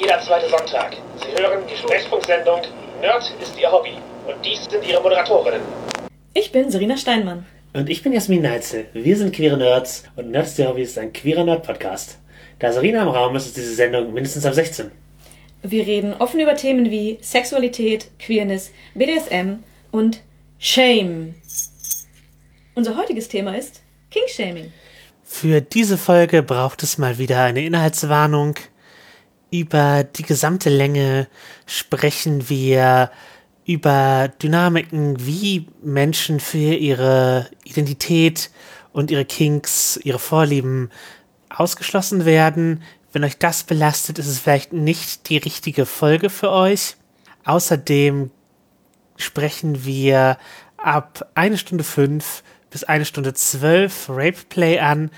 jeder zweite Sonntag. Sie hören die Sprechfunksendung Nerd ist Ihr Hobby. Und dies sind Ihre Moderatorinnen. Ich bin Serena Steinmann. Und ich bin Jasmin Neitzel. Wir sind queere Nerds und Nerds der Hobby ist ein queerer Nerd-Podcast. Da Serena im Raum ist, ist diese Sendung mindestens ab 16. Wir reden offen über Themen wie Sexualität, Queerness, BDSM und Shame. Unser heutiges Thema ist Kingshaming. Für diese Folge braucht es mal wieder eine Inhaltswarnung. Über die gesamte Länge sprechen wir über Dynamiken, wie Menschen für ihre Identität und ihre Kinks, ihre Vorlieben ausgeschlossen werden. Wenn euch das belastet, ist es vielleicht nicht die richtige Folge für euch. Außerdem sprechen wir ab eine Stunde fünf bis eine Stunde zwölf Rape Play an,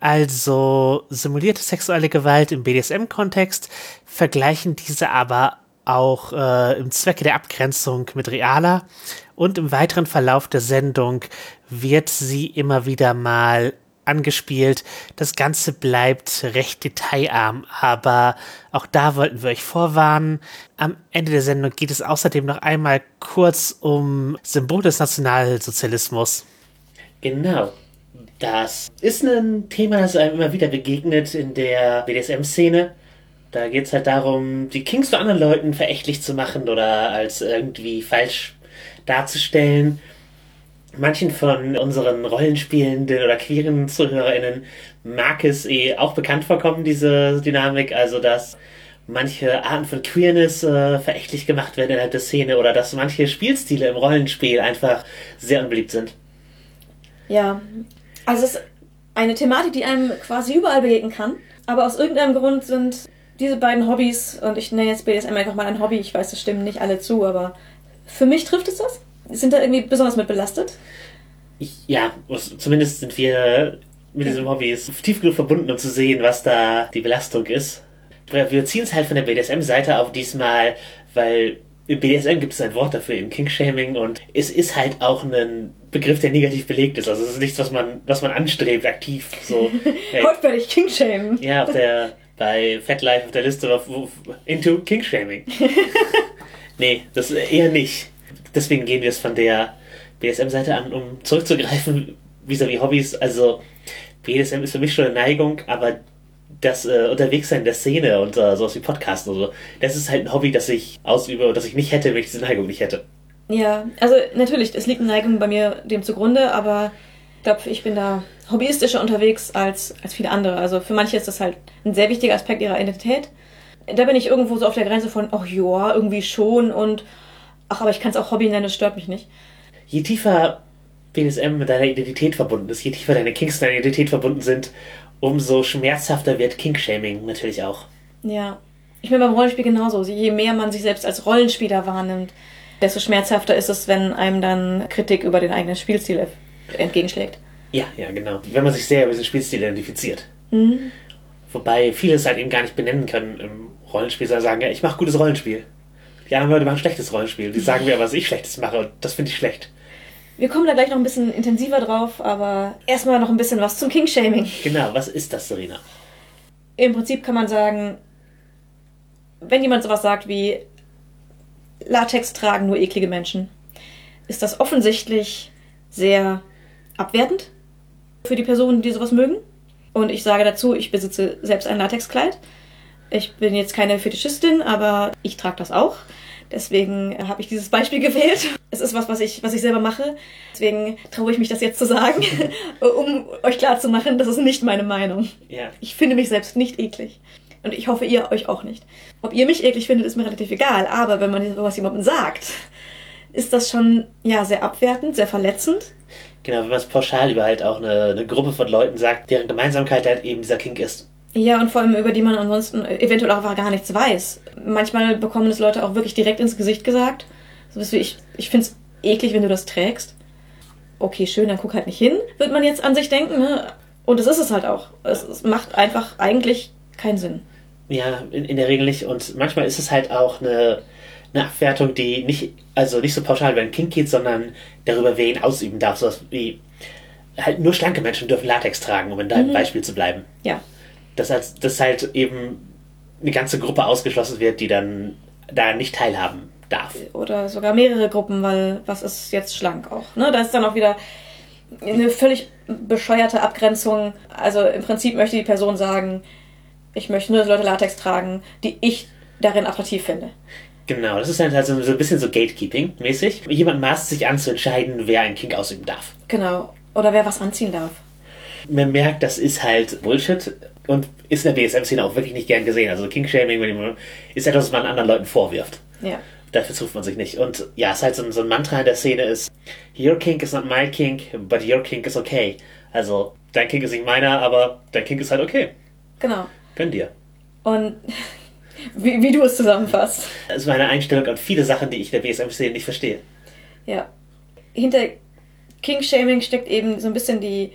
also simulierte sexuelle Gewalt im BDSM-Kontext, vergleichen diese aber auch äh, im Zwecke der Abgrenzung mit realer. Und im weiteren Verlauf der Sendung wird sie immer wieder mal angespielt. Das Ganze bleibt recht detailarm, aber auch da wollten wir euch vorwarnen. Am Ende der Sendung geht es außerdem noch einmal kurz um Symbol des Nationalsozialismus. Genau. Das ist ein Thema, das einem immer wieder begegnet in der BDSM-Szene. Da geht es halt darum, die Kings zu anderen Leuten verächtlich zu machen oder als irgendwie falsch darzustellen. Manchen von unseren Rollenspielenden oder queeren ZuhörerInnen mag es eh auch bekannt vorkommen, diese Dynamik. Also, dass manche Arten von Queerness äh, verächtlich gemacht werden innerhalb der Szene oder dass manche Spielstile im Rollenspiel einfach sehr unbeliebt sind. Ja, also es ist eine Thematik, die einem quasi überall begegnen kann. Aber aus irgendeinem Grund sind diese beiden Hobbys, und ich nenne jetzt BDSM einfach mal ein Hobby, ich weiß, das stimmen nicht alle zu, aber für mich trifft es das. Sind da irgendwie besonders mit belastet? Ich, ja, zumindest sind wir mit diesem Hobby tief genug verbunden, um zu sehen, was da die Belastung ist. Wir ziehen es halt von der BDSM-Seite auf diesmal, weil im BDSM gibt es ein Wort dafür, im Kinkshaming, und es ist halt auch ein Begriff, der negativ belegt ist. Also es ist nichts, was man, was man anstrebt, aktiv. So, hey. Heute werde ich Kingshamen. Ja, auf der, bei Fat Life auf der Liste war into Kingshaming. nee, das eher nicht. Deswegen gehen wir es von der BDSM-Seite an, um zurückzugreifen, vis-à-vis -vis Hobbys. Also BDSM ist für mich schon eine Neigung, aber das äh, Unterwegssein der Szene und äh, sowas wie Podcast und so, das ist halt ein Hobby, das ich ausübe und das ich nicht hätte, wenn ich diese Neigung nicht hätte. Ja, also natürlich, es liegt eine Neigung bei mir dem zugrunde, aber ich glaube, ich bin da hobbyistischer unterwegs als, als viele andere. Also für manche ist das halt ein sehr wichtiger Aspekt ihrer Identität. Da bin ich irgendwo so auf der Grenze von, ach ja, irgendwie schon und ach, aber ich kann es auch Hobby nennen, das stört mich nicht. Je tiefer BDSM mit deiner Identität verbunden ist, je tiefer deine Kinks mit deiner Identität verbunden sind, umso schmerzhafter wird Kinkshaming natürlich auch. Ja. Ich meine beim Rollenspiel genauso. Je mehr man sich selbst als Rollenspieler wahrnimmt, desto schmerzhafter ist es, wenn einem dann Kritik über den eigenen Spielstil entgegenschlägt. Ja, ja, genau. Wenn man sich sehr über diesen Spielstil identifiziert. Mhm. Wobei viele es halt eben gar nicht benennen können im Rollenspiel, sondern sagen, ja, ich mache gutes Rollenspiel. Die anderen Leute machen schlechtes Rollenspiel. Die sagen mir, was ich schlechtes mache und das finde ich schlecht. Wir kommen da gleich noch ein bisschen intensiver drauf, aber erstmal noch ein bisschen was zum Kingshaming. Genau, was ist das, Serena? Im Prinzip kann man sagen, wenn jemand sowas sagt wie Latex tragen nur eklige Menschen, ist das offensichtlich sehr abwertend für die Personen, die sowas mögen. Und ich sage dazu, ich besitze selbst ein Latexkleid. Ich bin jetzt keine Fetischistin, aber ich trage das auch. Deswegen habe ich dieses Beispiel gewählt. Es ist was, was ich, was ich selber mache. Deswegen traue ich mich das jetzt zu sagen, um euch klarzumachen, das ist nicht meine Meinung. Ja. Ich finde mich selbst nicht eklig. Und ich hoffe, ihr euch auch nicht. Ob ihr mich eklig findet, ist mir relativ egal. Aber wenn man sowas jemandem sagt, ist das schon ja sehr abwertend, sehr verletzend. Genau, wenn man es pauschal über halt auch eine, eine Gruppe von Leuten sagt, deren Gemeinsamkeit halt eben dieser Kink ist. Ja, und vor allem über die man ansonsten eventuell auch gar nichts weiß. Manchmal bekommen das Leute auch wirklich direkt ins Gesicht gesagt. So wie ich, ich finde es eklig, wenn du das trägst. Okay, schön, dann guck halt nicht hin, wird man jetzt an sich denken. Ne? Und das ist es halt auch. Es, es macht einfach eigentlich keinen Sinn. Ja, in, in, der Regel nicht. Und manchmal ist es halt auch eine, eine Abwertung, die nicht, also nicht so pauschal über den Kink geht, sondern darüber, wer ihn ausüben darf. So was wie halt nur schlanke Menschen dürfen Latex tragen, um in deinem mhm. Beispiel zu bleiben. Ja dass, als, dass halt eben eine ganze Gruppe ausgeschlossen wird, die dann da nicht teilhaben darf. Oder sogar mehrere Gruppen, weil was ist jetzt schlank auch? Ne? Da ist dann auch wieder eine völlig bescheuerte Abgrenzung. Also im Prinzip möchte die Person sagen, ich möchte nur, dass Leute Latex tragen, die ich darin attraktiv finde. Genau, das ist dann halt so, so ein bisschen so Gatekeeping-mäßig. Jemand maßt sich an zu entscheiden, wer einen Kink ausüben darf. Genau. Oder wer was anziehen darf. Man merkt, das ist halt Bullshit und ist in der BSM-Szene auch wirklich nicht gern gesehen. Also King-Shaming ist etwas, was man anderen Leuten vorwirft. Ja. Dafür sucht man sich nicht. Und ja, es ist halt so, ein- so ein Mantra in der Szene ist, your kink is not my kink, but your kink is okay. Also, dein Kink ist nicht meiner, aber dein Kink ist halt okay. Genau. Gönn dir. Und wie, wie du es zusammenfasst. Das ist meine Einstellung an viele Sachen, die ich in der BSM-Szene nicht verstehe. Ja. Hinter Kink-Shaming steckt eben so ein bisschen die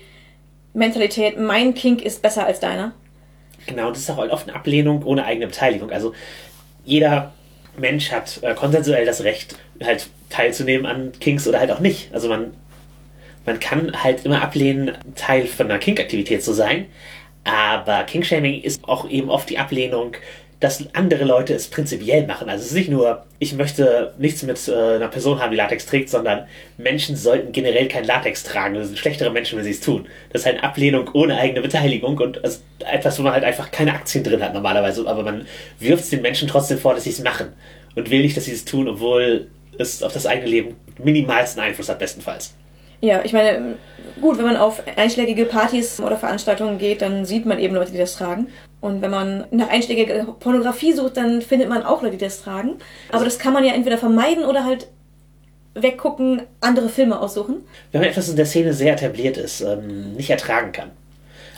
Mentalität, mein Kink ist besser als deiner. Genau, und das ist auch oft eine Ablehnung ohne eigene Beteiligung. Also jeder Mensch hat äh, konsensuell das Recht, halt teilzunehmen an Kinks oder halt auch nicht. Also man, man kann halt immer ablehnen, Teil von einer Kink-Aktivität zu sein. Aber Kink-Shaming ist auch eben oft die Ablehnung, dass andere Leute es prinzipiell machen. Also es ist nicht nur, ich möchte nichts mit äh, einer Person haben, die Latex trägt, sondern Menschen sollten generell kein Latex tragen. Das sind schlechtere Menschen, wenn sie es tun. Das ist halt eine Ablehnung ohne eigene Beteiligung und also etwas, wo man halt einfach keine Aktien drin hat normalerweise. Aber man wirft es den Menschen trotzdem vor, dass sie es machen und will nicht, dass sie es tun, obwohl es auf das eigene Leben minimalsten Einfluss hat, bestenfalls. Ja, ich meine, gut, wenn man auf einschlägige Partys oder Veranstaltungen geht, dann sieht man eben Leute, die das tragen. Und wenn man nach einschlägiger Pornografie sucht, dann findet man auch Leute, die das tragen. Aber das kann man ja entweder vermeiden oder halt weggucken, andere Filme aussuchen. Wenn man etwas in der Szene sehr etabliert ist, ähm, nicht ertragen kann.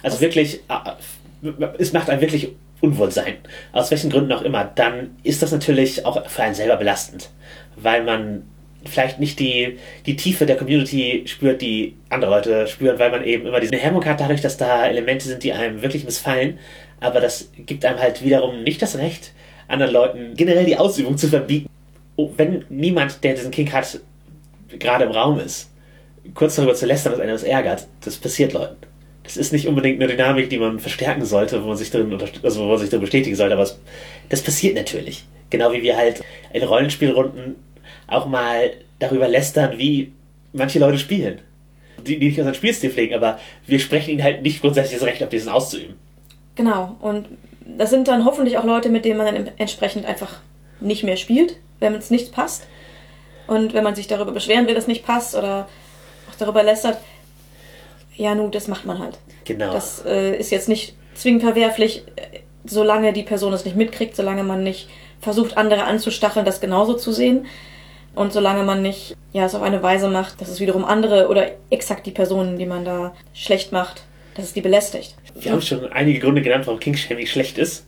Also wirklich, äh, es macht einem wirklich Unwohlsein. Aus welchen Gründen auch immer, dann ist das natürlich auch für einen selber belastend. Weil man vielleicht nicht die, die Tiefe der Community spürt, die andere Leute spüren, weil man eben immer diese Hemmung hat, dadurch, dass da Elemente sind, die einem wirklich missfallen. Aber das gibt einem halt wiederum nicht das Recht, anderen Leuten generell die Ausübung zu verbieten. Oh, wenn niemand, der diesen Kink hat, gerade im Raum ist, kurz darüber zu lästern, dass einer das ärgert, das passiert Leuten. Das ist nicht unbedingt eine Dynamik, die man verstärken sollte, wo man sich drin, also wo man sich drin bestätigen sollte, aber es, das passiert natürlich. Genau wie wir halt in Rollenspielrunden auch mal darüber lästern, wie manche Leute spielen. Die, die nicht unseren Spielstil pflegen, aber wir sprechen ihnen halt nicht grundsätzlich das Recht ab, diesen auszuüben. Genau. Und das sind dann hoffentlich auch Leute, mit denen man dann entsprechend einfach nicht mehr spielt, wenn es nicht passt. Und wenn man sich darüber beschweren will, dass es nicht passt oder auch darüber lästert, ja, nu, das macht man halt. Genau. Das äh, ist jetzt nicht zwingend verwerflich, äh, solange die Person es nicht mitkriegt, solange man nicht versucht, andere anzustacheln, das genauso zu sehen. Und solange man nicht ja, es auf eine Weise macht, dass es wiederum andere oder exakt die Personen, die man da schlecht macht, dass es die belästigt. Wir haben schon einige Gründe genannt, warum Kingshaming schlecht ist.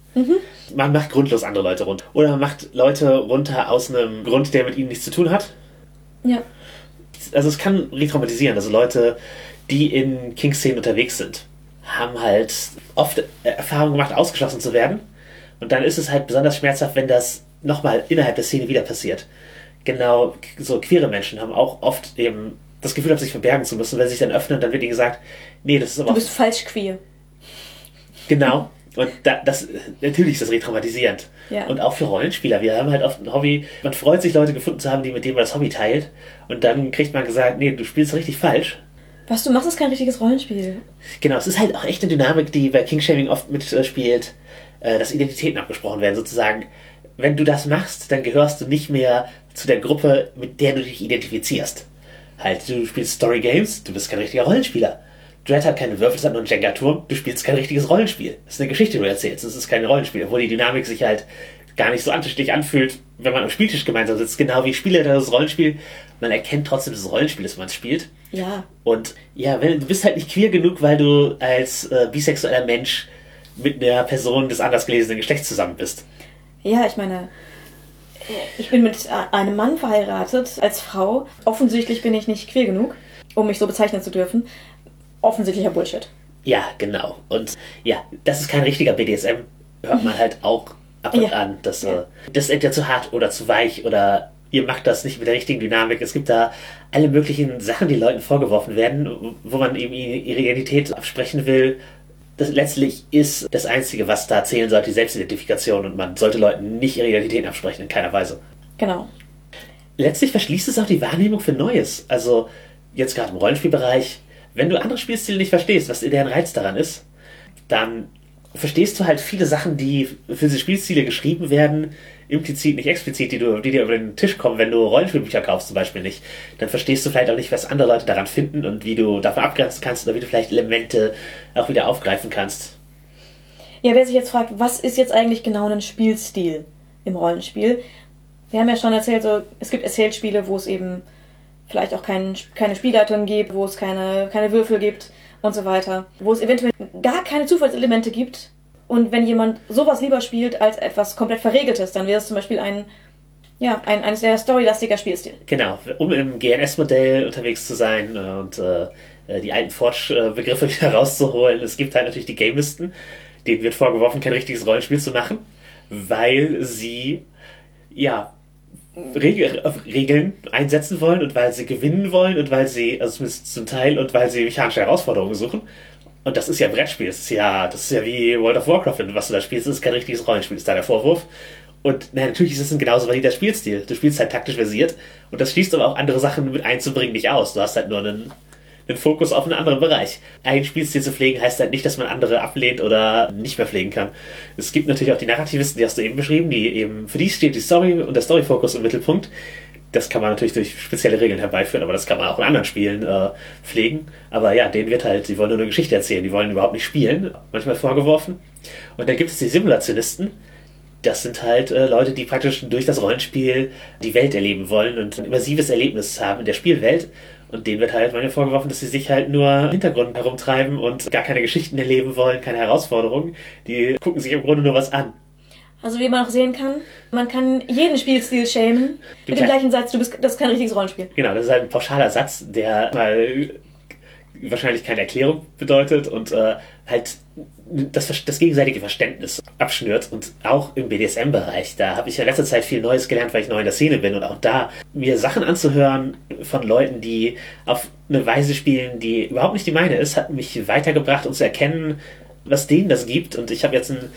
Man macht grundlos andere Leute runter. Oder man macht Leute runter aus einem Grund, der mit ihnen nichts zu tun hat. Ja. also es kann retraumatisieren. Also Leute, die in King-Szenen unterwegs sind, haben halt oft Erfahrungen gemacht, ausgeschlossen zu werden. Und dann ist es halt besonders schmerzhaft, wenn das nochmal innerhalb der Szene wieder passiert. Genau, so queere Menschen haben auch oft eben das Gefühl, sich verbergen zu müssen. Wenn sie sich dann öffnen, dann wird ihnen gesagt, nee, das ist aber Du bist falsch queer. Genau. Und da, das, natürlich ist das retraumatisierend. Ja. Und auch für Rollenspieler. Wir haben halt oft ein Hobby, man freut sich, Leute gefunden zu haben, die mit denen man das Hobby teilt. Und dann kriegt man gesagt, nee, du spielst richtig falsch. Was du machst, ist kein richtiges Rollenspiel. Genau, es ist halt auch echt eine Dynamik, die bei Kingshaming oft mitspielt, äh, dass Identitäten abgesprochen werden. Sozusagen, wenn du das machst, dann gehörst du nicht mehr zu der Gruppe, mit der du dich identifizierst. Halt, du spielst Story Games, du bist kein richtiger Rollenspieler. Dread hat keine Würfel, sondern nur einen Jenga-Turm, du spielst kein richtiges Rollenspiel. Das ist eine Geschichte, die du erzählst, das ist kein Rollenspiel, obwohl die Dynamik sich halt gar nicht so antischlich anfühlt, wenn man am Spieltisch gemeinsam sitzt. Genau wie Spieler das Rollenspiel, man erkennt trotzdem das Rollenspiel, das man spielt. Ja. Und ja, wenn, du bist halt nicht queer genug, weil du als äh, bisexueller Mensch mit einer Person des anders gelesenen Geschlechts zusammen bist. Ja, ich meine, ich bin mit äh, einem Mann verheiratet als Frau. Offensichtlich bin ich nicht queer genug, um mich so bezeichnen zu dürfen. Offensichtlicher Bullshit. Ja, genau. Und ja, das ist kein richtiger BDSM, hört man halt auch ab und Ja. an. Das, Ja. äh, das ist entweder zu hart oder zu weich oder ihr macht das nicht mit der richtigen Dynamik. Es gibt da alle möglichen Sachen, die Leuten vorgeworfen werden, wo man eben ihre Identität absprechen will. Das letztlich ist das Einzige, was da zählen sollte, die Selbstidentifikation und man sollte Leuten nicht ihre Identität absprechen, in keiner Weise. Genau. Letztlich verschließt es auch die Wahrnehmung für Neues. Also jetzt gerade im Rollenspielbereich, wenn du andere Spielstile nicht verstehst, was deren Reiz daran ist, dann verstehst du halt viele Sachen, die für diese Spielstile geschrieben werden, implizit, nicht explizit, die, du, die dir über den Tisch kommen, wenn du Rollenspielbücher kaufst zum Beispiel nicht. Dann verstehst du vielleicht auch nicht, was andere Leute daran finden und wie du davon abgrenzen kannst oder wie du vielleicht Elemente auch wieder aufgreifen kannst. Ja, wer sich jetzt fragt, was ist jetzt eigentlich genau ein Spielstil im Rollenspiel? Wir haben ja schon erzählt, so, es gibt Erzählspiele, wo es eben vielleicht auch kein, keine Spielleitung gibt, wo es keine, keine Würfel gibt und so weiter, wo es eventuell gar keine Zufallselemente gibt. Und wenn jemand sowas lieber spielt als etwas komplett Verregeltes, dann wäre es zum Beispiel ein, ja, ein, ein sehr storylastiger Spielstil. Genau, um im GNS-Modell unterwegs zu sein und äh, die alten Forge-Begriffe wieder rauszuholen. Es gibt halt natürlich die Gamisten, denen wird vorgeworfen, kein richtiges Rollenspiel zu machen, weil sie, ja, Regel, Regeln einsetzen wollen und weil sie gewinnen wollen und weil sie, also zumindest zum Teil, und weil sie mechanische Herausforderungen suchen. Und das ist ja ein Brettspiel, das ist ja, das ist ja wie World of Warcraft, was du da spielst, das ist kein richtiges Rollenspiel, ist da der Vorwurf. Und na, natürlich ist es ein genauso valider Spielstil. Du spielst halt taktisch versiert und das schließt aber auch andere Sachen mit einzubringen nicht aus. Du hast halt nur einen, einen Fokus auf einen anderen Bereich. Ein Spielstil zu pflegen heißt halt nicht, dass man andere ablehnt oder nicht mehr pflegen kann. Es gibt natürlich auch die Narrativisten, die hast du eben beschrieben, die eben, für die steht die Story und der Storyfokus im Mittelpunkt. Das kann man natürlich durch spezielle Regeln herbeiführen, aber das kann man auch in anderen Spielen äh, pflegen. Aber ja, denen wird halt, die wollen nur eine Geschichte erzählen, die wollen überhaupt nicht spielen, manchmal vorgeworfen. Und dann gibt es die Simulationisten, das sind halt äh, Leute, die praktisch durch das Rollenspiel die Welt erleben wollen und ein immersives Erlebnis haben in der Spielwelt. Und denen wird halt manchmal vorgeworfen, dass sie sich halt nur im Hintergrund herumtreiben und gar keine Geschichten erleben wollen, keine Herausforderungen. Die gucken sich im Grunde nur was an. Also wie man auch sehen kann, man kann jeden Spielstil schämen mit dem gleichen Satz, du bist, das ist kein richtiges Rollenspiel. Genau, das ist halt ein pauschaler Satz, der mal wahrscheinlich keine Erklärung bedeutet und äh, halt das, das gegenseitige Verständnis abschnürt und auch im BDSM-Bereich. Da habe ich ja in letzter Zeit viel Neues gelernt, weil ich neu in der Szene bin und auch da mir Sachen anzuhören von Leuten, die auf eine Weise spielen, die überhaupt nicht die meine ist, hat mich weitergebracht und zu erkennen, was denen das gibt und ich habe jetzt ein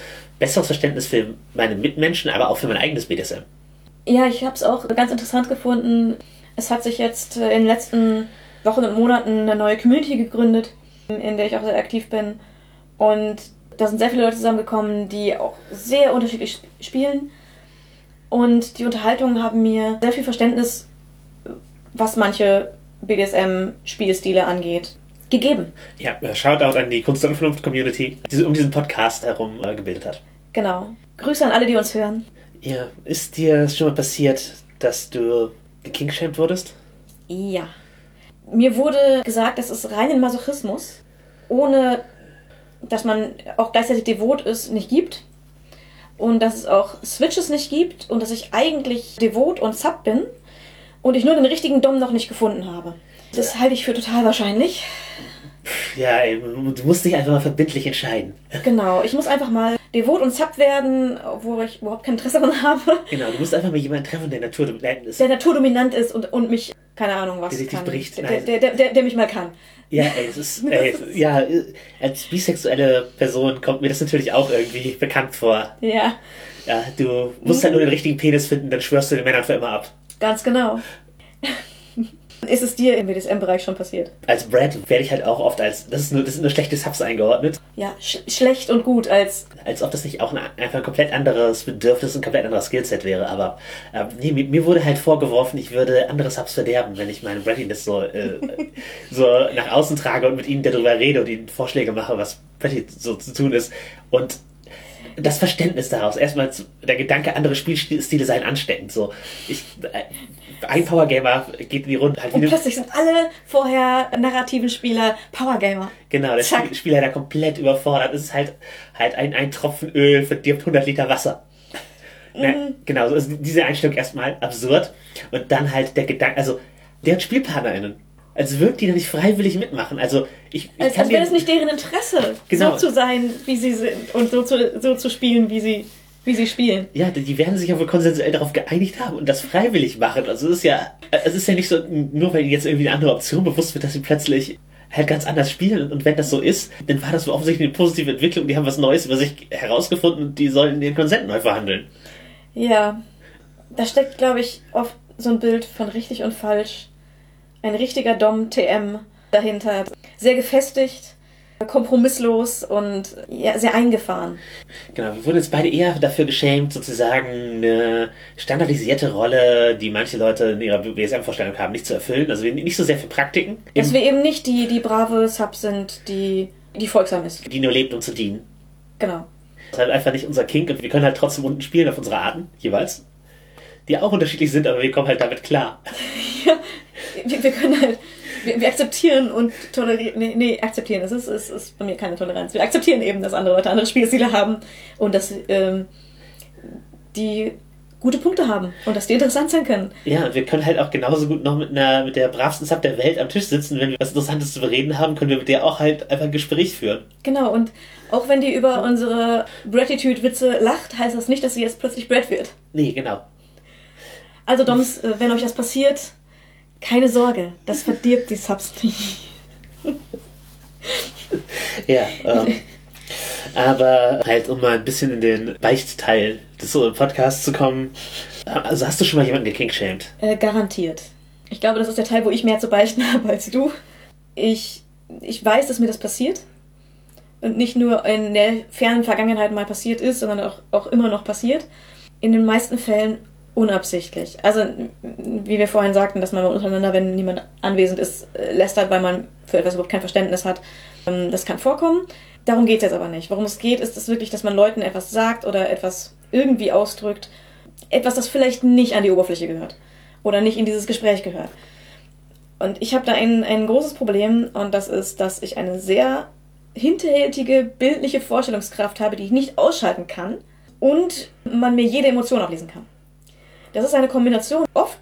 besseres Verständnis für meine Mitmenschen, aber auch für mein eigenes BDSM. Ja, ich habe es auch ganz interessant gefunden. Es hat sich jetzt äh, in den letzten Wochen und Monaten eine neue Community gegründet, in der ich auch sehr aktiv bin. Und da sind sehr viele Leute zusammengekommen, die auch sehr unterschiedlich sp- spielen. Und die Unterhaltungen haben mir sehr viel Verständnis, was manche BDSM-Spielstile angeht, gegeben. Ja, äh, Shoutout an die Kunst und Vernunft Community, die sich um diesen Podcast herum äh, gebildet hat. Genau. Grüße an alle, die uns hören. Ja, ist dir schon mal passiert, dass du gekingshamed wurdest? Ja. Mir wurde gesagt, das ist reinen Masochismus, ohne dass man auch gleichzeitig devot ist, nicht gibt. Und dass es auch Switches nicht gibt und dass ich eigentlich devot und Sub bin und ich nur den richtigen Dom noch nicht gefunden habe. Das halte ich für total wahrscheinlich. Ja, du musst dich einfach mal verbindlich entscheiden. Genau, ich muss einfach mal devot und Sub werden, wo ich überhaupt kein Interesse daran habe, Genau, du musst einfach mal jemanden treffen, der naturdominant ist. der naturdominant ist und, und mich, keine Ahnung was, Der sich kann. bricht. Der, der, der, der, der mich mal kann. Ja, ey, es ist, ey, ja, als bisexuelle Person kommt mir das natürlich auch irgendwie bekannt vor. Ja, Ja, du musst halt nur den richtigen Penis finden, dann schwörst du den Männern für immer ab. ganz genau. Ist es dir im BDSM-Bereich schon passiert? Als Brad werde ich halt auch oft als, das ist nur, das sind nur schlechte Subs eingeordnet. Ja, sch schlecht und gut als. als ob das nicht auch ein, einfach ein komplett anderes Bedürfnis, ein komplett anderes Skillset wäre. Aber ähm, nee, mir, mir wurde halt vorgeworfen, ich würde andere Subs verderben, wenn ich meine Brattiness so, äh, so nach außen trage und mit ihnen darüber rede und ihnen Vorschläge mache, was Bratty so zu tun ist. Und das Verständnis daraus, erstmal der Gedanke, andere Spielstile seien ansteckend. So, ich, äh, ein Power Gamer geht in die Runde, halt Und plötzlich sind alle vorher narrativen Spieler Powergamer. genau, der Zack. Spiel- Spieler da komplett überfordert. Es ist halt, halt ein, ein Tropfen Öl verdirbt 100 Liter Wasser. Na, genau, so ist diese Einstellung erstmal absurd. Und dann halt der Gedanke, also deren SpielpartnerInnen, als würden die da nicht freiwillig mitmachen. Also ich, ich Als, als wäre es nicht deren Interesse, Genau. so zu sein, wie sie sind und so zu, so zu spielen, wie sie, wie sie spielen. Ja, die werden sich ja wohl konsensuell darauf geeinigt haben und das freiwillig machen. Also es ist ja, es ist ja nicht so, nur weil ihnen jetzt irgendwie eine andere Option bewusst wird, dass sie plötzlich halt ganz anders spielen. Und wenn das so ist, dann war das so offensichtlich eine positive Entwicklung. Die haben was Neues über sich herausgefunden und die sollen den Konsent neu verhandeln. Ja, da steckt, glaube ich, oft so ein Bild von richtig und falsch. Ein richtiger Dom-TM dahinter. Sehr gefestigt, kompromisslos und ja, sehr eingefahren. Genau, wir wurden jetzt beide eher dafür geschämt, sozusagen eine standardisierte Rolle, die manche Leute in ihrer BSM-Vorstellung haben, nicht zu erfüllen. Also nicht so sehr für Praktiken. Dass wir eben nicht die, die brave Sub sind, die, die folgsam ist. Die nur lebt, um zu dienen. Genau. Das ist halt einfach nicht unser Kink und wir können halt trotzdem unten spielen auf unsere Arten, jeweils. Die auch unterschiedlich sind, aber wir kommen halt damit klar. ja, wir, wir können halt wir, wir, akzeptieren und tolerieren. Nee, nee, akzeptieren. Das ist, ist, ist bei mir keine Toleranz. Wir akzeptieren eben, dass andere Leute andere Spielstile haben und dass ähm, die gute Punkte haben und dass die interessant sein können. Ja, und wir können halt auch genauso gut noch mit einer mit der bravsten Sub der Welt am Tisch sitzen. Wenn wir was Interessantes zu bereden haben, können wir mit der auch halt einfach ein Gespräch führen. Genau, und auch wenn die über unsere Gratitude-Witze lacht, heißt das nicht, dass sie jetzt plötzlich Brad wird. Nee, genau. Also Doms, äh, wenn euch das passiert, keine Sorge, das verdirbt die Subs nicht. ja, ähm, aber halt, um mal ein bisschen in den Beichtteil des Podcasts zu kommen. Also hast du schon mal jemanden gekingshamed? Äh, garantiert. Ich glaube, das ist der Teil, wo ich mehr zu beichten habe als du. Ich, ich weiß, dass mir das passiert. Und nicht nur in der fernen Vergangenheit mal passiert ist, sondern auch, auch immer noch passiert. In den meisten Fällen unabsichtlich. Also, wie wir vorhin sagten, dass man untereinander, wenn niemand anwesend ist, äh, lästert, weil man für etwas überhaupt kein Verständnis hat. Ähm, das kann vorkommen. Darum geht es jetzt aber nicht. Worum es geht, ist es wirklich, dass man Leuten etwas sagt oder etwas irgendwie ausdrückt. Etwas, das vielleicht nicht an die Oberfläche gehört. Oder nicht in dieses Gespräch gehört. Und ich habe da ein, ein großes Problem und das ist, dass ich eine sehr hinterhältige, bildliche Vorstellungskraft habe, die ich nicht ausschalten kann und man mir jede Emotion ablesen kann. Das ist eine Kombination. Oft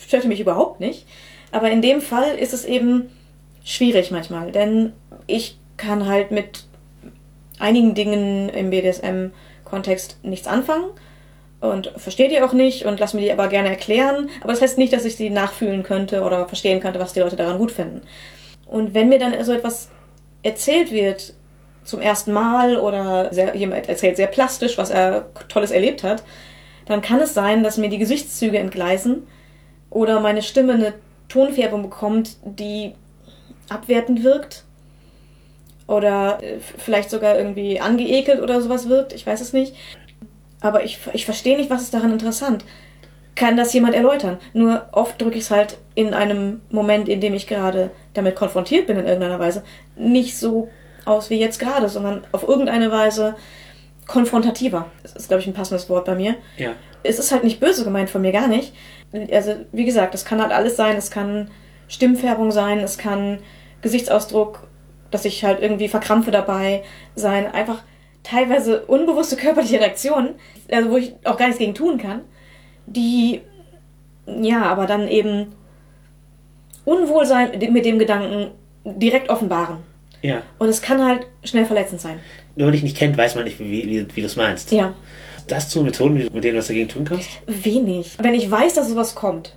stört mich überhaupt nicht. Aber in dem Fall ist es eben schwierig manchmal. Denn ich kann halt mit einigen Dingen im BDSM-Kontext nichts anfangen und verstehe die auch nicht und lass mir die aber gerne erklären. Aber das heißt nicht, dass ich sie nachfühlen könnte oder verstehen könnte, was die Leute daran gut finden. Und wenn mir dann so etwas erzählt wird zum ersten Mal oder sehr, jemand erzählt sehr plastisch, was er Tolles erlebt hat, dann kann es sein, dass mir die Gesichtszüge entgleisen oder meine Stimme eine Tonfärbung bekommt, die abwertend wirkt oder äh, vielleicht sogar irgendwie angeekelt oder sowas wirkt. Ich weiß es nicht. Aber ich, ich verstehe nicht, was ist daran interessant. Kann das jemand erläutern? Nur oft drücke ich es halt in einem Moment, in dem ich gerade damit konfrontiert bin in irgendeiner Weise, nicht so aus wie jetzt gerade, sondern auf irgendeine Weise konfrontativer. Das ist, glaube ich, ein passendes Wort bei mir. Ja. Es ist halt nicht böse gemeint von mir, gar nicht. Also, wie gesagt, es kann halt alles sein. Es kann Stimmfärbung sein, es kann Gesichtsausdruck, dass ich halt irgendwie verkrampfe dabei sein. Einfach teilweise unbewusste körperliche Reaktionen, also wo ich auch gar nichts gegen tun kann, die, ja, aber dann eben Unwohlsein mit dem Gedanken direkt offenbaren. Ja. Und es kann halt schnell verletzend sein. Nur wenn ich nicht kennt, weiß man nicht, wie, wie, wie du es meinst. Ja. Das zu Methoden, mit denen du was dagegen tun kannst? Wenig. Wenn ich weiß, dass sowas kommt.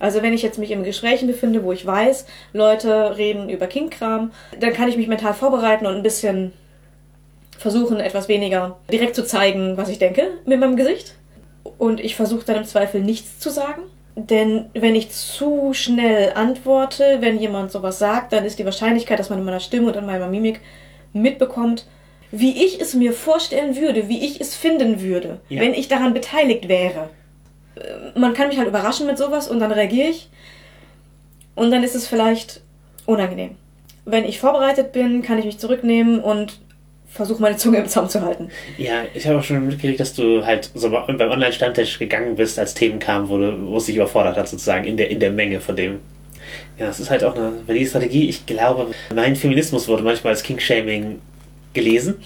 Also wenn ich jetzt mich in Gesprächen befinde, wo ich weiß, Leute reden über Kindkram, dann kann ich mich mental vorbereiten und ein bisschen versuchen, etwas weniger direkt zu zeigen, was ich denke mit meinem Gesicht. Und ich versuche dann im Zweifel nichts zu sagen. Denn wenn ich zu schnell antworte, wenn jemand sowas sagt, dann ist die Wahrscheinlichkeit, dass man in meiner Stimme und in meiner Mimik mitbekommt, wie ich es mir vorstellen würde, wie ich es finden würde, ja. wenn ich daran beteiligt wäre. Äh, man kann mich halt überraschen mit sowas und dann reagiere ich. Und dann ist es vielleicht unangenehm. Wenn ich vorbereitet bin, kann ich mich zurücknehmen und versuche meine Zunge im Zaum zu halten. Ja, ich habe auch schon mitgekriegt, dass du halt so beim Online-Stammtisch gegangen bist, als Themen kamen, wo, du, wo es dich überfordert hat, sozusagen, in der, in der Menge von dem. Ja, das ist halt auch eine valide Strategie. Ich glaube, mein Feminismus wurde manchmal als King-Shaming gelesen,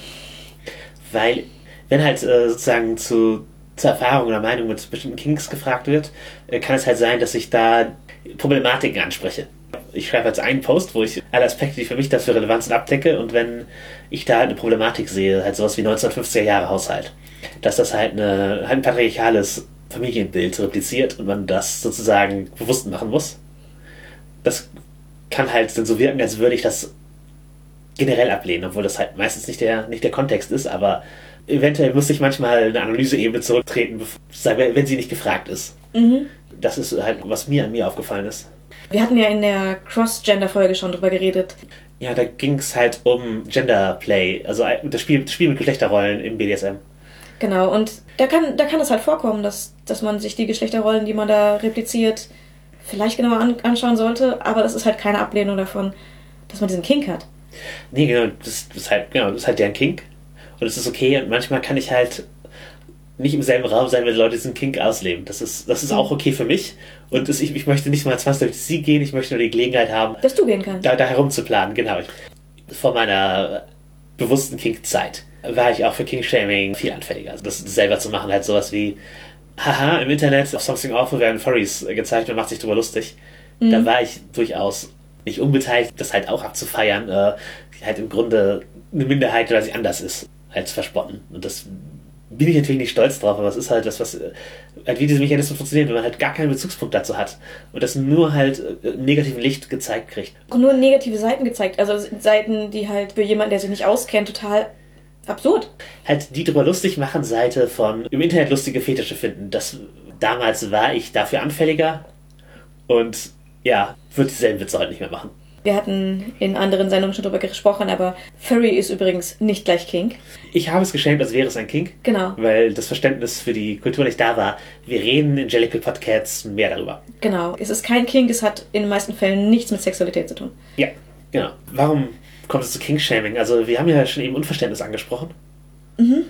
weil wenn halt äh, sozusagen zu, zur Erfahrung oder Meinung mit bestimmten Kings gefragt wird, äh, kann es halt sein, dass ich da Problematiken anspreche. Ich schreibe jetzt einen Post, wo ich alle Aspekte, die für mich dafür relevant sind, abdecke und wenn ich da halt eine Problematik sehe, halt sowas wie 1950er Jahre Haushalt, dass das halt, eine, halt ein patriarchales Familienbild repliziert und man das sozusagen bewusst machen muss. Das kann halt dann so wirken, als würde ich das generell ablehnen, obwohl das halt meistens nicht der, nicht der Kontext ist, aber eventuell muss ich manchmal eine Analyseebene zurücktreten, wenn sie nicht gefragt ist. Mhm. Das ist halt, was mir an mir aufgefallen ist. Wir hatten ja in der Cross-Gender-Folge schon drüber geredet. Ja, da ging es halt um Gender-Play, also das Spiel, das Spiel mit Geschlechterrollen im BDSM. Genau, und da kann, da kann es halt vorkommen, dass, dass man sich die Geschlechterrollen, die man da repliziert, vielleicht genauer an, anschauen sollte, aber das ist halt keine Ablehnung davon, dass man diesen Kink hat. Nee, genau, das, das ist halt, genau, das ist halt deren Kink. Und es ist okay. Und manchmal kann ich halt nicht im selben Raum sein, wenn Leute diesen Kink ausleben. Das ist, das ist auch okay für mich. Und das, ich, ich möchte nicht mal zwangsläufig sie gehen, ich möchte nur die Gelegenheit haben, dass du gehen kannst. Da, da herumzuplanen, genau. Vor meiner bewussten Kink-Zeit war ich auch für King-Shaming viel anfälliger. Also das selber zu machen, halt sowas wie, haha, im Internet auf Something Awful werden Furries gezeigt und macht sich drüber lustig. Mhm. Da war ich durchaus nicht unbeteiligt, das halt auch abzufeiern, äh, halt im Grunde eine Minderheit, weil sie anders ist, als verspotten. Und das bin ich natürlich nicht stolz drauf, aber es ist halt das, was, äh, halt wie diese Mechanismen funktionieren, wenn man halt gar keinen Bezugspunkt dazu hat und das nur halt äh, im negativen Licht gezeigt kriegt. Und nur negative Seiten gezeigt, also Seiten, die halt für jemanden, der sich nicht auskennt, total absurd. Halt die drüber lustig machen Seite von im Internet lustige Fetische finden. Das damals war ich dafür anfälliger und ja, würde dieselben Witze heute nicht mehr machen. Wir hatten in anderen Sendungen schon darüber gesprochen, aber Furry ist übrigens nicht gleich Kink. Ich habe es geschämt, als wäre es ein Kink. Genau. Weil das Verständnis für die Kultur nicht da war. Wir reden in Jellicle Podcasts mehr darüber. Genau. Es ist kein Kink, es hat in den meisten Fällen nichts mit Sexualität zu tun. Ja, genau. Warum kommt es zu Kink-Shaming? Also, wir haben ja schon eben Unverständnis angesprochen. Mhm.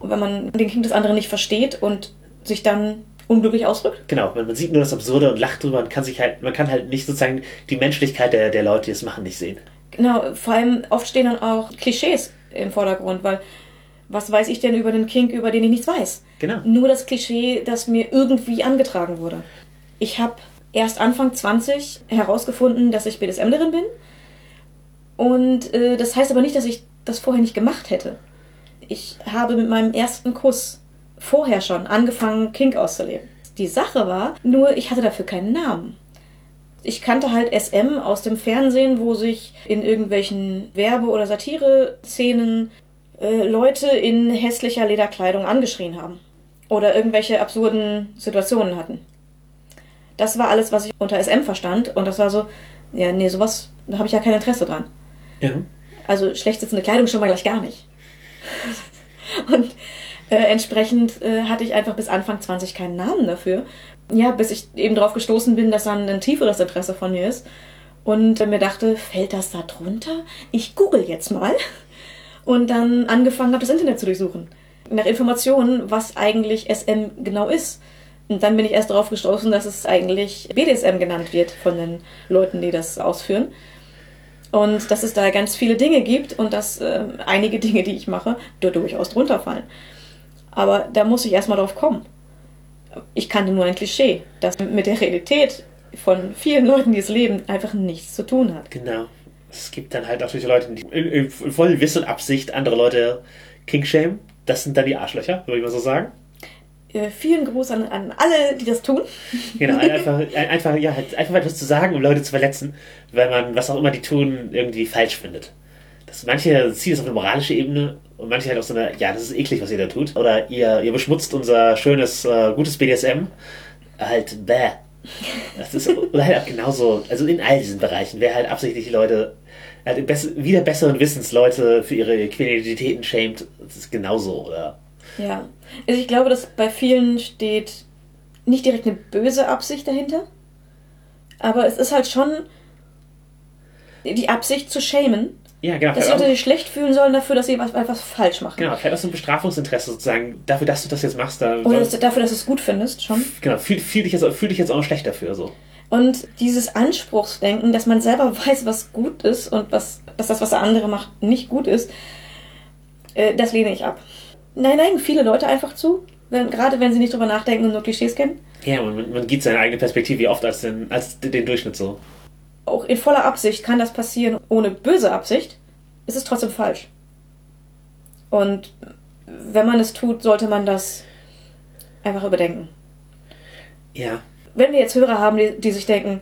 Und wenn man den Kink des anderen nicht versteht und sich dann unglücklich ausdrückt. Genau, man, sieht nur das Absurde und lacht drüber und kann sich halt, man kann halt nicht sozusagen die Menschlichkeit der, der Leute, die es machen, nicht sehen. Genau, vor allem oft stehen dann auch Klischees im Vordergrund, weil was weiß ich denn über den Kink, über den ich nichts weiß? Genau. Nur das Klischee, das mir irgendwie angetragen wurde. Ich habe erst Anfang 20 herausgefunden, dass ich BDSMlerin bin. Und äh, das heißt aber nicht, dass ich das vorher nicht gemacht hätte. Ich habe mit meinem ersten Kuss vorher schon angefangen, Kink auszuleben. Die Sache war, nur ich hatte dafür keinen Namen. Ich kannte halt SM aus dem Fernsehen, wo sich in irgendwelchen Werbe- oder Satire-Szenen äh, Leute in hässlicher Lederkleidung angeschrien haben. Oder irgendwelche absurden Situationen hatten. Das war alles, was ich unter SM verstand. Und das war so, ja, nee, sowas, da habe ich ja kein Interesse dran. Ja. Also schlecht sitzende Kleidung schon mal gleich gar nicht. Und äh, entsprechend äh, hatte ich einfach bis Anfang 20 keinen Namen dafür. Ja, bis ich eben darauf gestoßen bin, dass dann ein tieferes Interesse von mir ist. Und äh, mir dachte, fällt das da drunter? Ich google jetzt mal. Und dann angefangen habe, das Internet zu durchsuchen. Nach Informationen, was eigentlich SM genau ist. Und dann bin ich erst darauf gestoßen, dass es eigentlich BDSM genannt wird von den Leuten, die das ausführen. Und dass es da ganz viele Dinge gibt und dass äh, einige Dinge, die ich mache, da durchaus drunter fallen. Aber da muss ich erstmal drauf kommen. Ich kannte nur ein Klischee, das mit der Realität von vielen Leuten, die es leben, einfach nichts zu tun hat. Genau. Es gibt dann halt auch solche Leute, die in, voll Wissen und Absicht andere Leute kinkshame. Das sind dann die Arschlöcher, würde ich mal so sagen. Äh, vielen Gruß an, an alle, die das tun. Genau, einfach, einfach, ja, halt einfach etwas zu sagen, um Leute zu verletzen, weil man, was auch immer die tun, irgendwie falsch findet. Das, manche ziehen es auf eine moralische Ebene und manche halt auch so eine, ja, das ist eklig, was ihr da tut. Oder ihr, ihr beschmutzt unser schönes, äh, gutes BDSM. Halt, bäh. Das ist oder halt auch genauso, also in all diesen Bereichen, wer halt absichtlich die Leute, halt wieder besseren Wissens Leute für ihre Queridentitäten schämt, das ist genauso, oder? Ja. Also ich glaube, dass bei vielen steht nicht direkt eine böse Absicht dahinter, aber es ist halt schon die Absicht zu schämen ja, genau. Dass Leute sich schlecht fühlen sollen dafür, dass sie was, etwas falsch machen. Genau, vielleicht auch so ein Bestrafungsinteresse sozusagen, dafür, dass du das jetzt machst. Da Oder dass, dafür, dass du es gut findest, schon. Genau, fühl, fühl, dich jetzt, fühl dich jetzt auch schlecht dafür. so. Und dieses Anspruchsdenken, dass man selber weiß, was gut ist und was, dass das, was der andere macht, nicht gut ist, äh, das lehne ich ab. Nein, nein, viele Leute einfach zu, wenn, gerade wenn sie nicht drüber nachdenken und nur Klischees kennen. Ja, man, man gibt seine eigene Perspektive wie oft als den, als den Durchschnitt so auch in voller Absicht kann das passieren, ohne böse Absicht, ist es trotzdem falsch. Und wenn man es tut, sollte man das einfach überdenken. Ja. Wenn wir jetzt Hörer haben, die, die sich denken,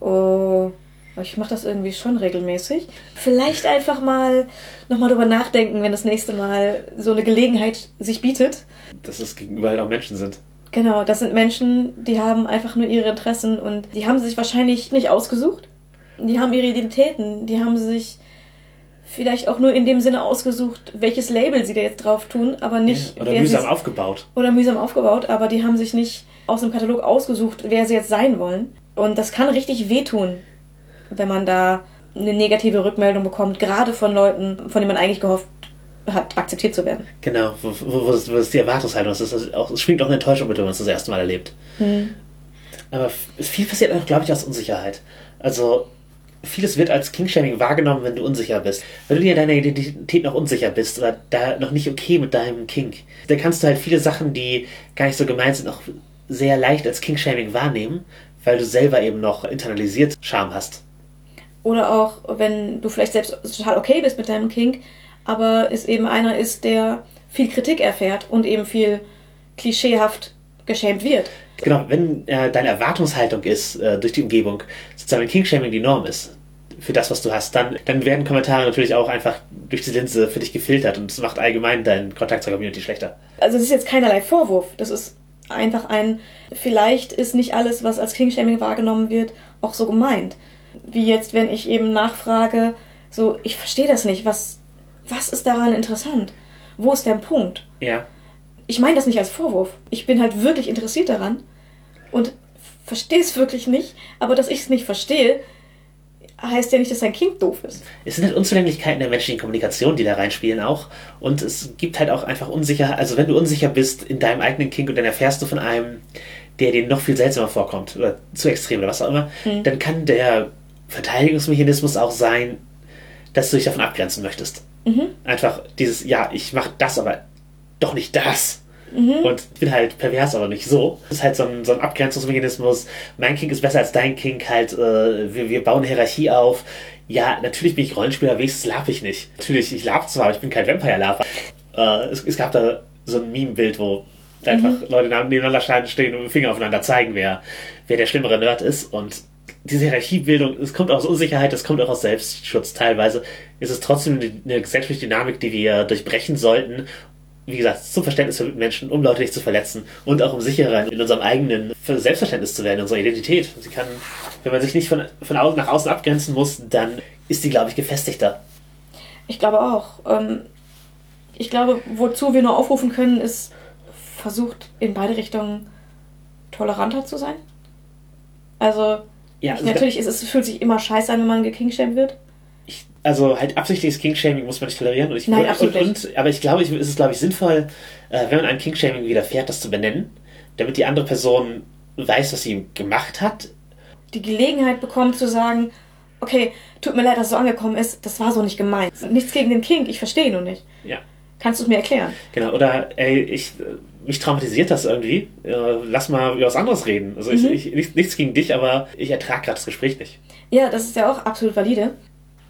oh, ich mache das irgendwie schon regelmäßig. Vielleicht einfach mal nochmal drüber nachdenken, wenn das nächste Mal so eine Gelegenheit sich bietet. Dass es gegenüber halt auch Menschen sind. Genau, das sind Menschen, die haben einfach nur ihre Interessen und die haben sich wahrscheinlich nicht ausgesucht. Die haben ihre Identitäten, die haben sich vielleicht auch nur in dem Sinne ausgesucht, welches Label sie da jetzt drauf tun, aber nicht. Oder wer mühsam aufgebaut. oder mühsam aufgebaut, aber die haben sich nicht aus dem Katalog ausgesucht, wer sie jetzt sein wollen. Und das kann richtig wehtun, wenn man da eine negative Rückmeldung bekommt, gerade von Leuten, von denen man eigentlich gehofft hat, akzeptiert zu werden. Genau, wo, wo, wo, ist, wo ist die Erwartungshaltung? Das ist auch, es schwingt auch eine Enttäuschung mit, wenn man es das erste Mal erlebt. Aber f- viel passiert auch, glaube ich, aus Unsicherheit. Also, vieles wird als Kingshaming wahrgenommen, wenn du unsicher bist. Wenn du dir deiner Identität noch unsicher bist oder da noch nicht okay mit deinem Kink, dann kannst du halt viele Sachen, die gar nicht so gemeint sind, auch sehr leicht als Kingshaming wahrnehmen, weil du selber eben noch internalisiert Scham hast. Oder auch, wenn du vielleicht selbst total okay bist mit deinem Kink, aber es eben einer ist, der viel Kritik erfährt und eben viel klischeehaft geschämt wird. Genau, wenn äh, deine Erwartungshaltung ist äh, durch die Umgebung, sozusagen Kingshaming die Norm ist für das, was du hast, dann, dann werden Kommentare natürlich auch einfach durch die Linse für dich gefiltert und es macht allgemein deinen Kontakt zur Community schlechter. Also es ist jetzt keinerlei Vorwurf. Das ist einfach ein, vielleicht ist nicht alles, was als Kingshaming wahrgenommen wird, auch so gemeint. Wie jetzt, wenn ich eben nachfrage, so, ich verstehe das nicht, was, was ist daran interessant? Wo ist der Punkt? Ja, Ich meine das nicht als Vorwurf. Ich bin halt wirklich interessiert daran und verstehe es wirklich nicht, aber dass ich es nicht verstehe, heißt ja nicht, dass dein Kind doof ist. es sind halt Unzulänglichkeiten der menschlichen Kommunikation, die da reinspielen auch. Und es gibt halt auch einfach unsicher, also wenn du unsicher bist in deinem eigenen Kink und dann erfährst du von einem, der dir noch viel seltsamer vorkommt oder zu extrem oder was auch immer, dann kann der Verteidigungsmechanismus auch sein, dass du dich davon abgrenzen möchtest. Einfach dieses, ja, ich mache das, aber doch nicht das. Und ich bin halt pervers, aber nicht so. Das ist halt so ein, so ein Abgrenzungsmechanismus. Mein Kink ist besser als dein Kink. Halt, äh, wir, wir bauen Hierarchie auf. Ja, natürlich bin ich Rollenspieler, wenigstens lab ich nicht. Natürlich, ich lab zwar, aber ich bin kein Vampire-Laber. Äh, es, es gab da so ein Meme-Bild, wo einfach Leute nebeneinander stehen und mit dem Finger aufeinander zeigen, wer, wer der schlimmere Nerd ist. Und diese Hierarchiebildung, es kommt aus Unsicherheit, es kommt auch aus Selbstschutz teilweise. Es ist trotzdem eine gesellschaftliche Dynamik, die wir durchbrechen sollten. Wie gesagt, zum Verständnis für Menschen, um Leute nicht zu verletzen und auch um sicherer in unserem eigenen Selbstverständnis zu werden, in unserer Identität. Sie kann, wenn man sich nicht von, von außen nach außen abgrenzen muss, dann ist die, glaube ich, gefestigter. Ich glaube auch. Ähm, ich glaube, wozu wir nur aufrufen können, ist versucht in beide Richtungen toleranter zu sein. Also Ja, also, natürlich ist es fühlt sich immer scheiße an, wenn man gekingshamed wird. ich, also halt absichtliches Kingshaming muss man nicht tolerieren. Und ich, Nein, und, absolut und, aber ich glaube, es ist, glaube ich, sinnvoll, äh, wenn man einem Kingshaming widerfährt, das zu benennen, damit die andere Person weiß, was sie gemacht hat. Die Gelegenheit bekommt zu sagen, okay, tut mir leid, dass es so angekommen ist, das war so nicht gemeint. Nichts gegen den King, ich verstehe nur nicht. Ja. Kannst du es mir erklären? Genau, oder ey, ich, mich traumatisiert das irgendwie. Lass mal über was anderes reden. Also ich, ich, nichts, nichts gegen dich, aber ich ertrage gerade das Gespräch nicht. Ja, das ist ja auch absolut valide.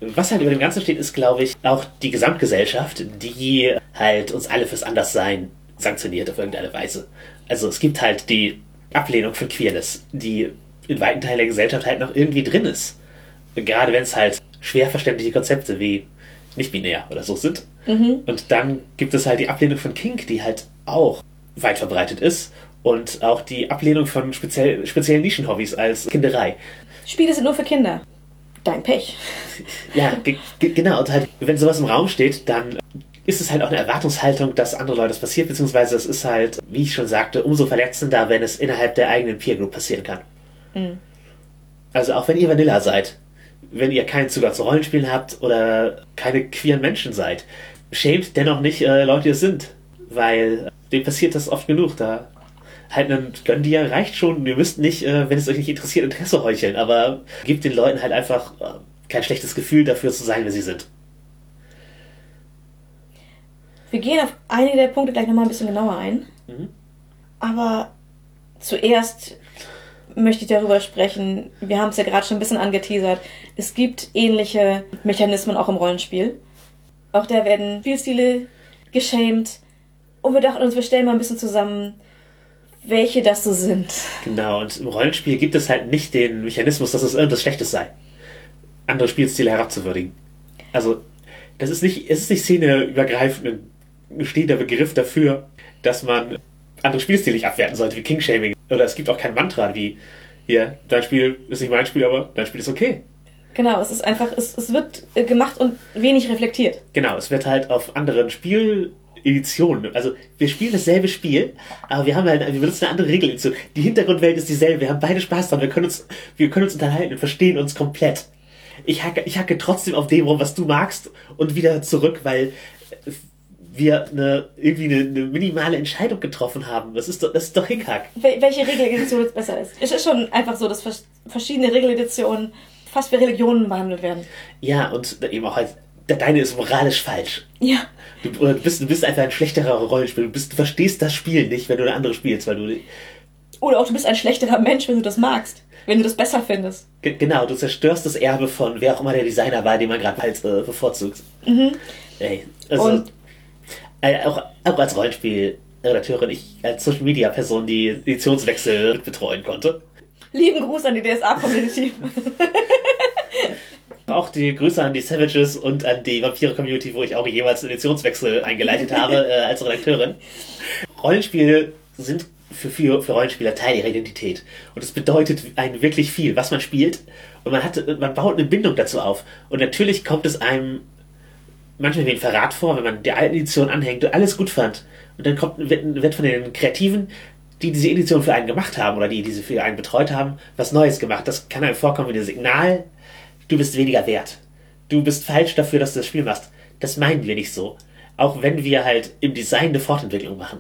Was halt über dem Ganzen steht, ist, glaube ich, auch die Gesamtgesellschaft, die halt uns alle fürs Anderssein sanktioniert auf irgendeine Weise. Also es gibt halt die Ablehnung von Queerness, die in weiten Teilen der Gesellschaft halt noch irgendwie drin ist. Gerade wenn es halt schwer verständliche Konzepte wie nicht-binär oder so sind. Und dann gibt es halt die Ablehnung von Kink, die halt auch weit verbreitet ist. Und auch die Ablehnung von speziell, speziellen Nischenhobbys als Kinderei. Spiele sind nur für Kinder. Dein Pech. Ja, ge ge genau. Und halt, wenn sowas im Raum steht, dann ist es halt auch eine Erwartungshaltung, dass andere Leute das passiert, beziehungsweise es ist halt, wie ich schon sagte, umso verletzender, wenn es innerhalb der eigenen Peer Group passieren kann. Also auch wenn ihr Vanilla seid, wenn ihr keinen Zugang zu Rollenspielen habt oder keine queeren Menschen seid, schämt dennoch nicht äh, Leute, die es sind, weil dem passiert das oft genug. Da halt ein Gönn dir reicht schon. Ihr müsst nicht, äh, wenn es euch nicht interessiert, Interesse heucheln, aber gebt den Leuten halt einfach äh, kein schlechtes Gefühl dafür zu sein, wer sie sind. Wir gehen auf einige der Punkte gleich nochmal ein bisschen genauer ein. Aber zuerst möchte ich darüber sprechen, wir haben es ja gerade schon ein bisschen angeteasert, es gibt ähnliche Mechanismen auch im Rollenspiel. Auch da werden Spielstile geschämt. Und wir dachten uns, wir stellen mal ein bisschen zusammen, welche das so sind. Genau, und im Rollenspiel gibt es halt nicht den Mechanismus, dass es irgendwas Schlechtes sei. andere Spielstile herabzuwürdigen. Also, das ist nicht, es ist nicht szeneübergreifend ein stehender Begriff dafür, dass man andere Spielstile nicht abwerten sollte, wie King-Shaming. Oder es gibt auch kein Mantra wie, hier, dein Spiel ist nicht mein Spiel, aber dein Spiel ist okay. Genau, es ist einfach, es, es wird äh, gemacht und wenig reflektiert. Genau, es wird halt auf anderen Spieleditionen, also wir spielen dasselbe Spiel, aber wir haben halt, wir benutzen eine andere Regeledition. Die Hintergrundwelt ist dieselbe, wir haben beide Spaß dran, wir können uns, wir können uns unterhalten und verstehen uns komplett. Ich hacke, ich hacke trotzdem auf dem rum, was du magst und wieder zurück, weil wir eine, irgendwie eine, eine minimale Entscheidung getroffen haben. Das ist doch, das ist doch Hickhack. Wel welche Regeledition jetzt besser ist. Es ist schon einfach so, dass vers verschiedene Regeleditionen fast wie Religionen behandelt werden. Ja, und eben auch halt, deine ist moralisch falsch. Ja. Du, du, bist, du bist einfach ein schlechterer Rollenspieler. Du, bist, du verstehst das Spiel nicht, wenn du eine andere spielst, weil du. Oder auch du bist ein schlechterer Mensch, wenn du das magst. Wenn du das besser findest. G genau, du zerstörst das Erbe von wer auch immer der Designer war, den man gerade halt äh, bevorzugt. Mhm. Ey, also, und äh, auch, auch als Rollenspielredakteurin, ich als Social Media Person, die Editionswechsel betreuen konnte. Lieben Gruß an die DSA-Community. auch die Grüße an die Savages und an die Vampire-Community, wo ich auch jeweils Editionswechsel eingeleitet habe äh, als Redakteurin. Rollenspiele sind für, für, für Rollenspieler Teil ihrer Identität. Und es bedeutet einen wirklich viel, was man spielt. Und man hat, man baut eine Bindung dazu auf. Und natürlich kommt es einem manchmal wie ein Verrat vor, wenn man die alte Edition anhängt und alles gut fand. Und dann kommt, wird, wird von den Kreativen, die diese Edition für einen gemacht haben oder die diese für einen betreut haben, was Neues gemacht. Das kann einem vorkommen wie ein Signal, du bist weniger wert. Du bist falsch dafür, dass du das Spiel machst. Das meinen wir nicht so. Auch wenn wir halt im Design eine Fortentwicklung machen.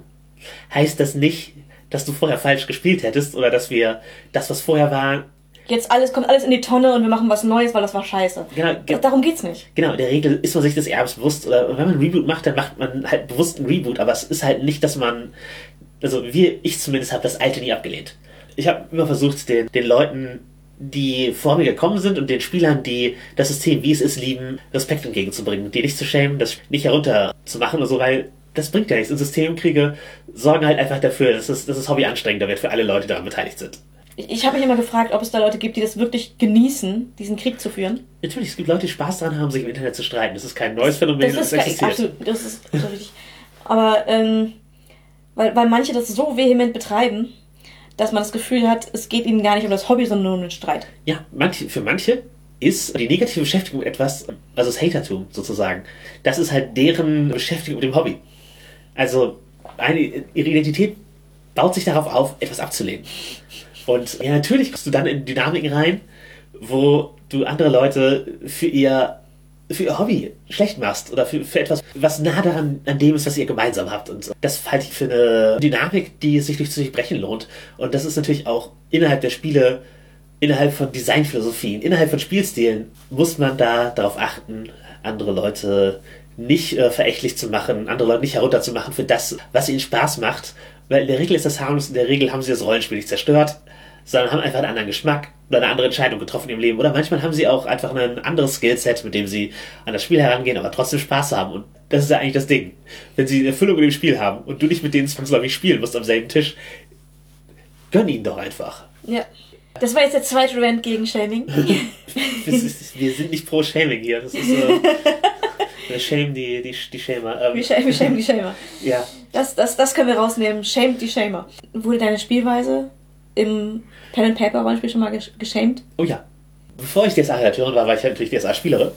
Heißt das nicht, dass du vorher falsch gespielt hättest oder dass wir das, was vorher war, jetzt alles kommt alles in die Tonne und wir machen was Neues, weil das war scheiße. Genau, ge Darum geht's nicht. Genau, in der Regel ist man sich des Erbes bewusst. Oder wenn man ein Reboot macht, dann macht man halt bewusst einen Reboot. Aber es ist halt nicht, dass man. Also wir, ich zumindest habe das Alte nie abgelehnt. Ich habe immer versucht, den, den Leuten, die vor mir gekommen sind und den Spielern, die das System, wie es ist, lieben, Respekt entgegenzubringen. Die nicht zu schämen, das nicht herunterzumachen oder so, weil das bringt ja nichts. Und Systemkriege sorgen halt einfach dafür, dass das, dass das Hobby anstrengender wird für alle Leute, die daran beteiligt sind. Ich habe mich immer gefragt, ob es da Leute gibt, die das wirklich genießen, diesen Krieg zu führen. Natürlich, es gibt Leute, die Spaß daran haben, sich im Internet zu streiten. Das ist kein neues Phänomen, das, das existiert. Absolut, das ist so richtig. Aber ähm, weil, weil manche das so vehement betreiben, dass man das Gefühl hat, es geht ihnen gar nicht um das Hobby, sondern nur um den Streit. Ja, manche, für manche ist die negative Beschäftigung etwas, also das Hatertum sozusagen, das ist halt deren Beschäftigung mit dem Hobby. Also eine, ihre Identität baut sich darauf auf, etwas abzulehnen. Und ja, natürlich kommst du dann in Dynamiken rein, wo du andere Leute für ihr, für ihr Hobby schlecht machst oder für, für etwas, was nah daran an dem ist, was ihr gemeinsam habt. Und das halte ich für eine Dynamik, die sich durch zu durchbrechen lohnt. Und das ist natürlich auch innerhalb der Spiele, innerhalb von Designphilosophien, innerhalb von Spielstilen, muss man da darauf achten, andere Leute nicht äh, verächtlich zu machen, andere Leute nicht herunterzumachen für das, was ihnen Spaß macht. Weil in der Regel ist das harmlos, in der Regel haben sie das Rollenspiel nicht zerstört sondern haben einfach einen anderen Geschmack oder eine andere Entscheidung getroffen im Leben. Oder manchmal haben sie auch einfach ein anderes Skillset, mit dem sie an das Spiel herangehen, aber trotzdem Spaß haben. Und das ist ja eigentlich das Ding. Wenn sie eine Erfüllung in dem Spiel haben und du nicht mit denen zwangsläufig spielen musst am selben Tisch, gönn ihnen doch einfach. Ja. Das war jetzt der zweite Rant gegen Shaming. wir sind nicht pro Shaming hier. Das ist äh, wir shame die, die, die Shamer. Ähm. Wir, shame, wir shame die Shamer. ja. Das, das, das können wir rausnehmen. Shame die Shamer. Wurde deine Spielweise im Pen and Paper Rollenspiel schon mal geschämt? Oh ja. Bevor ich DSA-Redakteurin war, war ich natürlich DSA-Spielerin.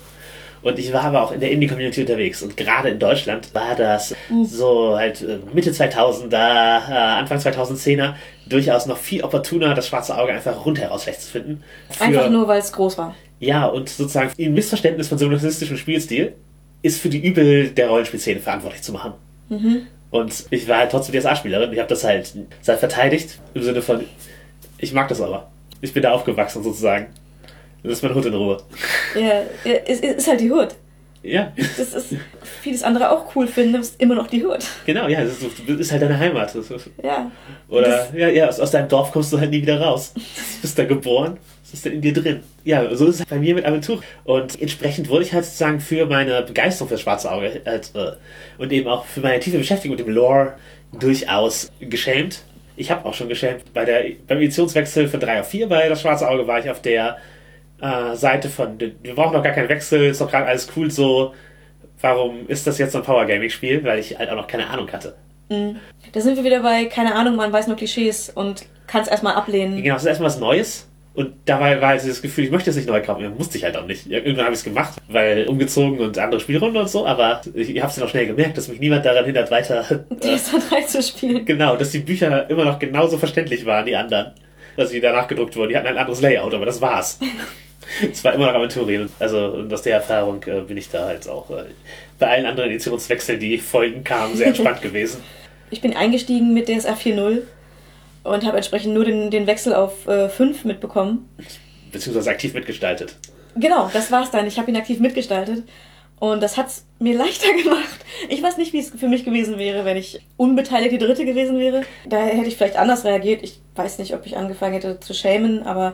Und ich war aber auch in der Indie-Community unterwegs. Und gerade in Deutschland war das mhm. so halt äh, Mitte 2000er, äh, Anfang 2010er durchaus noch viel opportuner, das schwarze Auge einfach rundheraus schlecht zu finden. Einfach nur, weil es groß war. Ja, und sozusagen ein Missverständnis von synchronistischem Spielstil ist für die Übel der Rollenspielszene verantwortlich zu machen. Mhm. Und ich war halt trotzdem DSA-Spielerin. Ich habe das halt, halt verteidigt im Sinne von, ich mag das aber. Ich bin da aufgewachsen sozusagen. Das ist mein Hut in Ruhe. Ja, ja es ist halt die Hut. Ja. Das ist vieles andere auch cool finden, ist immer noch die Hut. Genau, ja, das ist, halt deine Heimat. Ja. Oder, das, ja, ja, aus, aus deinem Dorf kommst du halt nie wieder raus. Du bist da geboren, das ist dann in dir drin. Ja, so ist es bei mir mit Aventur. Und entsprechend wurde ich halt sozusagen für meine Begeisterung für das schwarze Auge halt, äh, und eben auch für meine tiefe Beschäftigung mit dem Lore durchaus geschämt ich habe auch schon geschämt. Bei der, beim Editionswechsel von 3 auf 4 bei Das Schwarze Auge war ich auf der äh, Seite von, wir brauchen doch gar keinen Wechsel, ist doch gerade alles cool so. Warum ist das jetzt so ein Power Gaming Spiel? Weil ich halt auch noch keine Ahnung hatte. Da sind wir wieder bei, keine Ahnung, man weiß nur Klischees und kann es erstmal ablehnen. Genau, es ist erstmal was Neues. Und dabei war halt das Gefühl, ich möchte es nicht neu kaufen. Musste ich halt auch nicht. Irgendwann habe ich es gemacht, weil umgezogen und andere Spielrunden und so. Aber ich, habe es dann auch schnell gemerkt, dass mich niemand daran hindert, weiter. Äh, DSA3 zu spielen. genau, dass die Bücher immer noch genauso verständlich waren, die anderen. Dass sie danach gedruckt wurden. Die hatten ein anderes Layout, aber das war's. Es war immer noch Aventurien. Also und aus der Erfahrung äh, bin ich da halt auch äh, bei allen anderen Editionswechseln, die Folgen kamen, sehr entspannt gewesen. Ich bin eingestiegen mit DSA 4.0 und habe entsprechend nur den, den Wechsel auf äh, 5 mitbekommen. Beziehungsweise aktiv mitgestaltet. Genau, das war's dann. Ich habe ihn aktiv mitgestaltet. Und das hat's mir leichter gemacht. Ich weiß nicht, wie es für mich gewesen wäre, wenn ich unbeteiligte Dritte gewesen wäre. Da hätte ich vielleicht anders reagiert. Ich weiß nicht, ob ich angefangen hätte zu schämen, aber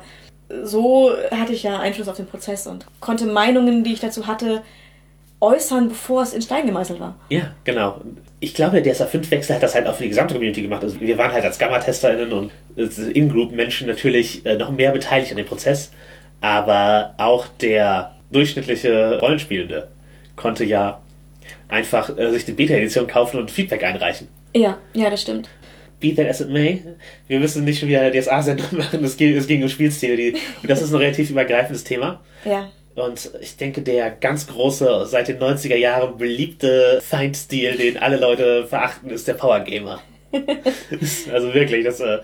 so hatte ich ja Einfluss auf den Prozess und konnte Meinungen, die ich dazu hatte, äußern, bevor es in Stein gemeißelt war. Ja, genau. Ich glaube, der SA5-Wechsel hat das halt auch für die gesamte Community gemacht. Also wir waren halt als Gamma-TesterInnen und In-Group-Menschen natürlich äh, noch mehr beteiligt an dem Prozess. Aber auch der durchschnittliche Rollenspielende konnte ja einfach äh, sich die Beta-Edition kaufen und Feedback einreichen. Ja, ja, das stimmt. Be that as it may. Wir müssen nicht schon wieder DSA-Sendung machen. Es ging, es ging um Spielstile. Die, und das ist ein relativ übergreifendes Thema. Ja. Und ich denke, der ganz große, seit den 90er Jahren beliebte Feindstil, den alle Leute verachten, ist der Power Gamer. also wirklich, das äh,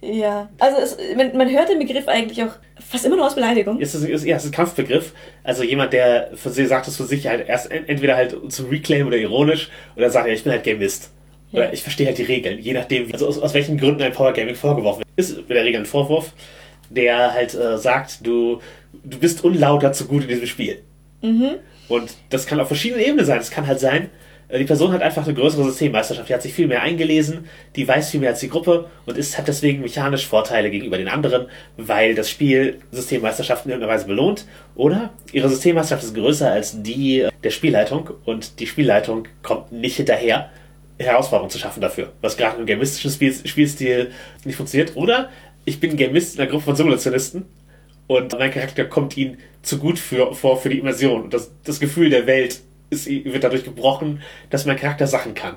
Ja. Also es, man, man hört den Begriff eigentlich auch fast immer nur aus Beleidigung. ist, es- ist, ja, es ist ein Kampfbegriff. Also jemand, der für sie sagt es für sich halt erst en- entweder halt zum Reclaim oder ironisch oder sagt, ja, ich bin halt Gamist. Oder Ja. ich verstehe halt die Regeln, je nachdem, wie, also aus, aus welchen Gründen ein Power Gaming vorgeworfen wird. Ist in der Regel ein Vorwurf, der halt äh, sagt, du, du bist unlauter zu gut in diesem Spiel. Und das kann auf verschiedenen Ebenen sein. Es kann halt sein, äh, die Person hat einfach eine größere Systemmeisterschaft, die hat sich viel mehr eingelesen, die weiß viel mehr als die Gruppe und ist, hat deswegen mechanisch Vorteile gegenüber den anderen, weil das Spiel Systemmeisterschaften in irgendeiner Weise belohnt. Oder ihre Systemmeisterschaft ist größer als die äh, der Spielleitung und die Spielleitung kommt nicht hinterher, Herausforderungen zu schaffen dafür, was gerade im gamistischen Spiel, Spielstil nicht funktioniert. Oder ich bin Gamist in einer Gruppe von Simulationisten und mein Charakter kommt ihnen zu gut für, vor für die Immersion. Und das, das Gefühl der Welt ist, wird dadurch gebrochen, dass mein Charakter Sachen kann.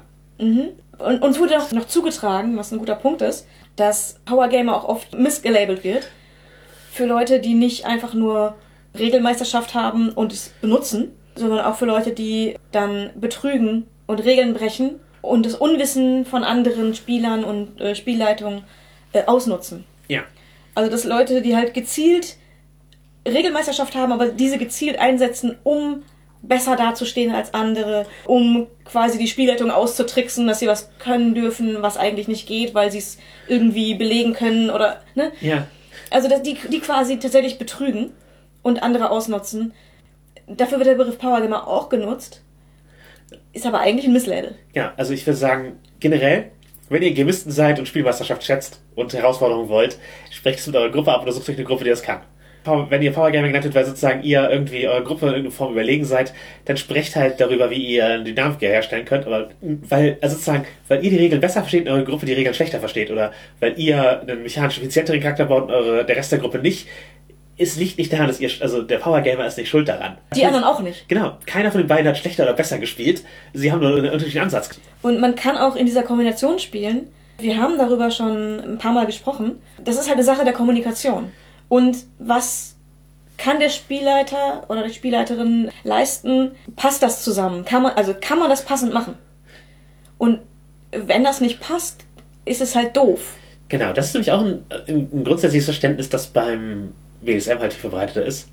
Und uns wurde auch noch zugetragen, was ein guter Punkt ist, dass Power Gamer auch oft missgelabelt wird. Für Leute, die nicht einfach nur Regelmeisterschaft haben und es benutzen, sondern auch für Leute, die dann betrügen und Regeln brechen und das Unwissen von anderen Spielern und äh, Spielleitungen äh, ausnutzen. Ja. Also dass Leute, die halt gezielt Regelmeisterschaft haben, aber diese gezielt einsetzen, um besser dazustehen als andere, um quasi die Spielleitung auszutricksen, dass sie was können dürfen, was eigentlich nicht geht, weil sie es irgendwie belegen können oder ne? Ja. Also dass die, die quasi tatsächlich betrügen und andere ausnutzen. Dafür wird der Begriff Power Gamer auch genutzt. Ist aber eigentlich ein Misslabel. Ja, also ich würde sagen, generell, wenn ihr Gemisten seid und Spielmeisterschaft schätzt und Herausforderungen wollt, sprecht es mit eurer Gruppe ab oder sucht euch eine Gruppe, die das kann. Wenn ihr Power Gaming genannt weil sozusagen ihr irgendwie eurer Gruppe in irgendeiner Form überlegen seid, dann sprecht halt darüber, wie ihr eine Dynamik herstellen könnt. Aber weil, also sozusagen, weil ihr die Regeln besser versteht und eure Gruppe die Regeln schlechter versteht oder weil ihr einen mechanisch effizienteren Charakter baut und eure, der Rest der Gruppe nicht, es liegt nicht daran, dass ihr, also der Power Gamer ist nicht schuld daran. Die anderen auch nicht. Genau, keiner von den beiden hat schlechter oder besser gespielt. Sie haben nur einen unterschiedlichen Ansatz. Und man kann auch in dieser Kombination spielen. Wir haben darüber schon ein paar Mal gesprochen. Das ist halt eine Sache der Kommunikation. Und was kann der Spielleiter oder die Spielleiterin leisten? Passt das zusammen? Kann man, also kann man das passend machen? Und wenn das nicht passt, ist es halt doof. Genau, das ist nämlich auch ein, ein, grundsätzliches Verständnis, das beim BSM halt viel verbreiteter ist.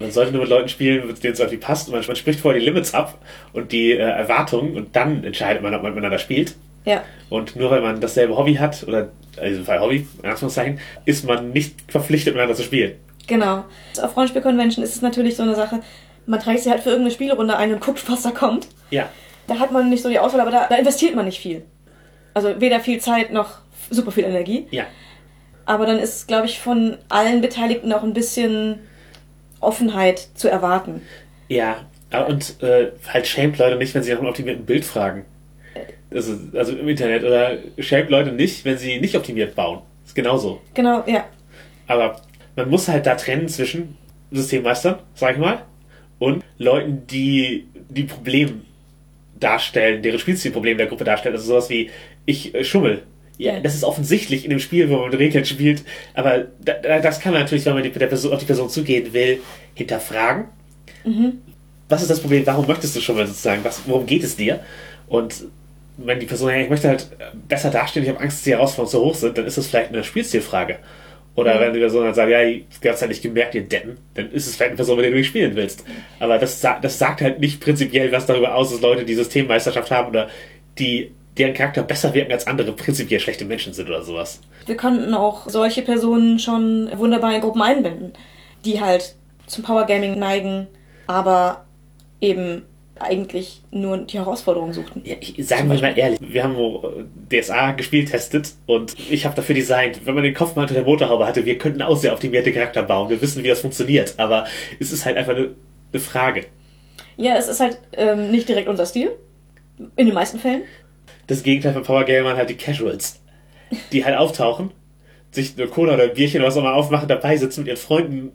Man sollte nur mit Leuten spielen, mit denen es irgendwie passt. Und man, man spricht vorher die Limits ab und die äh, Erwartungen und dann entscheidet man, ob man miteinander spielt. Ja. Und nur weil man dasselbe Hobby hat, oder in diesem Fall Hobby, in Anführungszeichen, ist man nicht verpflichtet, miteinander zu spielen. Genau. Auf Rollenspiel-Convention ist es natürlich so eine Sache, man trägt sie halt für irgendeine Spielrunde ein und guckt, was da kommt. Ja, Da hat man nicht so die Auswahl, aber da, da investiert man nicht viel. Also weder viel Zeit noch super viel Energie. ja. Aber dann ist, glaube ich, von allen Beteiligten auch ein bisschen Offenheit zu erwarten. Ja, und äh, halt schämt Leute nicht, wenn sie nach einem optimierten Bild fragen. Also, also im Internet. Oder schämt Leute nicht, wenn sie nicht optimiert bauen. Ist genauso. Genau, ja. Aber man muss halt da trennen zwischen, Systemmeistern, sag ich mal, und Leuten, die die Problem darstellen, deren Spielstilproblem der Gruppe darstellen. Also sowas wie, ich äh, schummel. Ja, das ist offensichtlich in dem Spiel, wo man mit Regeln spielt, aber da, da, das kann man natürlich, wenn man die, Person, auf die Person zugehen will, hinterfragen. Was ist das Problem? Warum möchtest du schummeln sozusagen? Was, worum geht es dir? Und wenn die Person, ja, ich möchte halt besser dastehen, ich habe Angst, dass die Herausforderungen zu hoch sind, dann ist das vielleicht eine Spielstilfrage. Oder wenn die Person dann sagt, ja, ich hab's halt nicht gemerkt, ihr Deppen, dann ist es vielleicht eine Person, mit der du nicht spielen willst. Aber das, das sagt halt nicht prinzipiell was darüber aus, dass Leute die Systemmeisterschaft haben oder die deren Charakter besser wirken als andere prinzipiell schlechte Menschen sind oder sowas. Wir konnten auch solche Personen schon wunderbar in Gruppen einbinden, die halt zum Powergaming neigen, aber eben eigentlich nur die Herausforderung suchten. Ja, ich, sagen wir mal ehrlich, wir haben äh, DSA gespielt, testet und ich habe dafür designt, wenn man den Kopf mal unter der Motorhaube hatte, wir könnten auch sehr optimierte Charakter bauen, wir wissen, wie das funktioniert, aber es ist halt einfach eine, eine Frage. Ja, es ist halt ähm, nicht direkt unser Stil. In den meisten Fällen. Das Gegenteil von Power Gamer halt die Casuals, die halt auftauchen, sich eine Cola oder ein Bierchen oder was auch immer aufmachen, dabei sitzen mit ihren Freunden,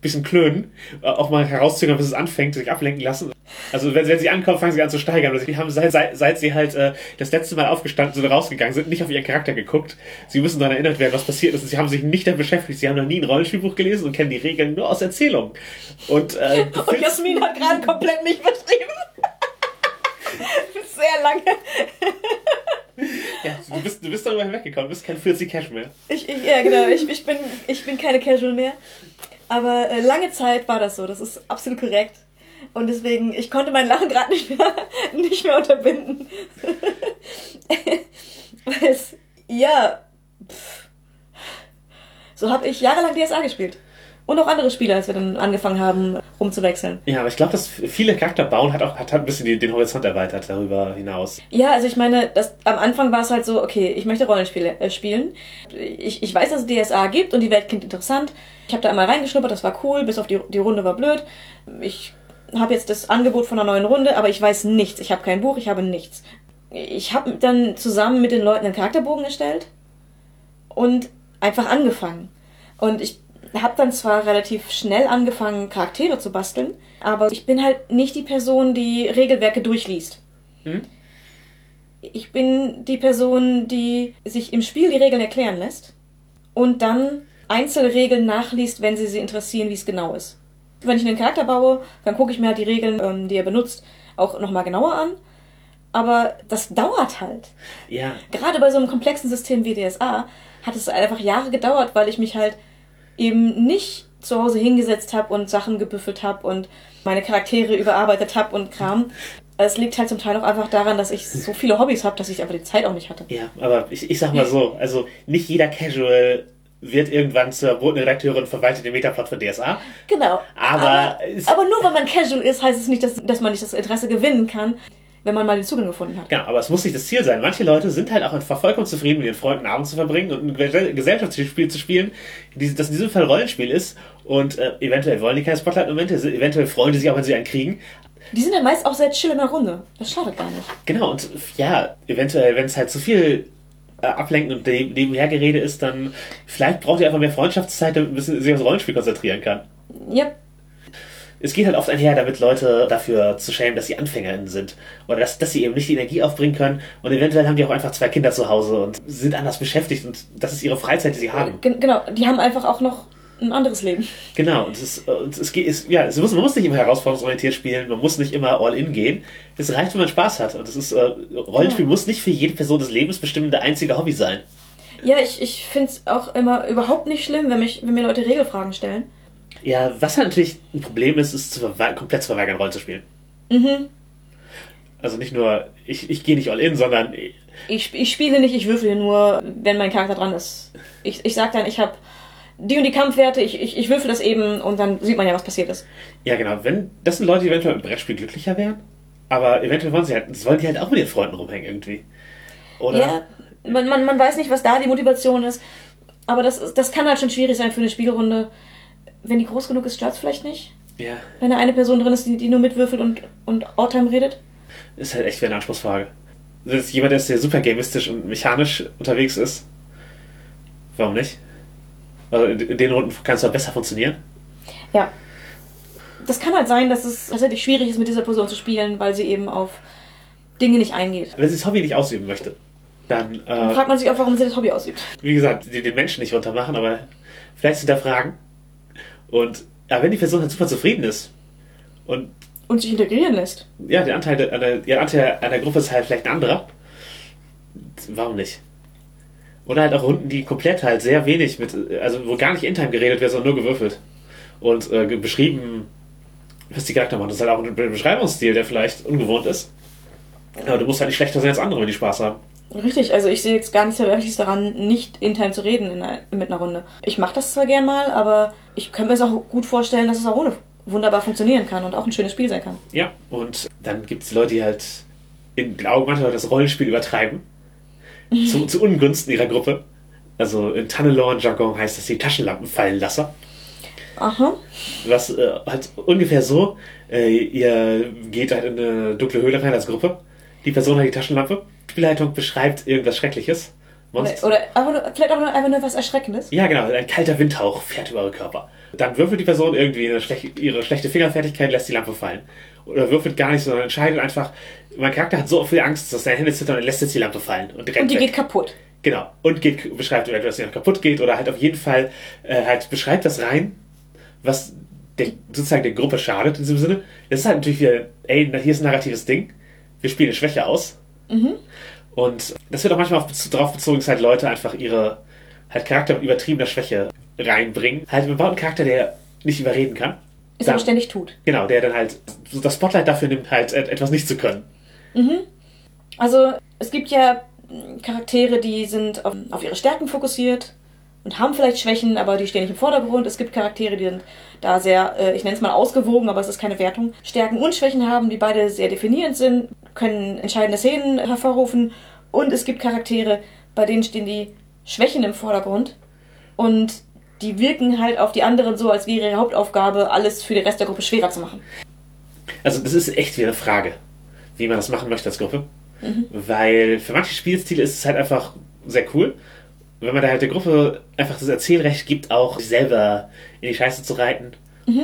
bisschen klönen, äh, auch mal herauszögern, bis es anfängt, sich ablenken lassen. Also wenn, wenn sie ankommen, fangen sie an zu steigern. Also die haben seit, seit, seit sie halt äh, das letzte Mal aufgestanden sind rausgegangen sind, nicht auf ihren Charakter geguckt. Sie müssen daran erinnert werden, was passiert ist. Und sie haben sich nicht damit beschäftigt. Sie haben noch nie ein Rollenspielbuch gelesen und kennen die Regeln nur aus Erzählungen. Und, äh, Und Jasmin hat gerade komplett mich beschrieben. Sehr lange. ja, du, bist, du bist darüber hinweggekommen, du bist kein 40 Cash mehr. Ich, ich, ja, genau. Ich, ich, bin, ich bin keine Casual mehr. Aber äh, lange Zeit war das so. Das ist absolut korrekt. Und deswegen, ich konnte mein Lachen gerade nicht mehr, nicht mehr unterbinden. Weil es, ja, pff. so habe ich jahrelang DSA gespielt. Und auch andere Spiele, als wir dann angefangen haben, rumzuwechseln. Ja, aber ich glaube, dass viele Charakter bauen hat auch hat ein bisschen den, den Horizont erweitert darüber hinaus. Ja, also ich meine, das, am Anfang war es halt so, okay, ich möchte Rollenspiele äh, spielen. Ich, ich weiß, dass es DSA gibt und die Welt klingt interessant. Ich habe da einmal reingeschnuppert, das war cool, bis auf die, die Runde war blöd. Ich habe jetzt das Angebot von einer neuen Runde, aber ich weiß nichts. Ich habe kein Buch, ich habe nichts. Ich habe dann zusammen mit den Leuten einen Charakterbogen erstellt und einfach angefangen. Und ich habe dann zwar relativ schnell angefangen, Charaktere zu basteln, aber ich bin halt nicht die Person, die Regelwerke durchliest. Hm? Ich bin die Person, die sich im Spiel die Regeln erklären lässt und dann Einzelregeln nachliest, wenn sie sie interessieren, wie es genau ist. Wenn ich einen Charakter baue, dann gucke ich mir halt die Regeln, ähm, die er benutzt, auch nochmal genauer an. Aber das dauert halt. Ja, Gerade bei so einem komplexen System wie DSA hat es einfach Jahre gedauert, weil ich mich halt eben nicht zu Hause hingesetzt habe und Sachen gebüffelt habe und meine Charaktere überarbeitet habe und Kram. Es liegt halt zum Teil auch einfach daran, dass ich so viele Hobbys habe, dass ich einfach die Zeit auch nicht hatte. ja, aber ich, ich sag mal so, also nicht jeder Casual wird irgendwann zur Botenredakteurin und verwaltet den Metaplot von DSA. Genau. Aber aber, aber nur weil man casual ist, heißt es nicht, dass, dass man nicht das Interesse gewinnen kann, wenn man mal den Zugang gefunden hat. Genau, aber es muss nicht das Ziel sein. Manche Leute sind halt auch einfach vollkommen zufrieden, mit ihren Freunden Abend zu verbringen und ein Gesell- Gesellschaftsspiel zu spielen, das in diesem Fall Rollenspiel ist. Und äh, eventuell wollen die keine Spotlight-Momente, eventuell freuen die sich auch, wenn sie einen kriegen. Die sind dann meist auch sehr chill in der Runde. Das schadet gar nicht. Genau, und ja, eventuell, wenn es halt zu viel äh, ablenken und neben- nebenhergerede ist, dann vielleicht braucht ihr einfach mehr Freundschaftszeit, damit man sich aufs Rollenspiel konzentrieren kann. Ja, Es geht halt oft einher, damit Leute dafür zu schämen, dass sie AnfängerInnen sind. Oder dass, dass sie eben nicht die Energie aufbringen können. Und eventuell haben die auch einfach zwei Kinder zu Hause und sind anders beschäftigt und das ist ihre Freizeit, die sie haben. gen- genau. Die haben einfach auch noch ein anderes Leben. Genau, und es, ist, äh, und es geht, es, ja, es muss, man muss nicht immer herausforderungsorientiert spielen, man muss nicht immer all in gehen. Es reicht, wenn man Spaß hat. Und es ist, äh, Rollenspiel Ja. muss nicht für jede Person des Lebens bestimmende einzige Hobby sein. Ja, ich, ich finde es auch immer überhaupt nicht schlimm, wenn, mich, wenn mir Leute Regelfragen stellen. Ja, was halt natürlich ein Problem ist, ist zu komplett zu verweigern, Rollen zu spielen. Mhm. Also nicht nur, ich, ich gehe nicht all in, sondern Ich, ich spiele nicht, ich würfel nur, wenn mein Charakter dran ist. Ich, ich sag dann, ich habe die und die Kampfwerte, ich, ich, ich würfel das eben und dann sieht man ja, was passiert ist. Ja, genau. Wenn, das sind Leute, die eventuell im Brettspiel glücklicher wären, aber eventuell wollen sie halt, wollen die halt auch mit ihren Freunden rumhängen irgendwie. Oder? Ja, man, man, man weiß nicht, was da die Motivation ist. Aber das, das kann halt schon schwierig sein für eine Spielrunde. Wenn die groß genug ist, stört vielleicht nicht. Ja, Wenn da eine Person drin ist, die, die nur mitwürfelt und, und Outtime redet. ist halt echt wieder eine Anspruchsfrage. Wenn jetzt jemand ist, der super gamistisch und mechanisch unterwegs ist, warum nicht? Also in, den Runden kann es doch besser funktionieren. Ja. Das kann halt sein, dass es tatsächlich schwierig ist, mit dieser Person zu spielen, weil sie eben auf Dinge nicht eingeht. Wenn sie das Hobby nicht ausüben möchte, dann, Dann äh, fragt man sich auch, warum sie das Hobby ausübt. wie gesagt, die den Menschen nicht runtermachen, aber vielleicht hinterfragen. Und ja, wenn die Person halt super zufrieden ist und Und sich integrieren lässt. ja, der Anteil der, an der, der Anteil an der Gruppe ist halt vielleicht ein anderer, warum nicht? Oder halt auch Runden, die komplett halt sehr wenig mit, also wo gar nicht in-time geredet wird, sondern nur gewürfelt. Und äh, beschrieben, was die Charakter machen. Das ist halt auch ein Be- Beschreibungsstil, der vielleicht ungewohnt ist. Aber du musst halt nicht schlechter sein als andere, wenn die Spaß haben. Richtig, also ich sehe jetzt gar nichts Verwerfliches daran, nicht in Time zu reden in einer, mit einer Runde. Ich mache das zwar gern mal, aber ich könnte mir es auch gut vorstellen, dass es auch ohne wunderbar funktionieren kann und auch ein schönes Spiel sein kann. Ja, und dann gibt es Leute, die halt in den Augen manchmal das Rollenspiel übertreiben. zu, zu Ungunsten ihrer Gruppe. Also in Tunnelorn-Jargon heißt das die Taschenlampenfallenlasser. Aha. Was äh, halt ungefähr so, äh, ihr geht halt in eine dunkle Höhle rein als Gruppe. Die Person hat die Taschenlampe. Die Spielleitung beschreibt irgendwas Schreckliches. Oder, Monster. oder aber vielleicht auch nur, einfach nur was Erschreckendes. Ja, genau, ein kalter Windhauch fährt über eure Körper. Dann würfelt die Person irgendwie eine schlech ihre schlechte Fingerfertigkeit, lässt die Lampe fallen. Oder würfelt gar nicht, sondern entscheidet einfach, mein Charakter hat so viel Angst, dass seine Hände zittern und lässt jetzt die Lampe fallen. Und, rennt Und die weg. geht kaputt. Genau. Und geht, beschreibt eventuell, dass sie noch kaputt geht oder halt auf jeden Fall äh, halt beschreibt das rein, was der, sozusagen der Gruppe schadet in diesem Sinne. Das ist halt natürlich wieder, ey, hier ist ein narratives Ding. Wir spielen eine Schwäche aus. Und das wird auch manchmal darauf bezogen, dass halt Leute einfach ihre halt Charakter mit übertriebener Schwäche reinbringen. Halt, man baut einen Charakter, der nicht überreden kann. Ist Dann- aber ständig tut. Genau, der dann halt so das Spotlight dafür nimmt, halt et- etwas nicht zu können. Also es gibt ja Charaktere, die sind auf, auf ihre Stärken fokussiert und haben vielleicht Schwächen, aber die stehen nicht im Vordergrund. Es gibt Charaktere, die sind da sehr, äh, ich nenne es mal ausgewogen, aber es ist keine Wertung. Stärken und Schwächen haben, die beide sehr definierend sind, können entscheidende Szenen hervorrufen. Und es gibt Charaktere, bei denen stehen die Schwächen im Vordergrund und die wirken halt auf die anderen so, als wäre ihre Hauptaufgabe, alles für den Rest der Gruppe schwerer zu machen. Also das ist echt wieder eine Frage, wie man das machen möchte als Gruppe. Weil für manche Spielstile ist es halt einfach sehr cool. Wenn man da halt der Gruppe einfach das Erzählrecht gibt, auch selber in die Scheiße zu reiten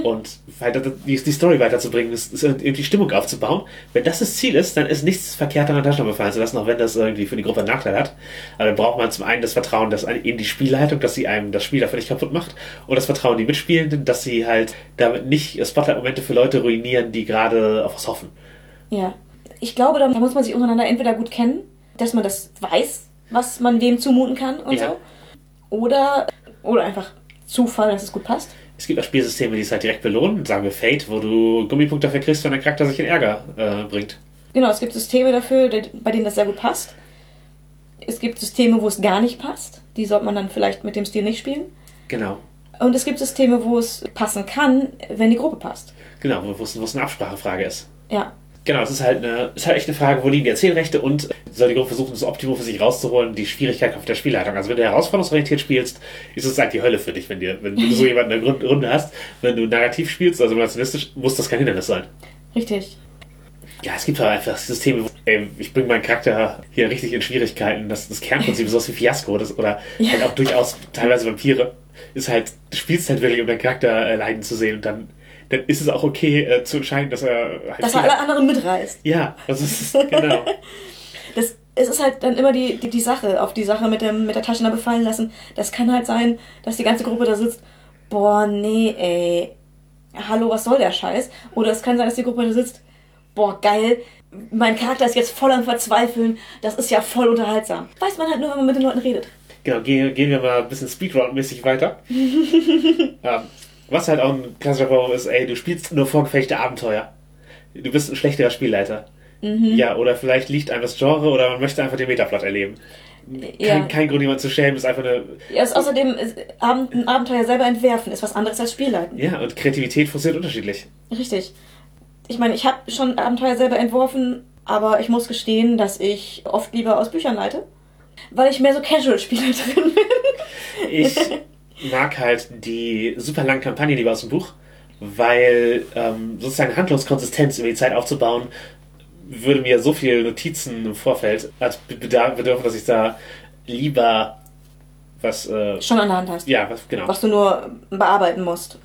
und weiter die, die Story weiterzubringen, ist, ist irgendwie Stimmung aufzubauen. Wenn das das Ziel ist, dann ist nichts verkehrt an der Taschenlampe fallen zu lassen, auch wenn das irgendwie für die Gruppe einen Nachteil hat. Aber dann braucht man zum einen das Vertrauen dass in die Spielleitung, dass sie einem das Spiel dafür nicht kaputt macht und das Vertrauen in die Mitspielenden, dass sie halt damit nicht Spotlight-Momente für Leute ruinieren, die gerade auf was hoffen. Ja. Ich glaube, da muss man sich untereinander entweder gut kennen, dass man das weiß, was man wem zumuten kann und Ja. so. Oder, oder einfach Zufall, dass es gut passt. Es gibt auch Spielsysteme, die es halt direkt belohnen, sagen wir Fate, wo du Gummipunkte dafür kriegst, wenn dein Charakter sich in Ärger äh, bringt. Genau, es gibt Systeme dafür, bei denen das sehr gut passt. Es gibt Systeme, wo es gar nicht passt. Die sollte man dann vielleicht mit dem Stil nicht spielen. Genau. Und es gibt Systeme, wo es passen kann, wenn die Gruppe passt. Genau, wo es wo es eine Absprachefrage ist. Ja. Genau, es ist halt eine, ist halt echt eine Frage, wo liegen die Erzählrechte und soll die Gruppe versuchen, das Optimum für sich rauszuholen, die Schwierigkeit auf der Spielleitung. Also wenn du herausforderungsorientiert spielst, ist es halt die Hölle für dich, wenn dir, wenn du so jemanden in der Runde hast. Wenn du narrativ spielst, also nationalistisch, muss das kein Hindernis sein. Richtig. Ja, es gibt aber einfach Systeme, wo, ey, ich bringe meinen Charakter hier richtig in Schwierigkeiten. Das, das Kernprinzip ist sowas wie Fiasko das, oder Ja. halt auch durchaus teilweise Vampire. Ist halt, du spielst halt wirklich, um deinen Charakter äh, leiden zu sehen und dann, dann ist es auch okay äh, zu entscheiden, dass er halt Dass er alle anderen mitreißt. Ja, das ist genau. Das, es ist halt dann immer die, die, die Sache, auf die Sache mit, dem, mit der Taschenlampe fallen lassen. Das kann halt sein, dass die ganze Gruppe da sitzt, boah, nee, ey, hallo, was soll der Scheiß? Oder es kann sein, dass die Gruppe da sitzt, boah, geil, mein Charakter ist jetzt voll am Verzweifeln, das ist ja voll unterhaltsam. Weiß man halt nur, wenn man mit den Leuten redet. Genau, gehen, gehen wir mal ein bisschen Speedrun-mäßig weiter. ähm, was halt auch ein klassischer Vorwurf ist, ey, du spielst nur vorgefechte Abenteuer. Du bist ein schlechterer Spielleiter. Ja, oder vielleicht liegt einem das Genre oder man möchte einfach den Metaplot erleben. Ja. Kein, kein Grund, jemanden zu schämen, ist einfach eine. Ja, ist außerdem, ist, ein Abenteuer selber entwerfen ist was anderes als Spielleiten. Ja, und Kreativität funktioniert unterschiedlich. Richtig. Ich meine, ich habe schon Abenteuer selber entworfen, aber ich muss gestehen, dass ich oft lieber aus Büchern leite, weil ich mehr so Casual-Spielerin bin. Ich mag halt die super langen Kampagnen lieber aus dem Buch, weil ähm, sozusagen Handlungskonsistenz über die Zeit aufzubauen, würde mir so viele Notizen im Vorfeld als bedürfen, dass ich da lieber was, äh, Schon an der Hand hast. ja, was, genau. Was du nur bearbeiten musst.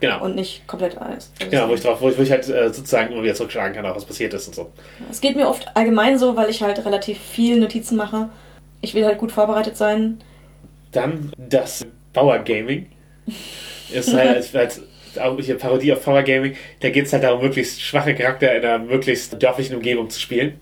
Genau. Und nicht komplett alles. Also Genau, wo ich drauf, wo ich, wo ich halt äh, sozusagen immer wieder zurückschlagen kann, auch was passiert ist und so. Es geht mir oft allgemein so, weil ich halt relativ viel Notizen mache. Ich will halt gut vorbereitet sein. Dann das Power Gaming. Ist halt als, auch hier Parodie auf Power Gaming. Da geht es halt darum, möglichst schwache Charakter in einer möglichst dörflichen Umgebung zu spielen.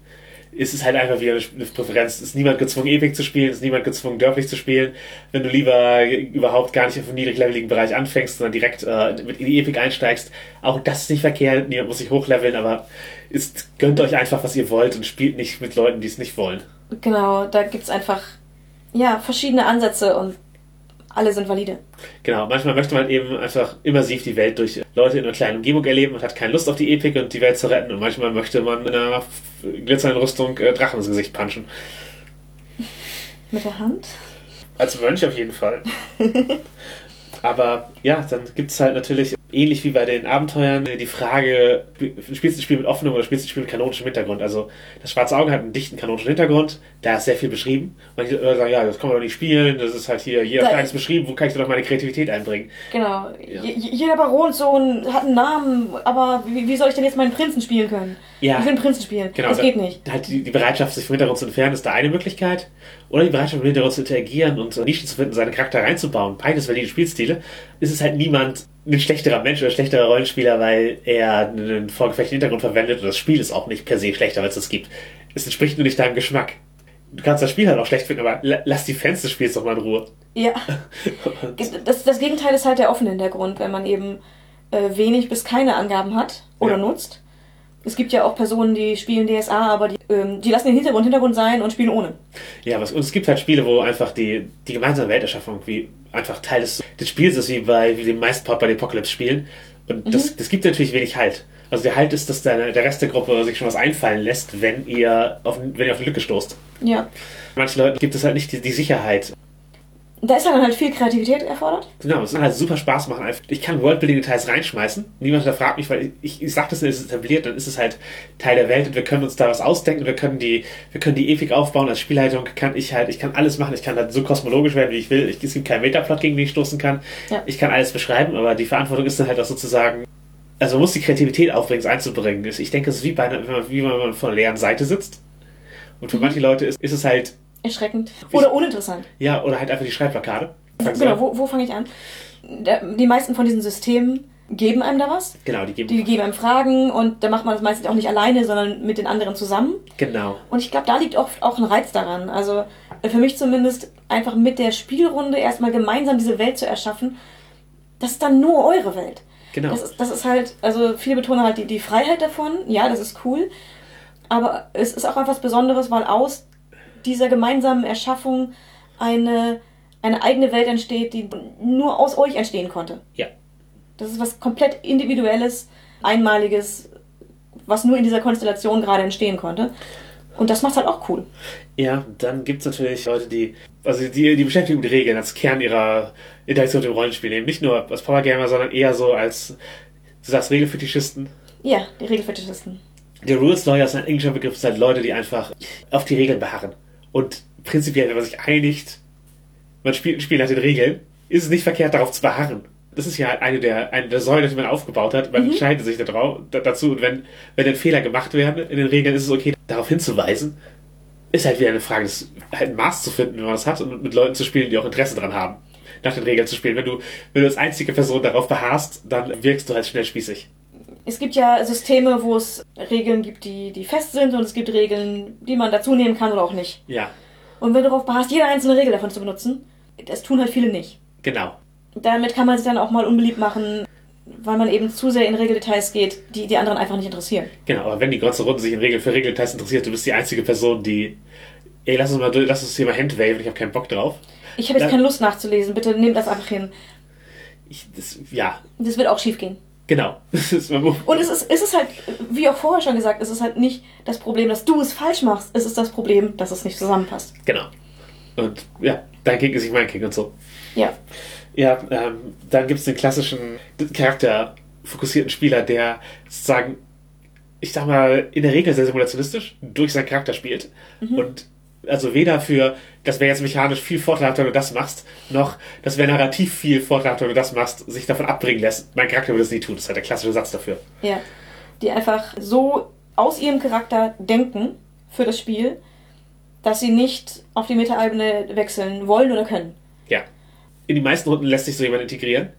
Ist es halt einfach wieder eine eine Präferenz. Ist niemand gezwungen, Epic zu spielen, ist niemand gezwungen, dörflich zu spielen. Wenn du lieber überhaupt gar nicht auf dem niedrigleveligen Bereich anfängst, sondern direkt äh, mit in die Epic einsteigst, auch das ist nicht verkehrt. Niemand muss sich hochleveln, aber ist, gönnt euch einfach, was ihr wollt und spielt nicht mit Leuten, die es nicht wollen. Genau, da gibt's einfach ja, verschiedene Ansätze und alle sind valide. Genau, manchmal möchte man eben einfach immersiv die Welt durch Leute in einer kleinen Umgebung erleben und hat keine Lust auf die Epik und die Welt zu retten. Und manchmal möchte man in einer glitzernden Rüstung äh, Drachen ins Gesicht punchen. Mit der Hand? Als Mönch auf jeden Fall. Aber ja, dann gibt es halt natürlich, ähnlich wie bei den Abenteuern, die Frage, spielst du ein Spiel mit offenem oder spielst du ein Spiel mit kanonischem Hintergrund? Also das Schwarze Auge hat einen dichten kanonischen Hintergrund, da ist sehr viel beschrieben. Manche Leute sagen, ja, das kann man doch nicht spielen, das ist halt hier, jeder Da- Stein ist beschrieben, wo kann ich denn noch meine Kreativität einbringen? Genau. Ja. Jeder Baronssohn hat einen Namen, aber wie, wie soll ich denn jetzt meinen Prinzen spielen können? Ja. Ich will einen Prinzen spielen. Genau, das da- geht nicht. Halt die, die Bereitschaft, sich vom Hintergrund zu entfernen, ist da eine Möglichkeit. Oder die Bereitschaft, im Hintergrund zu interagieren und äh, Nischen zu finden, seine Charakter reinzubauen. Beides valide Spielstile. Ist es halt niemand ein schlechterer Mensch oder schlechterer Rollenspieler, weil er einen vorgefechten Hintergrund verwendet und das Spiel ist auch nicht per se schlechter, weil es das gibt. Es entspricht nur nicht deinem Geschmack. Du kannst das Spiel halt auch schlecht finden, aber la- lass die Fans des Spiels doch mal in Ruhe. Ja. Das, das Gegenteil ist halt der offene Hintergrund, wenn man eben äh, wenig bis keine Angaben hat oder Ja. nutzt. Es gibt ja auch Personen, die spielen DSA, aber die, ähm, die lassen den Hintergrund Hintergrund sein und spielen ohne. Ja, was, und es gibt halt Spiele, wo einfach die, die gemeinsame Welterschaffung wie einfach Teil des, des Spiels ist, wie bei wie den meisten Pop bei den Apocalypse-Spielen. Und das, das gibt natürlich wenig Halt. Also der Halt ist, dass der, der Rest der Gruppe sich schon was einfallen lässt, wenn ihr auf, wenn ihr auf eine Lücke stoßt. Ja. Manchen Leuten gibt es halt nicht die, die Sicherheit. Da ist dann halt viel Kreativität erfordert. Genau, es kann halt super Spaß machen. Ich kann Worldbuilding-Details reinschmeißen. Niemand hinterfragt mich, weil ich, ich sag das, ist es etabliert, dann ist es halt Teil der Welt und wir können uns da was ausdenken. Wir können die, wir können die Epik aufbauen. Als Spielleitung kann ich halt, ich kann alles machen. Ich kann halt so kosmologisch werden, wie ich will. Ich, es gibt keinen Metaplot, gegen den ich stoßen kann. Ja. Ich kann alles beschreiben, aber die Verantwortung ist dann halt auch sozusagen, also man muss die Kreativität aufbringen, es einzubringen. Ich denke, es ist wie bei einer, wenn man, wie man vor einer leeren Seite sitzt. Und für manche Leute ist, ist es halt, Erschreckend. Oder uninteressant. ja, oder halt einfach die Schreibblockade. Genau, wo, wo fange ich an? Die meisten von diesen Systemen geben einem da was. Genau, die geben. Die geben einem Fragen und da macht man das meistens auch nicht alleine, sondern mit den anderen zusammen. genau. Und ich glaube, da liegt oft auch ein Reiz daran. Also äh, für mich zumindest einfach mit der Spielrunde erstmal gemeinsam diese Welt zu erschaffen. Das ist dann nur eure Welt. Genau. Das ist, das ist halt, also viele betonen halt die, die Freiheit davon. Ja, das ist cool. Aber es ist auch etwas Besonderes, weil aus dieser gemeinsamen Erschaffung eine, eine eigene Welt entsteht, die nur aus euch entstehen konnte. Ja. Das ist was komplett Individuelles, Einmaliges, was nur in dieser Konstellation gerade entstehen konnte. Und das macht halt auch cool. Ja, dann gibt's natürlich Leute, die, also die, die beschäftigen mit Regeln als Kern ihrer Interaktion mit dem Rollenspiel nehmen. Nicht nur als Powergamer, sondern eher so als, du sagst Regelfetischisten. Ja, die Regelfetischisten. Der Rules Lawyer ist ein englischer Begriff, sind halt Leute, die einfach auf die Regeln beharren. Und prinzipiell, wenn man sich einigt, man spielt ein Spiel nach den Regeln, ist es nicht verkehrt, darauf zu beharren. Das ist ja eine der, eine der Säulen, die man aufgebaut hat. Man entscheidet sich darauf, da, dazu. Und wenn, wenn dann Fehler gemacht werden in den Regeln, ist es okay, darauf hinzuweisen. Ist halt wieder eine Frage, das, halt ein Maß zu finden, wenn man das hat und mit Leuten zu spielen, die auch Interesse dran haben, nach den Regeln zu spielen. Wenn du, wenn du als einzige Person darauf beharrst, dann wirkst du halt schnell spießig. Es gibt ja Systeme, wo es Regeln gibt, die, die fest sind und es gibt Regeln, die man dazu nehmen kann oder auch nicht. Ja, Und wenn du darauf beharrst, jede einzelne Regel davon zu benutzen, das tun halt viele nicht. genau. Damit kann man sich dann auch mal unbeliebt machen, weil man eben zu sehr in Regeldetails geht, die die anderen einfach nicht interessieren. Genau, aber wenn die ganze Runde sich in Regeln für Regeltests interessiert, du bist die einzige Person, die, ey, lass uns mal, lass uns hier mal Handwaven, ich habe keinen Bock drauf. Ich habe jetzt Ja. keine Lust nachzulesen, bitte nehmt das einfach hin. Ich, das, ja, Das wird auch schief gehen. Genau. Und es ist, es ist halt, wie auch vorher schon gesagt, es ist halt nicht das Problem, dass du es falsch machst. Es ist das Problem, dass es nicht zusammenpasst. genau. Und ja, dein Kick ist nicht mein Kick und so. Ja. Ja, ähm, dann gibt es den klassischen charakterfokussierten Spieler, der sozusagen, ich sag mal, in der Regel sehr simulationistisch durch seinen Charakter spielt und Also weder für, das wäre jetzt mechanisch viel vorteilhafter, wenn du das machst, noch, das wäre narrativ viel vorteilhafter, wenn du das machst, sich davon abbringen lässt. Mein Charakter würde es nie tun. Das ist halt der klassische Satz dafür. Ja. Die einfach so aus ihrem Charakter denken für das Spiel, dass sie nicht auf die Meta-Ebene wechseln wollen oder können. Ja. In die meisten Runden lässt sich so jemand integrieren.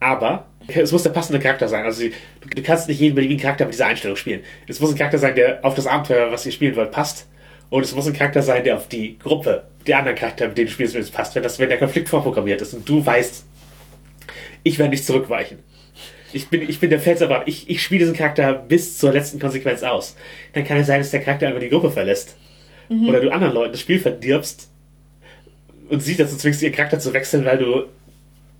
Aber es muss der passende Charakter sein. Also du, du kannst nicht jeden beliebigen Charakter mit dieser Einstellung spielen. Es muss ein Charakter sein, der auf das Abenteuer, was ihr spielen wollt, passt. Und es muss ein Charakter sein, der auf die Gruppe, die anderen Charakter, mit denen du spielst, passt. Wenn, das, wenn der Konflikt vorprogrammiert ist und du weißt, ich werde nicht zurückweichen. Ich bin, ich bin der Felserwart. Ich, ich spiele diesen Charakter bis zur letzten Konsequenz aus. Dann kann es sein, dass der Charakter einfach die Gruppe verlässt. Mhm. Oder du anderen Leuten das Spiel verdirbst und sie dazu zwingst, ihren Charakter zu wechseln, weil du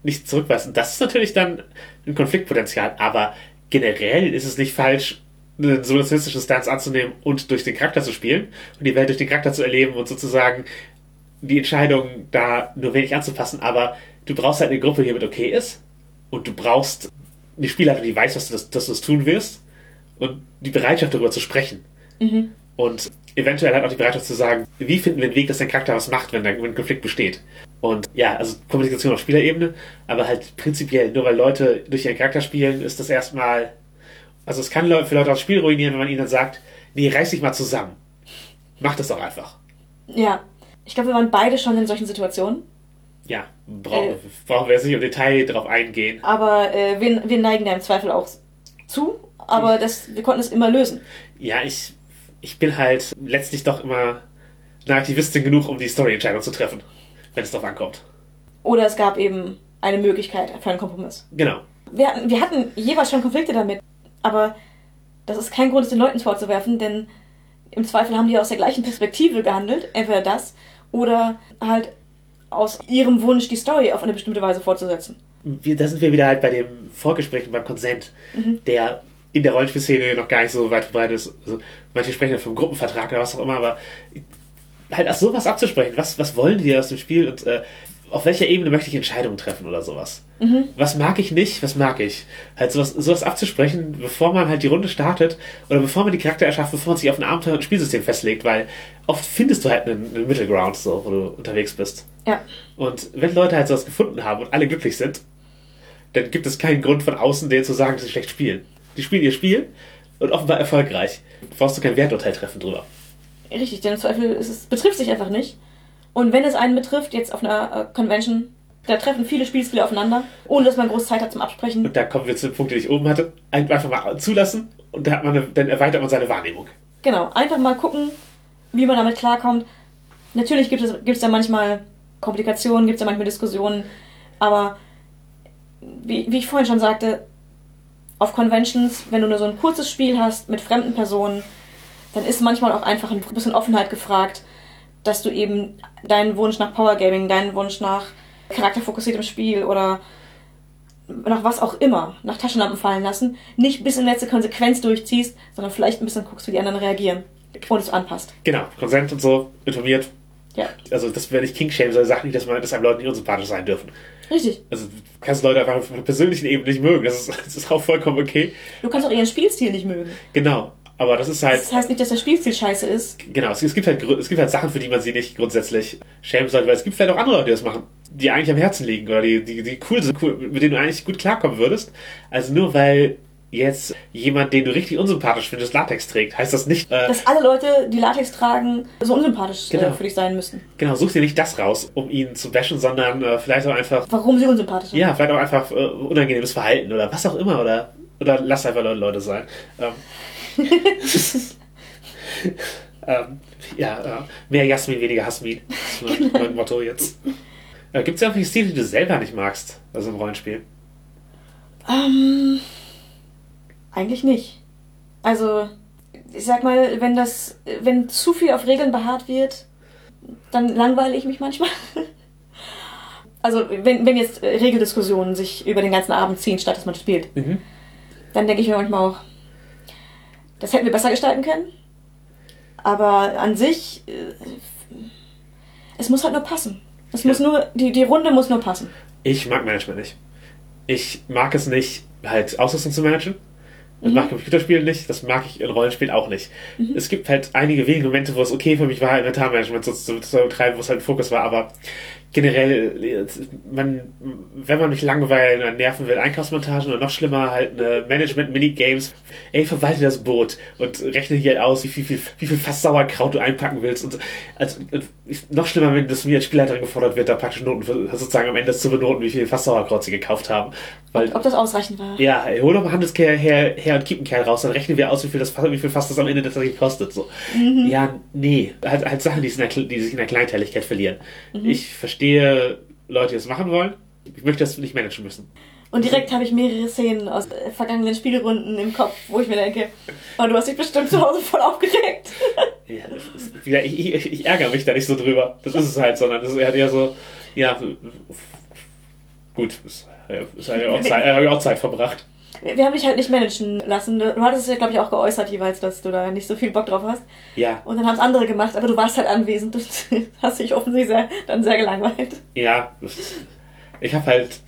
nicht zurückweist. Und das ist natürlich dann ein Konfliktpotenzial. Aber generell ist es nicht falsch, einen soluzistischen Stance anzunehmen und durch den Charakter zu spielen und die Welt durch den Charakter zu erleben und sozusagen die Entscheidung da nur wenig anzupassen. Aber du brauchst halt eine Gruppe, die mit okay ist und du brauchst eine Spielleitung, die weiß, dass du das, dass du das tun wirst und die Bereitschaft darüber zu sprechen. Mhm. Und eventuell halt auch die Bereitschaft zu sagen, wie finden wir einen Weg, dass dein Charakter was macht, wenn, wenn ein Konflikt besteht. Und ja, also Kommunikation auf Spielerebene, aber halt prinzipiell, nur weil Leute durch ihren Charakter spielen, ist das erstmal. Also es kann für Leute das Spiel ruinieren, wenn man ihnen dann sagt, nee, reiß dich mal zusammen. Mach das doch einfach. Ja. Ich glaube, wir waren beide schon in solchen Situationen. Ja, brauchen, äh, brauchen wir jetzt nicht im Detail drauf eingehen. Aber äh, wir, wir neigen da im Zweifel auch zu, aber das, wir konnten es immer lösen. Ja, ich, ich bin halt letztlich doch immer Narrativistin genug, um die Storyentscheidung zu treffen wenn es darauf ankommt. Oder es gab eben eine Möglichkeit für einen Kompromiss. Genau. Wir hatten, wir hatten jeweils schon Konflikte damit, aber das ist kein Grund, es den Leuten vorzuwerfen, denn im Zweifel haben die aus der gleichen Perspektive gehandelt, entweder das oder halt aus ihrem Wunsch, die Story auf eine bestimmte Weise fortzusetzen. Wir, da sind wir wieder halt bei dem Vorgespräch und beim Konsent, mhm. der in der Rollenspielszene noch gar nicht so weit verbreitet ist. Also, manche sprechen ja vom Gruppenvertrag oder was auch immer, aber halt auch sowas abzusprechen. Was, was wollen die aus dem Spiel und äh, auf welcher Ebene möchte ich Entscheidungen treffen oder sowas? Mhm. Was mag ich nicht, was mag ich? Halt sowas, sowas abzusprechen, bevor man halt die Runde startet oder bevor man die Charakter erschafft, bevor man sich auf ein Abenteuer und Spielsystem festlegt, weil oft findest du halt einen, einen Middle so, wo du unterwegs bist. Ja. Und wenn Leute halt sowas gefunden haben und alle glücklich sind, dann gibt es keinen Grund von außen, denen zu sagen, dass sie schlecht spielen. Die spielen ihr Spiel und offenbar erfolgreich. Da brauchst du kein Werturteil treffen drüber. Richtig, denn im Zweifel es betrifft sich einfach nicht. Und wenn es einen betrifft, jetzt auf einer äh, Convention, da treffen viele Spielstile aufeinander, ohne dass man groß Zeit hat zum Absprechen. Und da kommen wir zu dem Punkt, den ich oben hatte. Einfach mal zulassen und da eine, dann erweitert man seine Wahrnehmung. Genau, einfach mal gucken, wie man damit klarkommt. Natürlich gibt es, gibt es da manchmal Komplikationen, gibt es da manchmal Diskussionen, aber wie, wie ich vorhin schon sagte, auf Conventions, wenn du nur so ein kurzes Spiel hast mit fremden Personen, dann ist manchmal auch einfach ein bisschen Offenheit gefragt, dass du eben deinen Wunsch nach Power Gaming, deinen Wunsch nach charakterfokussiertem Spiel oder nach was auch immer, nach Taschenlampen fallen lassen, nicht bis in letzte Konsequenz durchziehst, sondern vielleicht ein bisschen guckst, wie die anderen reagieren und es anpasst. Genau, Konsent und so, informiert. Ja. Also das werde ich King Shame, sondern sag nicht, dass man, dass einem Leute nicht unsympathisch sein dürfen. Richtig. Also du kannst Leute einfach auf einer persönlichen Ebene nicht mögen. Das ist, das ist auch vollkommen okay. Du kannst auch ihren Spielstil nicht mögen. Genau. Aber das ist halt. Das heißt nicht, dass der Spielstil scheiße ist. Genau, es, es, gibt halt, es gibt halt Sachen, für die man sie nicht grundsätzlich schämen sollte, weil es gibt vielleicht auch andere Leute, die das machen, die eigentlich am Herzen liegen oder die, die, die cool sind, cool, mit denen du eigentlich gut klarkommen würdest. Also nur weil jetzt jemand, den du richtig unsympathisch findest, Latex trägt, heißt das nicht. Äh, dass alle Leute, die Latex tragen, so unsympathisch genau. äh, für dich sein müssen. Genau, such dir nicht das raus, um ihn zu bashen, sondern äh, vielleicht auch einfach. Warum sie unsympathisch sind. Ja, vielleicht auch einfach äh, unangenehmes Verhalten oder was auch immer oder, oder lass einfach Leute sein. Ähm, ähm, ja, äh, mehr Jasmin, weniger Hasmin. Das ist mein, mein Motto jetzt. Äh, Gibt es irgendwelche Stile, die du selber nicht magst, also im Rollenspiel? Ähm, eigentlich nicht. Also, ich sag mal, wenn das, wenn zu viel auf Regeln beharrt wird, dann langweile ich mich manchmal. Also, wenn, wenn jetzt Regeldiskussionen sich über den ganzen Abend ziehen, statt dass man spielt, mhm. dann denke ich mir manchmal auch, das hätten wir besser gestalten können. Aber an sich, äh, es muss halt nur passen. Es ja. muss nur, die, die Runde muss nur passen. Ich mag Management nicht. Ich mag es nicht, halt Ausrüstung zu managen. Das mag ich in Computerspielen nicht, das mag ich in Rollenspielen auch nicht. Es gibt halt einige wenige Momente, wo es okay für mich war, Inventarmanagement so zu so, betreiben, wo es halt ein Fokus war, aber generell, man, wenn man mich langweilen oder nerven will, Einkaufsmontagen oder noch schlimmer, halt eine Management-Minigames. Ey, verwalte das Boot und rechne hier aus, wie viel, wie viel, wie viel Fass Sauerkraut du einpacken willst. Und also, noch schlimmer, wenn das mir als Spielleiterin gefordert wird, da praktisch Noten sozusagen am Ende zu benoten, wie viel Fass Sauerkraut sie gekauft haben. Weil, Ob das ausreichend war. ja, ey, hol doch mal Handelskerl her, her und Kerl raus, dann rechnen wir aus, wie viel das, wie viel Fass das am Ende tatsächlich kostet. So. Ja, nee. Halt, halt Sachen, die, sich in der, die sich in der Kleinteiligkeit verlieren. Ich verstehe Leute, die das machen wollen. Ich möchte das nicht managen müssen. Und direkt habe ich mehrere Szenen aus vergangenen Spielrunden im Kopf, wo ich mir denke, oh, du hast dich bestimmt zu Hause voll aufgeregt. Ja, ist, ich, ich, ich ärgere mich da nicht so drüber. Das ist es halt, sondern das ist eher so, ja, gut, das, das habe ich auch Zeit verbracht. Wir haben dich halt nicht managen lassen. Du hattest es ja, glaube ich, auch geäußert jeweils, dass du da nicht so viel Bock drauf hast. Ja, Und dann haben es andere gemacht, aber du warst halt anwesend und hast dich offensichtlich sehr, dann sehr gelangweilt. ja, ich habe halt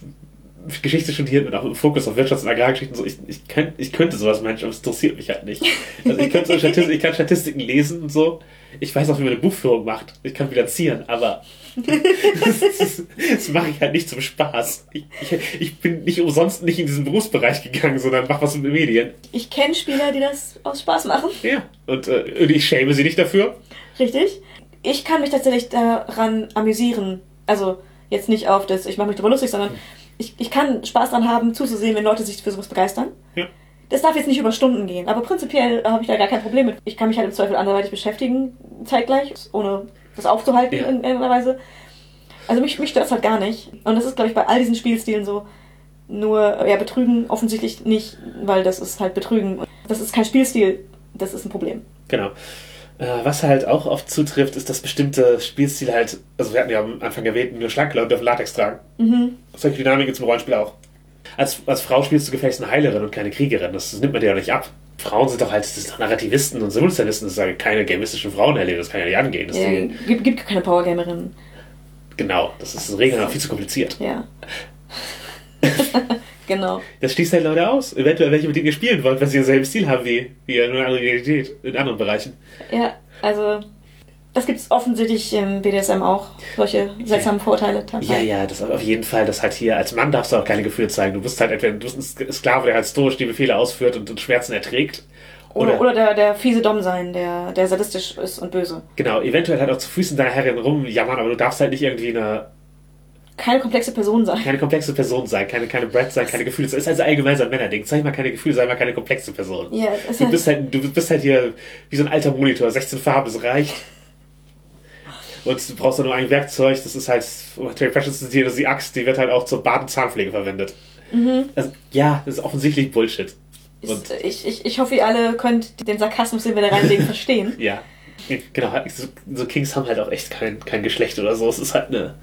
Geschichte studiert mit auch einem Fokus auf Wirtschafts- und Agrargeschichten. So, ich, ich, könnt, ich könnte sowas managen, aber es interessiert mich halt nicht. Also ich, könnte so Statistik, ich kann Statistiken lesen und so. Ich weiß auch, wie man eine Buchführung macht. Ich kann bilanzieren, aber das, das, mache ich halt nicht zum Spaß. Ich, ich, ich bin nicht umsonst nicht in diesen Berufsbereich gegangen, sondern mach was mit den Medien. Ich kenne Spieler, die das aus Spaß machen. Ja, und, äh, und ich schäme sie nicht dafür. Richtig. Ich kann mich tatsächlich daran amüsieren. Also jetzt nicht auf das, ich mache mich darüber lustig, sondern ich, ich kann Spaß daran haben, zuzusehen, wenn Leute sich für sowas begeistern. Ja. Das darf jetzt nicht über Stunden gehen, aber prinzipiell habe ich da gar kein Problem mit. Ich kann mich halt im Zweifel anderweitig beschäftigen, zeitgleich, ohne das aufzuhalten Ja. in irgendeiner Weise. Also mich, mich stört das halt gar nicht. Und das ist, glaube ich, bei all diesen Spielstilen so. Nur, ja, Betrügen offensichtlich nicht, weil das ist halt Betrügen. Das ist kein Spielstil, das ist ein Problem. Genau. Äh, was halt auch oft zutrifft, ist, dass bestimmte Spielstile halt, also wir hatten ja am Anfang erwähnt, nur schlanke Leute dürfen Latex tragen. Mhm. Solche Dynamiken zum Rollenspiel auch. Als, als Frau spielst du gefälligst eine Heilerin und keine Kriegerin. Das, das nimmt man dir ja nicht ab. Frauen sind doch halt das sind Narrativisten und Simultanisten. Das sind ja keine gamistischen Frauen erleben. Das kann ja nicht angehen. Das Ja, gibt, gibt keine Powergamerinnen. genau. Das ist in Regeln auch viel zu kompliziert. Ja. genau. Das schließt halt Leute aus. Eventuell welche, mit denen ihr spielen wollt, weil sie denselben Stil haben wie, wie eine andere Realität in anderen Bereichen. Ja, also das gibt es offensichtlich im BDSM auch, solche seltsamen Vorurteile. Ja, ja, das auf jeden Fall. Das halt hier, als Mann darfst du auch keine Gefühle zeigen. Du bist halt entweder du bist ein Sklave, der halt stoisch die Befehle ausführt und, und Schmerzen erträgt. Oder, oder der, der fiese Dom sein, der, der sadistisch ist und böse. Genau, eventuell halt auch zu Füßen deiner Herrin rumjammern, aber du darfst halt nicht irgendwie eine, Keine komplexe Person sein. keine komplexe Person sein, keine, keine Brad sein, keine Gefühle. Das ist also allgemein so ein Männerding. Zeig mal keine Gefühle, sei mal keine komplexe Person. Ja, ist Du halt, bist halt, du bist halt hier wie so ein alter Monitor, 16 Farben, das reicht. Und du brauchst dann nur ein Werkzeug, das ist halt, um Terry Pratchett zu zitieren, das ist die Axt, die wird halt auch zur Bad- und Zahnpflege verwendet. Also, ja, das ist offensichtlich Bullshit. Und ich, ich, ich hoffe, ihr alle könnt den Sarkasmus, den wir da reinlegen, verstehen. ja, genau, halt, so, so Kings haben halt auch echt kein, kein Geschlecht oder so. Es ist halt eine.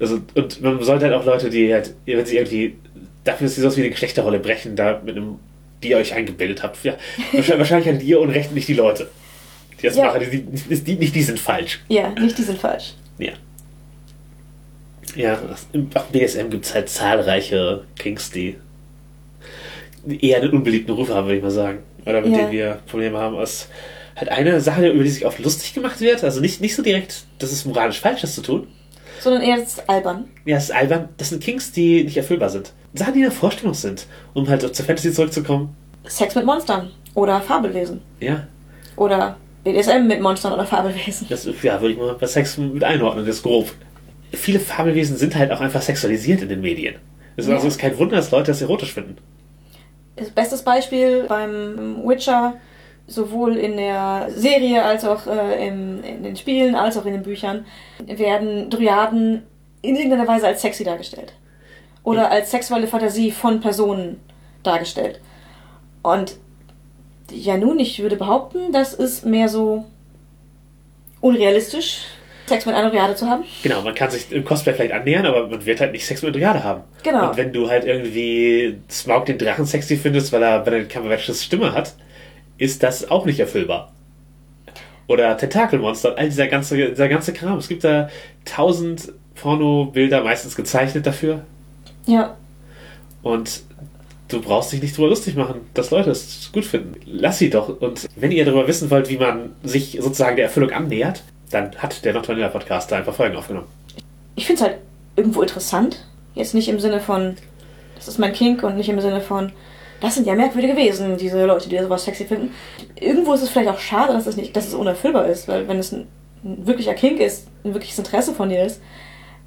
Also, und man sollte halt auch Leute, die halt, wenn sie irgendwie dafür, dass sie sowas wie eine Geschlechterrolle brechen, da mit einem, die ihr euch eingebildet habt. Ja, wahrscheinlich, wahrscheinlich hattet ihr Unrecht, nicht die Leute. Die das Ja. machen, die, die, die, nicht die sind falsch. Ja, nicht die sind falsch. Ja. Ja, im auch BSM gibt es halt zahlreiche Kings, die eher einen unbeliebten Ruf haben, würde ich mal sagen. Oder mit Ja. denen wir Probleme haben. Es halt eine Sache, über die sich oft lustig gemacht wird. Also nicht, nicht so direkt, das ist moralisch falsch, das zu tun. Sondern eher das ist albern. Ja, es ist albern. Das sind Kings, die nicht erfüllbar sind. Sachen, die in der Vorstellung sind. Um halt zur Fantasy zurückzukommen. Sex mit Monstern. Oder Fabelwesen. Ja, Oder BDSM mit Monstern oder Fabelwesen. das ja, würde ich mal bei Sex mit einordnen, das ist grob. Viele Fabelwesen sind halt auch einfach sexualisiert in den Medien. Es ist Ja. also ist kein Wunder, dass Leute das erotisch finden. Das bestes Beispiel beim Witcher, sowohl in der Serie als auch äh, im, in den Spielen, als auch in den Büchern, werden Dryaden in irgendeiner Weise als sexy dargestellt. Oder als sexuelle Fantasie von Personen dargestellt. Und ja nun, ich würde behaupten, das ist mehr so unrealistisch, Sex mit einer Dryade zu haben. Genau, man kann sich im Cosplay vielleicht annähern, aber man wird halt nicht Sex mit einer Dryade haben. Genau. Und wenn du halt irgendwie Smaug den Drachen sexy findest, weil er, weil er eine Cumberbatches Stimme hat, ist das auch nicht erfüllbar. Oder Tentakelmonster, all dieser ganze, dieser ganze Kram. Es gibt da tausend Pornobilder, meistens gezeichnet dafür. Ja, Und du brauchst dich nicht drüber lustig machen, dass Leute es gut finden. Lass sie doch. Und wenn ihr darüber wissen wollt, wie man sich sozusagen der Erfüllung annähert, dann hat der Not Vanilla Podcast da einfach Folgen aufgenommen. Ich finde es halt irgendwo interessant. Jetzt nicht im Sinne von, das ist mein Kink und nicht im Sinne von, das sind ja merkwürdige Wesen, diese Leute, die sowas sexy finden. Irgendwo ist es vielleicht auch schade, dass es nicht, dass es unerfüllbar ist, weil wenn es ein, ein wirklicher Kink ist, ein wirkliches Interesse von dir ist,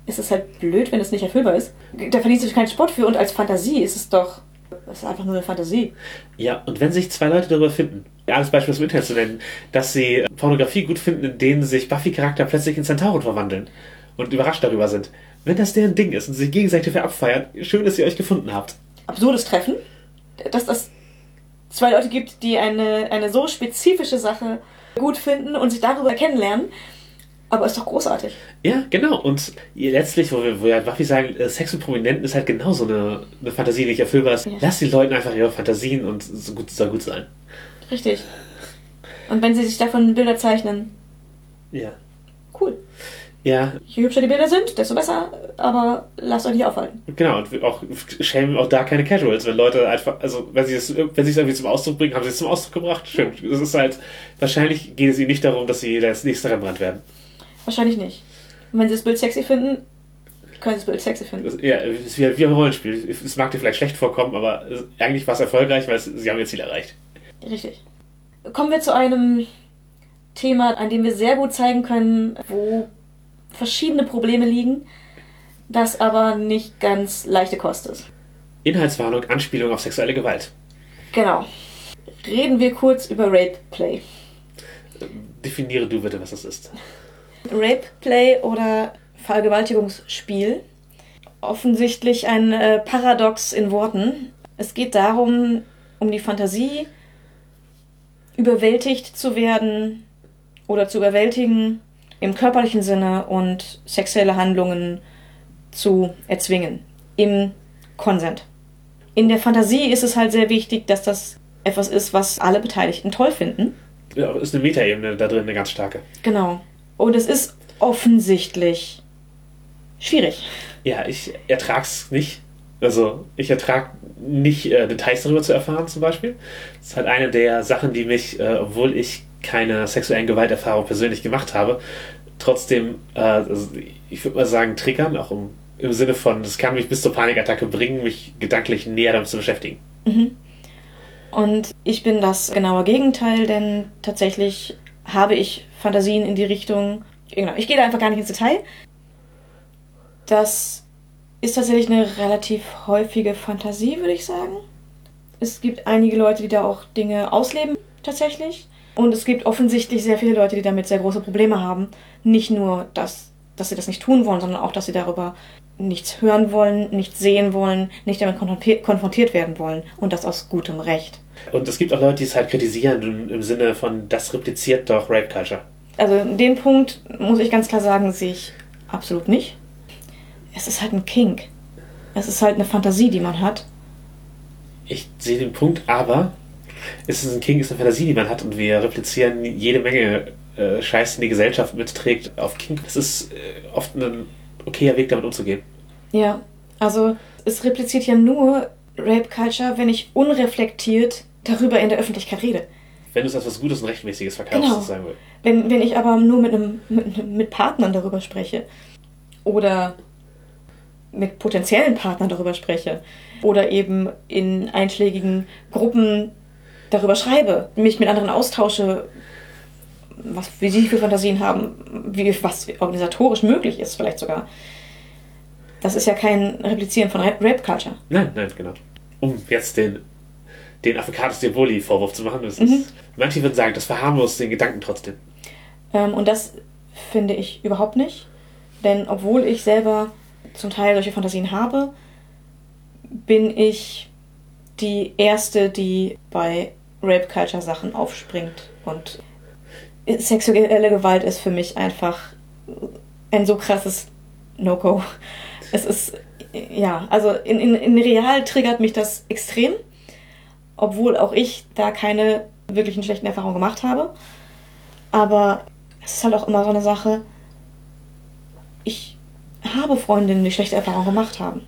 ist es halt blöd, wenn es nicht erfüllbar ist. Da verdient sich keinen Sport für und als Fantasie ist es doch, das ist einfach nur eine Fantasie. Ja, und wenn sich zwei Leute darüber finden, als Beispiel aus dem Internet zu nennen, dass sie Pornografie gut finden, in denen sich Buffy-Charakter plötzlich in Zentauren verwandeln und überrascht darüber sind. Wenn das deren Ding ist und sie sich gegenseitig dafür abfeiern, schön, dass ihr euch gefunden habt. Absurdes Treffen, dass das zwei Leute gibt, die eine, eine so spezifische Sache gut finden und sich darüber kennenlernen. Aber ist doch großartig. Ja, genau. Und letztlich, wo wir, wo wir Buffy sagen, äh, Sex mit Prominenten ist halt genauso eine, eine Fantasie, die nicht erfüllbar ist. Ja. Lass die Leuten einfach ihre Fantasien und so gut soll gut sein. Richtig. Und wenn sie sich davon Bilder zeichnen, Ja. cool. Ja, Je hübscher die Bilder sind, desto besser, aber lasst euch nicht aufhalten. genau. Und auch schämen auch da keine Casuals, wenn Leute einfach, also wenn sie es wenn sie es irgendwie zum Ausdruck bringen, haben sie es zum Ausdruck gebracht. Schön. Es ist halt, wahrscheinlich geht es ihnen nicht darum, dass sie das nächste Rembrandt werden. Wahrscheinlich nicht. Und wenn sie das Bild sexy finden, können sie das Bild sexy finden. Das, ja, es ist wie, wie ein Rollenspiel. Es mag dir vielleicht schlecht vorkommen, aber eigentlich war es erfolgreich, weil es, sie haben ihr Ziel erreicht. Richtig. Kommen wir zu einem Thema, an dem wir sehr gut zeigen können, wo verschiedene Probleme liegen, das aber nicht ganz leichte Kost ist. Inhaltswarnung, Anspielung auf sexuelle Gewalt. Genau. Reden wir kurz über Rape Play. Definiere du bitte, was das ist. Rape Play oder Vergewaltigungsspiel. Offensichtlich ein äh, Paradox in Worten. Es geht darum, um die Fantasie, überwältigt zu werden oder zu überwältigen im körperlichen Sinne und sexuelle Handlungen zu erzwingen. Im Konsent. In der Fantasie ist es halt sehr wichtig, dass das etwas ist, was alle Beteiligten toll finden. Ja, ist eine Metaebene da drin, eine ganz starke. Genau. Und es ist offensichtlich schwierig. Ja, ich ertrag's nicht. Also, ich ertrag nicht, äh, Details darüber zu erfahren, zum Beispiel. Das ist halt eine der Sachen, die mich, äh, obwohl ich keine sexuellen Gewalterfahrung persönlich gemacht habe, trotzdem, äh, also ich würde mal sagen, triggern, auch im, im Sinne von, das kann mich bis zur Panikattacke bringen, mich gedanklich näher damit zu beschäftigen. Und ich bin das genaue Gegenteil, denn tatsächlich habe ich Fantasien in die Richtung. Genau, ich gehe da einfach gar nicht ins Detail. Das ist tatsächlich eine relativ häufige Fantasie, würde ich sagen. Es gibt einige Leute, die da auch Dinge ausleben, tatsächlich. Und es gibt offensichtlich sehr viele Leute, die damit sehr große Probleme haben. Nicht nur, dass, dass sie das nicht tun wollen, sondern auch, dass sie darüber nichts hören wollen, nichts sehen wollen, nicht damit konfrontiert- konfrontiert werden wollen. Und das aus gutem Recht. Und es gibt auch Leute, die es halt kritisieren im, im Sinne von, das repliziert doch Rape Culture. Also den Punkt muss ich ganz klar sagen, sehe ich absolut nicht. Es ist halt ein Kink. Es ist halt eine Fantasie, die man hat. Ich sehe den Punkt, aber es ist ein King, ist eine Fantasie, die man hat und wir replizieren jede Menge äh, Scheiß, den die Gesellschaft mitträgt auf King. Es ist äh, oft ein okayer Weg, damit umzugehen. Ja, also es repliziert ja nur Rape Culture, wenn ich unreflektiert darüber in der Öffentlichkeit rede. Wenn du es als was Gutes und Rechtmäßiges verkaufst, Genau. sozusagen. Wenn, wenn ich aber nur mit, einem, mit, mit Partnern darüber spreche oder mit potenziellen Partnern darüber spreche oder eben in einschlägigen Gruppen darüber schreibe, mich mit anderen austausche, was, wie sie für Fantasien haben, wie, was organisatorisch möglich ist vielleicht sogar. Das ist ja kein Replizieren von Rape Rape Culture. Nein, nein, genau. Um jetzt den, den Africanus Diaboli-Vorwurf zu machen, das Mhm. ist, manche würden sagen, das verharmlost den Gedanken trotzdem. Ähm, und das finde ich überhaupt nicht. Denn obwohl ich selber zum Teil solche Fantasien habe, bin ich die Erste, die bei Rape Culture Sachen aufspringt. Und sexuelle Gewalt ist für mich einfach ein so krasses No-Go. Es ist, ja, also in, in, in real triggert mich das extrem, obwohl auch ich da keine wirklichen schlechten Erfahrungen gemacht habe. Aber es ist halt auch immer so eine Sache. Ich habe Freundinnen, die schlechte Erfahrungen gemacht haben.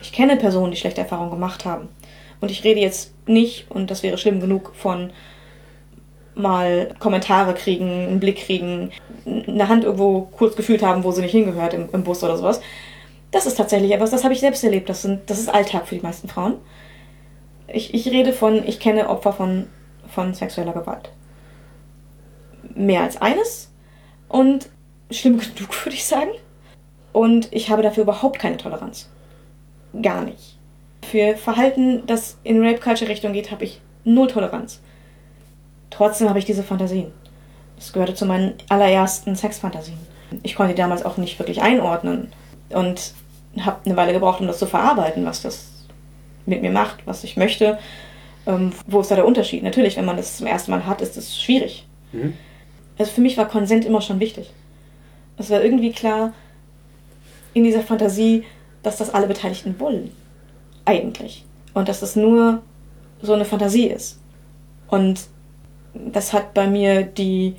Ich kenne Personen, die schlechte Erfahrungen gemacht haben. Und ich rede jetzt nicht, und das wäre schlimm genug, von mal Kommentare kriegen, einen Blick kriegen, eine Hand irgendwo kurz gefühlt haben, wo sie nicht hingehört im, im Bus oder sowas. Das ist tatsächlich etwas, das habe ich selbst erlebt. Das, sind, das ist Alltag für die meisten Frauen. Ich, ich rede von, ich kenne Opfer von, von sexueller Gewalt. Mehr als eines. Und schlimm genug, würde ich sagen. Und ich habe dafür überhaupt keine Toleranz. Gar nicht. Für Verhalten, das in Rape-Culture-Richtung geht, habe ich null Toleranz. Trotzdem habe ich diese Fantasien. Das gehörte zu meinen allerersten Sexfantasien. Ich konnte die damals auch nicht wirklich einordnen und habe eine Weile gebraucht, um das zu verarbeiten, was das mit mir macht, was ich möchte. Ähm, wo ist da der Unterschied? Natürlich, wenn man das zum ersten Mal hat, ist es schwierig. Mhm. Also für mich war Konsent immer schon wichtig. Es war irgendwie klar in dieser Fantasie, dass das alle Beteiligten wollen. Eigentlich. Und dass das nur so eine Fantasie ist. Und das hat bei mir die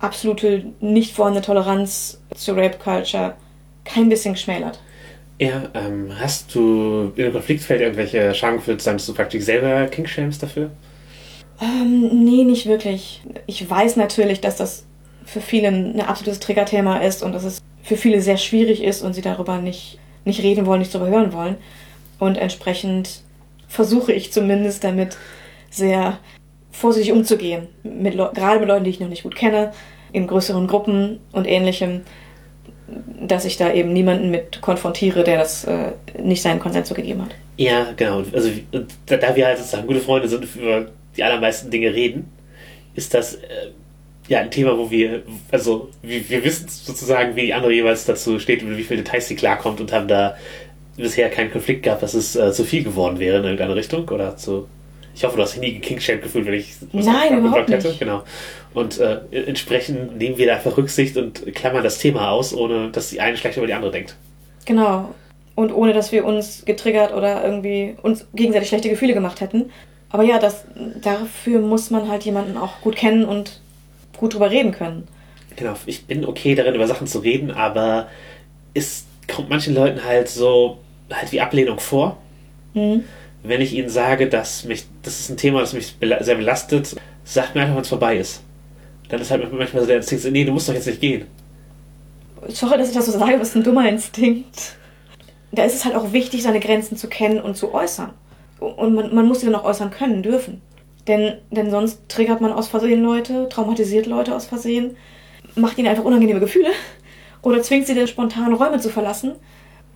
absolute nicht vorhandene Toleranz zu Rape Culture kein bisschen geschmälert. Ja, ähm, hast du einem Konfliktfeld irgendwelche Schamgefühle zusammen, dass du praktisch selber King shamest dafür? Ähm, nee, nicht wirklich. Ich weiß natürlich, dass das für viele ein absolutes Triggerthema ist und dass es für viele sehr schwierig ist und sie darüber nicht, nicht reden wollen, nicht darüber hören wollen. Und entsprechend versuche ich zumindest damit sehr vorsichtig umzugehen. Mit gerade mit Leuten, die ich noch nicht gut kenne, in größeren Gruppen und ähnlichem, dass ich da eben niemanden mit konfrontiere, der das äh, nicht seinen Konsens so gegeben hat. Ja, genau. Also da, wir halt sozusagen gute Freunde sind und über die allermeisten Dinge reden, ist das äh, ja ein Thema, wo wir, also wir, wir wissen sozusagen, wie die andere jeweils dazu steht und wie viele Details sie klarkommt und haben da bisher keinen Konflikt gehabt, dass es äh, zu viel geworden wäre in irgendeine Richtung oder zu ich hoffe, du hast dich nie gekingshamed gefühlt, wenn ich was Nein, überhaupt hätte. Nicht. Genau. Und äh, entsprechend nehmen wir da einfach Rücksicht und klammern das Thema aus, ohne dass die eine schlecht über die andere denkt. Genau. Und ohne dass wir uns getriggert oder irgendwie uns gegenseitig schlechte Gefühle gemacht hätten. Aber ja, das, dafür muss man halt jemanden auch gut kennen und gut drüber reden können. Genau, ich bin okay darin, über Sachen zu reden, aber es kommt manchen Leuten halt so halt wie Ablehnung vor. Mhm wenn ich ihnen sage, dass mich, das ist ein Thema, das mich sehr belastet, sagt mir einfach, wenn es vorbei ist. Dann ist halt manchmal so der Instinkt, nee, du musst doch jetzt nicht gehen. Sorry, dass ich das so sage, das ist ein dummer Instinkt. Da ist es halt auch wichtig, seine Grenzen zu kennen und zu äußern. Und man, man muss sie dann auch äußern können, dürfen. Denn, denn sonst triggert man aus Versehen Leute, traumatisiert Leute aus Versehen, macht ihnen einfach unangenehme Gefühle oder zwingt sie dann spontan Räume zu verlassen,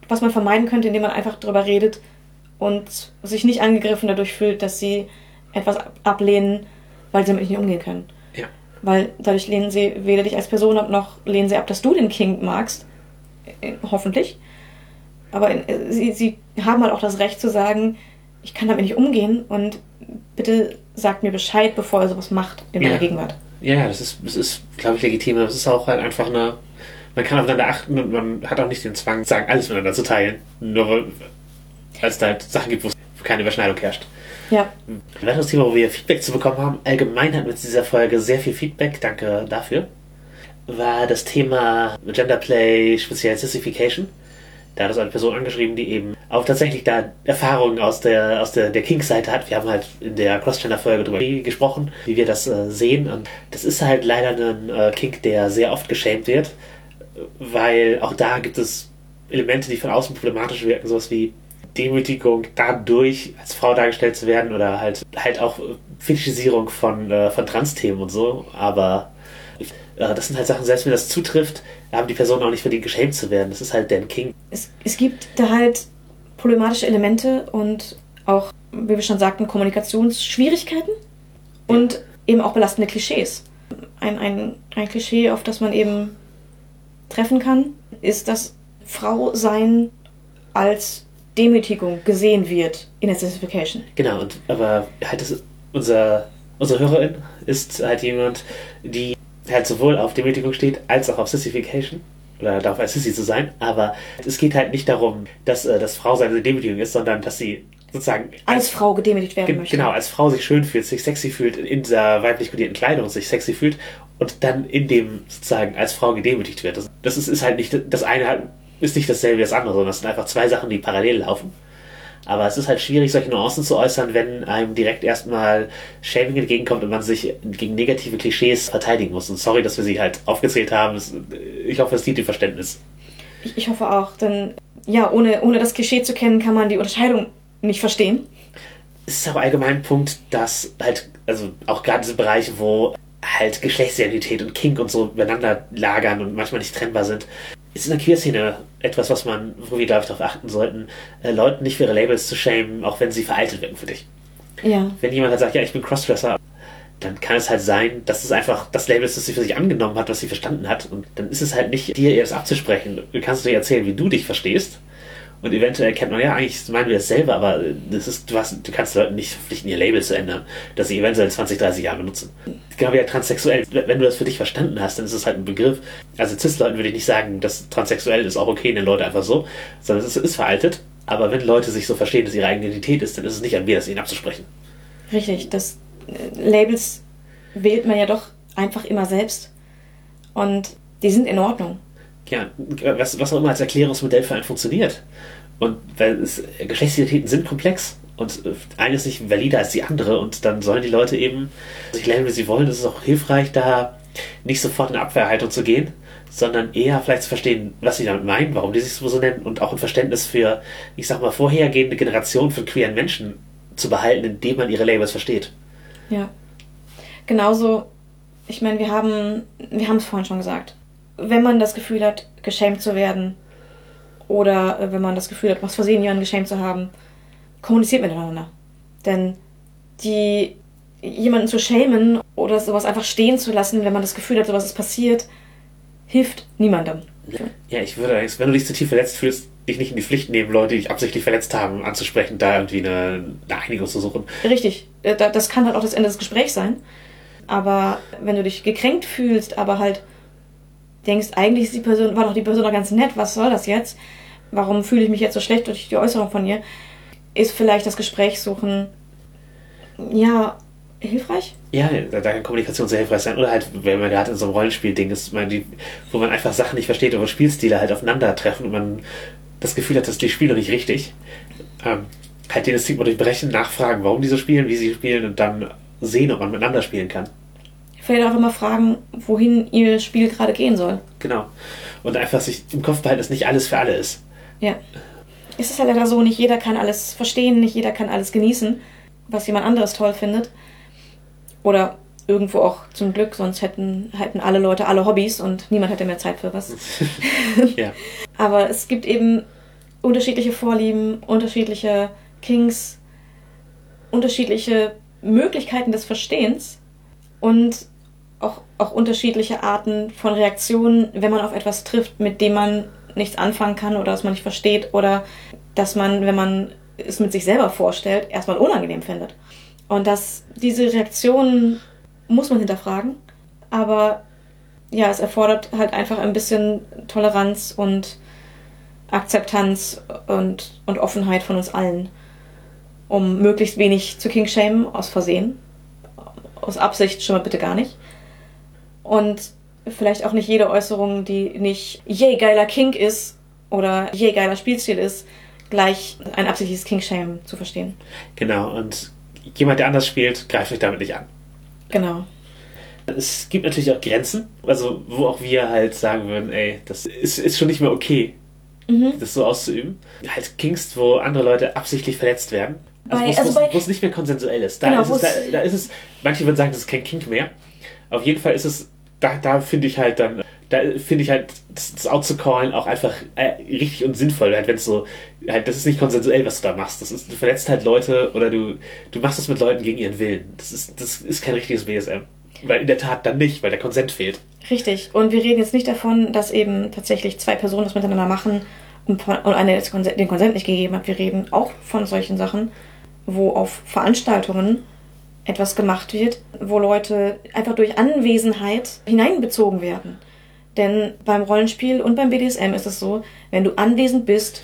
was man vermeiden könnte, indem man einfach darüber redet, und sich nicht angegriffen dadurch fühlt, dass sie etwas ablehnen, weil sie damit nicht umgehen können. Ja. Weil dadurch lehnen sie weder dich als Person ab, noch lehnen sie ab, dass du den King magst. Äh, hoffentlich. Aber äh, sie, sie haben halt auch das Recht zu sagen, ich kann damit nicht umgehen und bitte sagt mir Bescheid, bevor er sowas macht in ja. meiner Gegenwart. Ja, das ist, das ist glaube ich, legitim. Das ist auch halt einfach eine. Man kann aufeinander achten und man hat auch nicht den Zwang, sagen, alles miteinander zu teilen. Nur es da halt Sachen gibt, wo keine Überschneidung herrscht. Ja. Ein weiteres Thema, wo wir Feedback zu bekommen haben, allgemein hatten wir in dieser Folge sehr viel Feedback, danke dafür, war das Thema Genderplay, speziell Sissification. Da hat uns eine Person angeschrieben, die eben auch tatsächlich da Erfahrungen aus der, aus der, der Kink-Seite hat. Wir haben halt in der Cross-Gender-Folge darüber gesprochen, wie wir das äh, sehen. Und das ist halt leider ein äh, Kink, der sehr oft geschämt wird, weil auch da gibt es Elemente, die von außen problematisch wirken, sowas wie Demütigung dadurch als Frau dargestellt zu werden oder halt halt auch Fetischisierung von, äh, von Trans-Themen und so. Aber äh, das sind halt Sachen, selbst wenn das zutrifft, haben die Personen auch nicht verdient, geschämt zu werden. Das ist halt Dan King. Es, es gibt da halt problematische Elemente und auch, wie wir schon sagten, Kommunikationsschwierigkeiten und ja. eben auch belastende Klischees. Ein, ein, ein Klischee, auf das man eben treffen kann, ist das Frau sein als Demütigung gesehen wird in der Certification. Genau, und, aber halt das, unser, unsere Hörerin ist halt jemand, die halt sowohl auf Demütigung steht, als auch auf Sissification. Oder darauf als Sissi zu sein. Aber es geht halt nicht darum, dass äh, das Frau seine Demütigung ist, sondern dass sie sozusagen als, als Frau gedemütigt werden ge möchte. Genau, als Frau sich schön fühlt, sich sexy fühlt, in dieser weiblich kodierten Kleidung sich sexy fühlt und dann in dem sozusagen als Frau gedemütigt wird. Das, das ist, ist halt nicht, das eine ist nicht dasselbe wie das andere, sondern das sind einfach zwei Sachen, die parallel laufen. Aber es ist halt schwierig, solche Nuancen zu äußern, wenn einem direkt erstmal Shaming entgegenkommt und man sich gegen negative Klischees verteidigen muss. Und sorry, dass wir sie halt aufgezählt haben. Ich hoffe, es dient dem Verständnis. Ich, ich hoffe auch, denn ja, ohne, ohne das Klischee zu kennen, kann man die Unterscheidung nicht verstehen. Es ist aber allgemein ein Punkt, dass halt, also auch gerade diese Bereiche, wo halt Geschlechtsidentität und Kink und so miteinander lagern und manchmal nicht trennbar sind, ist in der Queer-Szene etwas, was man, wo wir, glaube ich, darauf achten sollten, äh, Leuten nicht für ihre Labels zu schämen, auch wenn sie veraltet werden für dich. Ja. Wenn jemand halt sagt, ja, ich bin Crossdresser, dann kann es halt sein, dass es einfach das Label ist, das sie für sich angenommen hat, was sie verstanden hat. Und dann ist es halt nicht dir, ihr das abzusprechen. Du kannst dir erzählen, wie du dich verstehst. Und eventuell kennt man, ja, eigentlich meinen wir das selber, aber das ist, du, hast, du kannst Leuten nicht verpflichten, ihr Label zu ändern, dass sie eventuell 20, 30 Jahre benutzen. Genau wie transsexuell. Wenn du das für dich verstanden hast, dann ist es halt ein Begriff. Also Cis-Leuten würde ich nicht sagen, dass transsexuell ist auch okay, nennen Leute einfach so, sondern es ist, ist veraltet. Aber wenn Leute sich so verstehen, dass ihre eigene Identität ist, dann ist es nicht an mir, das ihnen abzusprechen. Richtig, das äh, Labels wählt man ja doch einfach immer selbst. Und die sind in Ordnung. Ja, was, was auch immer als Erklärungsmodell für einen funktioniert. Und weil es, Geschlechtsidentitäten sind komplex und eine ist nicht valider als die andere und dann sollen die Leute eben sich lernen, wie sie wollen. Es ist auch hilfreich, da nicht sofort in Abwehrhaltung zu gehen, sondern eher vielleicht zu verstehen, was sie damit meinen, warum die sich so nennen und auch ein Verständnis für, ich sag mal, vorhergehende Generationen von queeren Menschen zu behalten, indem man ihre Labels versteht. Ja. Genauso, ich meine, wir haben, wir haben es vorhin schon gesagt. Wenn man das Gefühl hat, geschämt zu werden, oder äh, wenn man das Gefühl hat, was versehen jemanden geschämt zu haben, kommuniziert miteinander. Denn die jemanden zu schämen oder sowas einfach stehen zu lassen, wenn man das Gefühl hat, sowas ist passiert, hilft niemandem. Ja, ich würde, wenn du dich zu tief verletzt fühlst, dich nicht in die Pflicht nehmen, Leute, die dich absichtlich verletzt haben, anzusprechen, da irgendwie eine, eine Einigung zu suchen. Richtig. Äh, das kann halt auch das Ende des Gesprächs sein. Aber wenn du dich gekränkt fühlst, aber halt denkst, eigentlich die Person, war doch die Person doch ganz nett, was soll das jetzt? Warum fühle ich mich jetzt so schlecht durch die Äußerung von ihr? Ist vielleicht das Gespräch suchen, ja, hilfreich? Ja, da kann Kommunikation sehr hilfreich sein. Oder halt, wenn man gerade in so einem Rollenspiel-Ding ist, wo man einfach Sachen nicht versteht, wo Spielstile halt aufeinandertreffen und man das Gefühl hat, dass die spielen noch nicht richtig. Ähm, halt den Stigma durchbrechen, nachfragen, warum die so spielen, wie sie spielen und dann sehen, ob man miteinander spielen kann. Vielleicht auch immer fragen, wohin ihr Spiel gerade gehen soll. Genau. Und einfach sich im Kopf behalten, dass nicht alles für alle ist. Ja. Es ist ja leider so, nicht jeder kann alles verstehen, nicht jeder kann alles genießen, was jemand anderes toll findet. Oder irgendwo auch zum Glück, sonst hätten, hätten alle Leute alle Hobbys und niemand hätte mehr Zeit für was. ja. Aber es gibt eben unterschiedliche Vorlieben, unterschiedliche Kings, unterschiedliche Möglichkeiten des Verstehens und auch, auch unterschiedliche Arten von Reaktionen, wenn man auf etwas trifft, mit dem man nichts anfangen kann oder das man nicht versteht oder dass man, wenn man es mit sich selber vorstellt, erstmal unangenehm findet. Und dass diese Reaktionen muss man hinterfragen, aber ja, es erfordert halt einfach ein bisschen Toleranz und Akzeptanz und, und Offenheit von uns allen, um möglichst wenig zu King-Shamen aus Versehen. Aus Absicht schon mal bitte gar nicht. Und vielleicht auch nicht jede Äußerung, die nicht yay geiler Kink ist oder yay geiler Spielstil ist, gleich ein absichtliches King-Shame zu verstehen. Genau, und jemand, der anders spielt, greift euch damit nicht an. Genau. Es gibt natürlich auch Grenzen, also wo auch wir halt sagen würden, ey, das ist, ist schon nicht mehr okay, mhm. das so auszuüben. Halt Kings, wo andere Leute absichtlich verletzt werden. Also, bei, also wo es nicht mehr konsensuell ist. Da, genau, ist es, da, da, ist es, manche würden sagen, das ist kein Kink mehr. Auf jeden Fall ist es, da, da finde ich halt dann, da finde ich halt das, das out zu callen auch einfach äh, richtig und sinnvoll, halt wenn es so, halt, das ist nicht konsensuell, was du da machst. Das ist, du verletzt halt Leute oder du, du machst das mit Leuten gegen ihren Willen. Das ist, das ist kein richtiges BSM. Weil in der Tat dann nicht, weil der Konsent fehlt. Richtig. Und wir reden jetzt nicht davon, dass eben tatsächlich zwei Personen das miteinander machen und, und eine den Konsent nicht gegeben hat. Wir reden auch von solchen Sachen, wo auf Veranstaltungen etwas gemacht wird, wo Leute einfach durch Anwesenheit hineinbezogen werden. Denn beim Rollenspiel und beim BDSM ist es so, wenn du anwesend bist,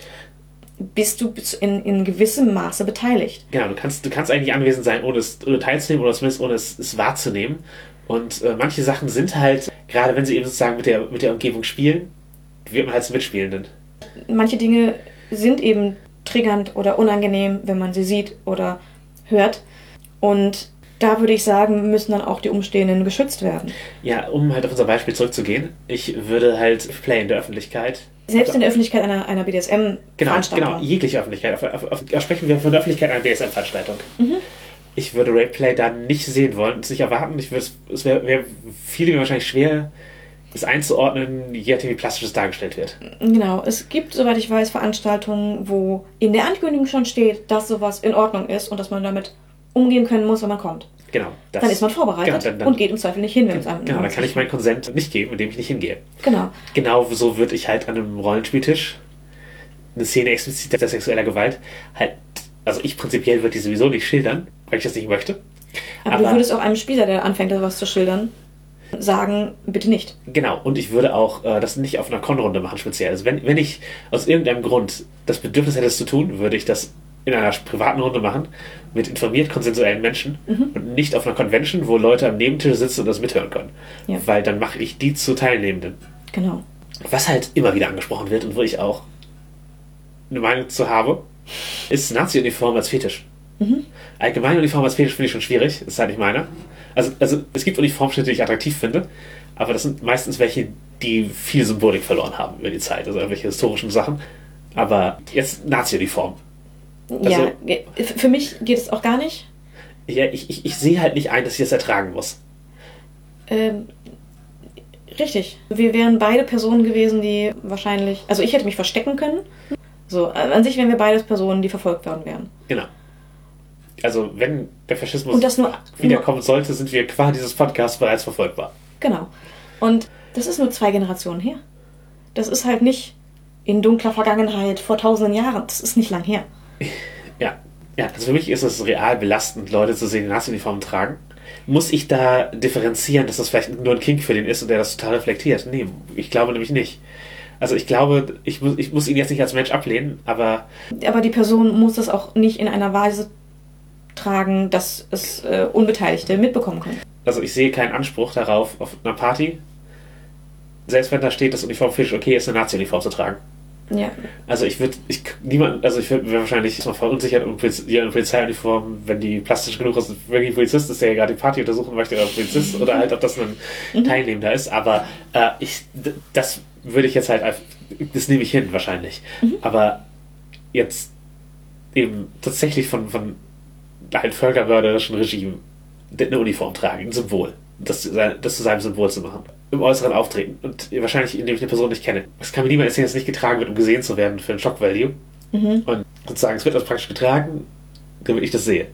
bist du in, in gewissem Maße beteiligt. Genau, du kannst, du kannst eigentlich anwesend sein, ohne es ohne teilzunehmen oder zumindest ohne es, es wahrzunehmen. Und äh, manche Sachen sind halt, gerade wenn sie eben sozusagen mit der, mit der Umgebung spielen, wird man halt zum Mitspielenden. Manche Dinge sind eben triggernd oder unangenehm, wenn man sie sieht oder hört. Und da würde ich sagen, müssen dann auch die Umstehenden geschützt werden. Ja, um halt auf unser Beispiel zurückzugehen, ich würde halt Play in der Öffentlichkeit. Selbst in der Öffentlichkeit einer, einer Genau, BDSM-Veranstaltung. genau, jegliche Öffentlichkeit. Auf, auf, auf, sprechen wir von der Öffentlichkeit einer BSM-Veranstaltung. Ich würde Rapeplay da nicht sehen wollen, es nicht erwarten. Ich würde, es wäre wär viele wahrscheinlich schwer, es einzuordnen, je nachdem, wie plastisch es dargestellt wird. Genau, es gibt, soweit ich weiß, Veranstaltungen, wo in der Ankündigung schon steht, dass sowas in Ordnung ist und dass man damit umgehen können muss, wenn man kommt. Genau. Das, Dann ist man vorbereitet Genau, dann, dann, und geht im Zweifel nicht hin, wenn es einem Genau, dann kann ich meinen Konsent nicht geben, indem ich nicht hingehe. Genau. Genau so würde ich halt an einem Rollenspieltisch eine Szene expliziter sexueller Gewalt halt, also ich prinzipiell würde die sowieso nicht schildern, weil ich das nicht möchte. Aber, du würdest auch einem Spieler, der anfängt, sowas zu schildern, sagen, bitte nicht. Genau, und ich würde auch äh, das nicht auf einer Con-Runde machen, speziell. Also wenn, wenn ich aus irgendeinem Grund das Bedürfnis hätte, es zu tun, würde ich das in einer privaten Runde machen, mit informiert konsensuellen Menschen und nicht auf einer Convention, wo Leute am Nebentisch sitzen und das mithören können. Ja. Weil dann mache ich die zu Teilnehmenden. Genau. Was halt immer wieder angesprochen wird und wo ich auch eine Meinung zu habe, ist Nazi-Uniform als Fetisch. Allgemeine Uniform als Fetisch finde ich schon schwierig, das ist halt nicht meine. Also, also es gibt Uniformschnitte, die ich attraktiv finde, aber das sind meistens welche, die viel Symbolik verloren haben über die Zeit, also irgendwelche historischen Sachen. Aber jetzt Nazi-Uniform. Ja, ge- f- für mich geht es auch gar nicht. Ja, ich, ich, ich sehe halt nicht ein, dass ich das ertragen muss. Ähm, richtig. Wir wären beide Personen gewesen, die wahrscheinlich. Also ich hätte mich verstecken können. So, äh, an sich wären wir beides Personen, die verfolgt worden wären. Genau. Also, wenn der Faschismus Und das nur- wiederkommen sollte, sind wir qua dieses Podcasts bereits verfolgbar. Genau. Und das ist nur zwei Generationen her. Das ist halt nicht in dunkler Vergangenheit vor tausenden Jahren. Das ist nicht lang her. Ja. Ja, also für mich ist es real belastend, Leute zu sehen, die Nazi-Uniformen tragen. Muss ich da differenzieren, dass das vielleicht nur ein Kink für den ist und der das total reflektiert? Nee, ich glaube nämlich nicht. Also ich glaube, ich muss, ich muss ihn jetzt nicht als Mensch ablehnen, aber Aber die Person muss das auch nicht in einer Weise tragen, dass es äh, Unbeteiligte mitbekommen können. also ich sehe keinen Anspruch darauf, auf einer Party, selbst wenn da steht, dass Uniform Fisch okay ist, eine Nazi-Uniform zu tragen. Ja. Also ich würde, ich niemand, also ich wäre wahrscheinlich erstmal verunsichert Poliz ja, eine Polizeiuniform, wenn die plastisch genug ist, wirklich Polizist ist, der ja gerade die Party untersuchen möchte, oder Polizist oder halt, ob das ein Teilnehmender ist. Aber äh, ich, das würde ich jetzt halt, das nehme ich hin wahrscheinlich. Aber jetzt eben tatsächlich von von halt völkermörderischen Regime eine Uniform tragen, ein Symbol, das, das zu seinem Symbol zu machen. Im äußeren Auftreten. Und wahrscheinlich, indem ich eine Person nicht kenne. Es kann mir niemand erzählen, dass es nicht getragen wird, um gesehen zu werden für ein Shock-Value. Und sozusagen, es wird also praktisch getragen, damit ich das sehe.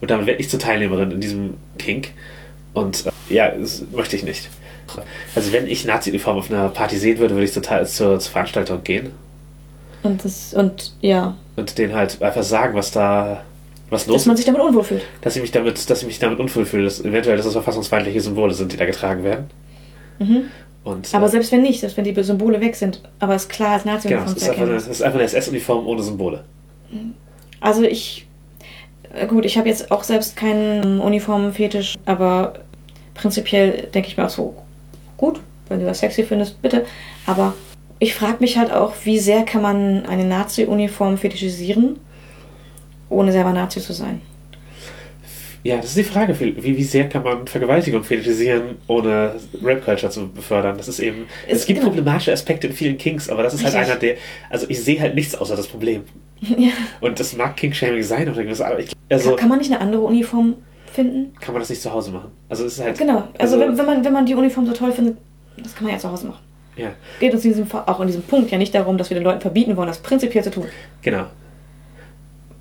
Und damit werde ich zur Teilnehmerin in diesem Kink. Und äh, ja, das möchte ich nicht. Also wenn ich Nazi-Uniform auf einer Party sehen würde, würde ich total zur, zur Veranstaltung gehen Und das, und ja, und denen halt einfach sagen, was da was los dass man sich damit unwohl fühlt. dass ich mich damit, dass ich mich damit unwohl fühle, dass eventuell dass das verfassungsfeindliche Symbole sind, die da getragen werden. Und Aber äh, selbst wenn nicht, selbst wenn die Symbole weg sind, aber es klar als genau, Nazi-Uniform es zu ist einfach es ist einfach eine SS-Uniform ohne Symbole. Also ich, äh, gut, ich habe jetzt auch selbst keinen Uniformenfetisch, aber prinzipiell denke ich mir auch so, gut, wenn du das sexy findest, bitte. Aber ich frage mich halt auch, wie sehr kann man eine Nazi-Uniform fetischisieren, ohne selber Nazi zu sein. Ja, das ist die Frage, wie, wie sehr kann man Vergewaltigung fetischisieren, ohne Rap-Culture zu befördern? Das ist eben, es, Es- gibt problematische Aspekte in vielen Kinks, aber das ist halt Richtig. einer der, also ich sehe halt nichts außer das Problem. Ja. Und das mag Kink-Shaming sein oder irgendwas, aber ich, also Kann, man nicht eine andere Uniform finden? kann man das nicht zu Hause machen. Also es ist halt, Genau, also, wenn, wenn, man, wenn man die Uniform so toll findet, das kann man ja zu Hause machen. ja, Geht uns in diesem, auch in diesem Punkt ja nicht darum, dass wir den Leuten verbieten wollen, das prinzipiell zu tun. genau.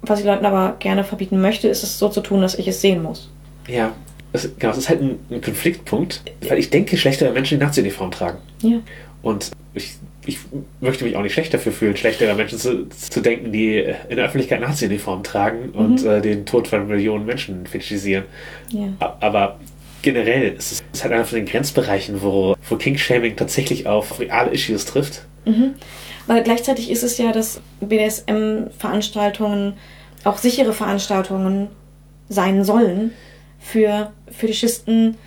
Was ich Leuten aber gerne verbieten möchte, ist es so zu tun, dass ich es sehen muss. Ja, es, genau, es ist halt ein, ein Konfliktpunkt, weil ich denke, schlechtere Menschen die Nazi-Uniform tragen. Ja. Und ich, ich möchte mich auch nicht schlecht dafür fühlen, schlechtere Menschen zu, zu denken, die in der Öffentlichkeit Nazi-Uniform tragen und äh, den Tod von Millionen Menschen fetischisieren. Ja. Aber generell ist es ist halt einer von den Grenzbereichen, wo, wo King-Shaming tatsächlich auf reale Issues trifft. Weil gleichzeitig ist es ja, dass BDSM-Veranstaltungen auch sichere Veranstaltungen sein sollen für Fetischisten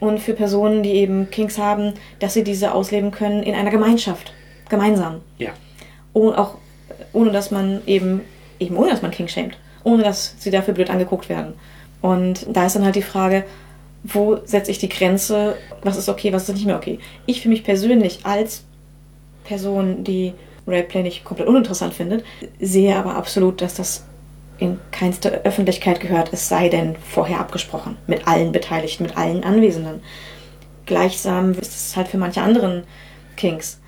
und für Personen, die eben Kings haben, dass sie diese ausleben können in einer Gemeinschaft. Gemeinsam. Ja, Und auch ohne dass man eben Eben ohne, dass man King schämt. Ohne, dass sie dafür blöd angeguckt werden. Und da ist dann halt die Frage, wo setze ich die Grenze? Was ist okay, was ist nicht mehr okay? Ich für mich persönlich als Person, die Roleplay nicht komplett uninteressant findet, sehe aber absolut, dass das in keinster Öffentlichkeit gehört, es sei denn vorher abgesprochen. Mit allen Beteiligten, mit allen Anwesenden. Gleichsam ist es halt für manche anderen Kings.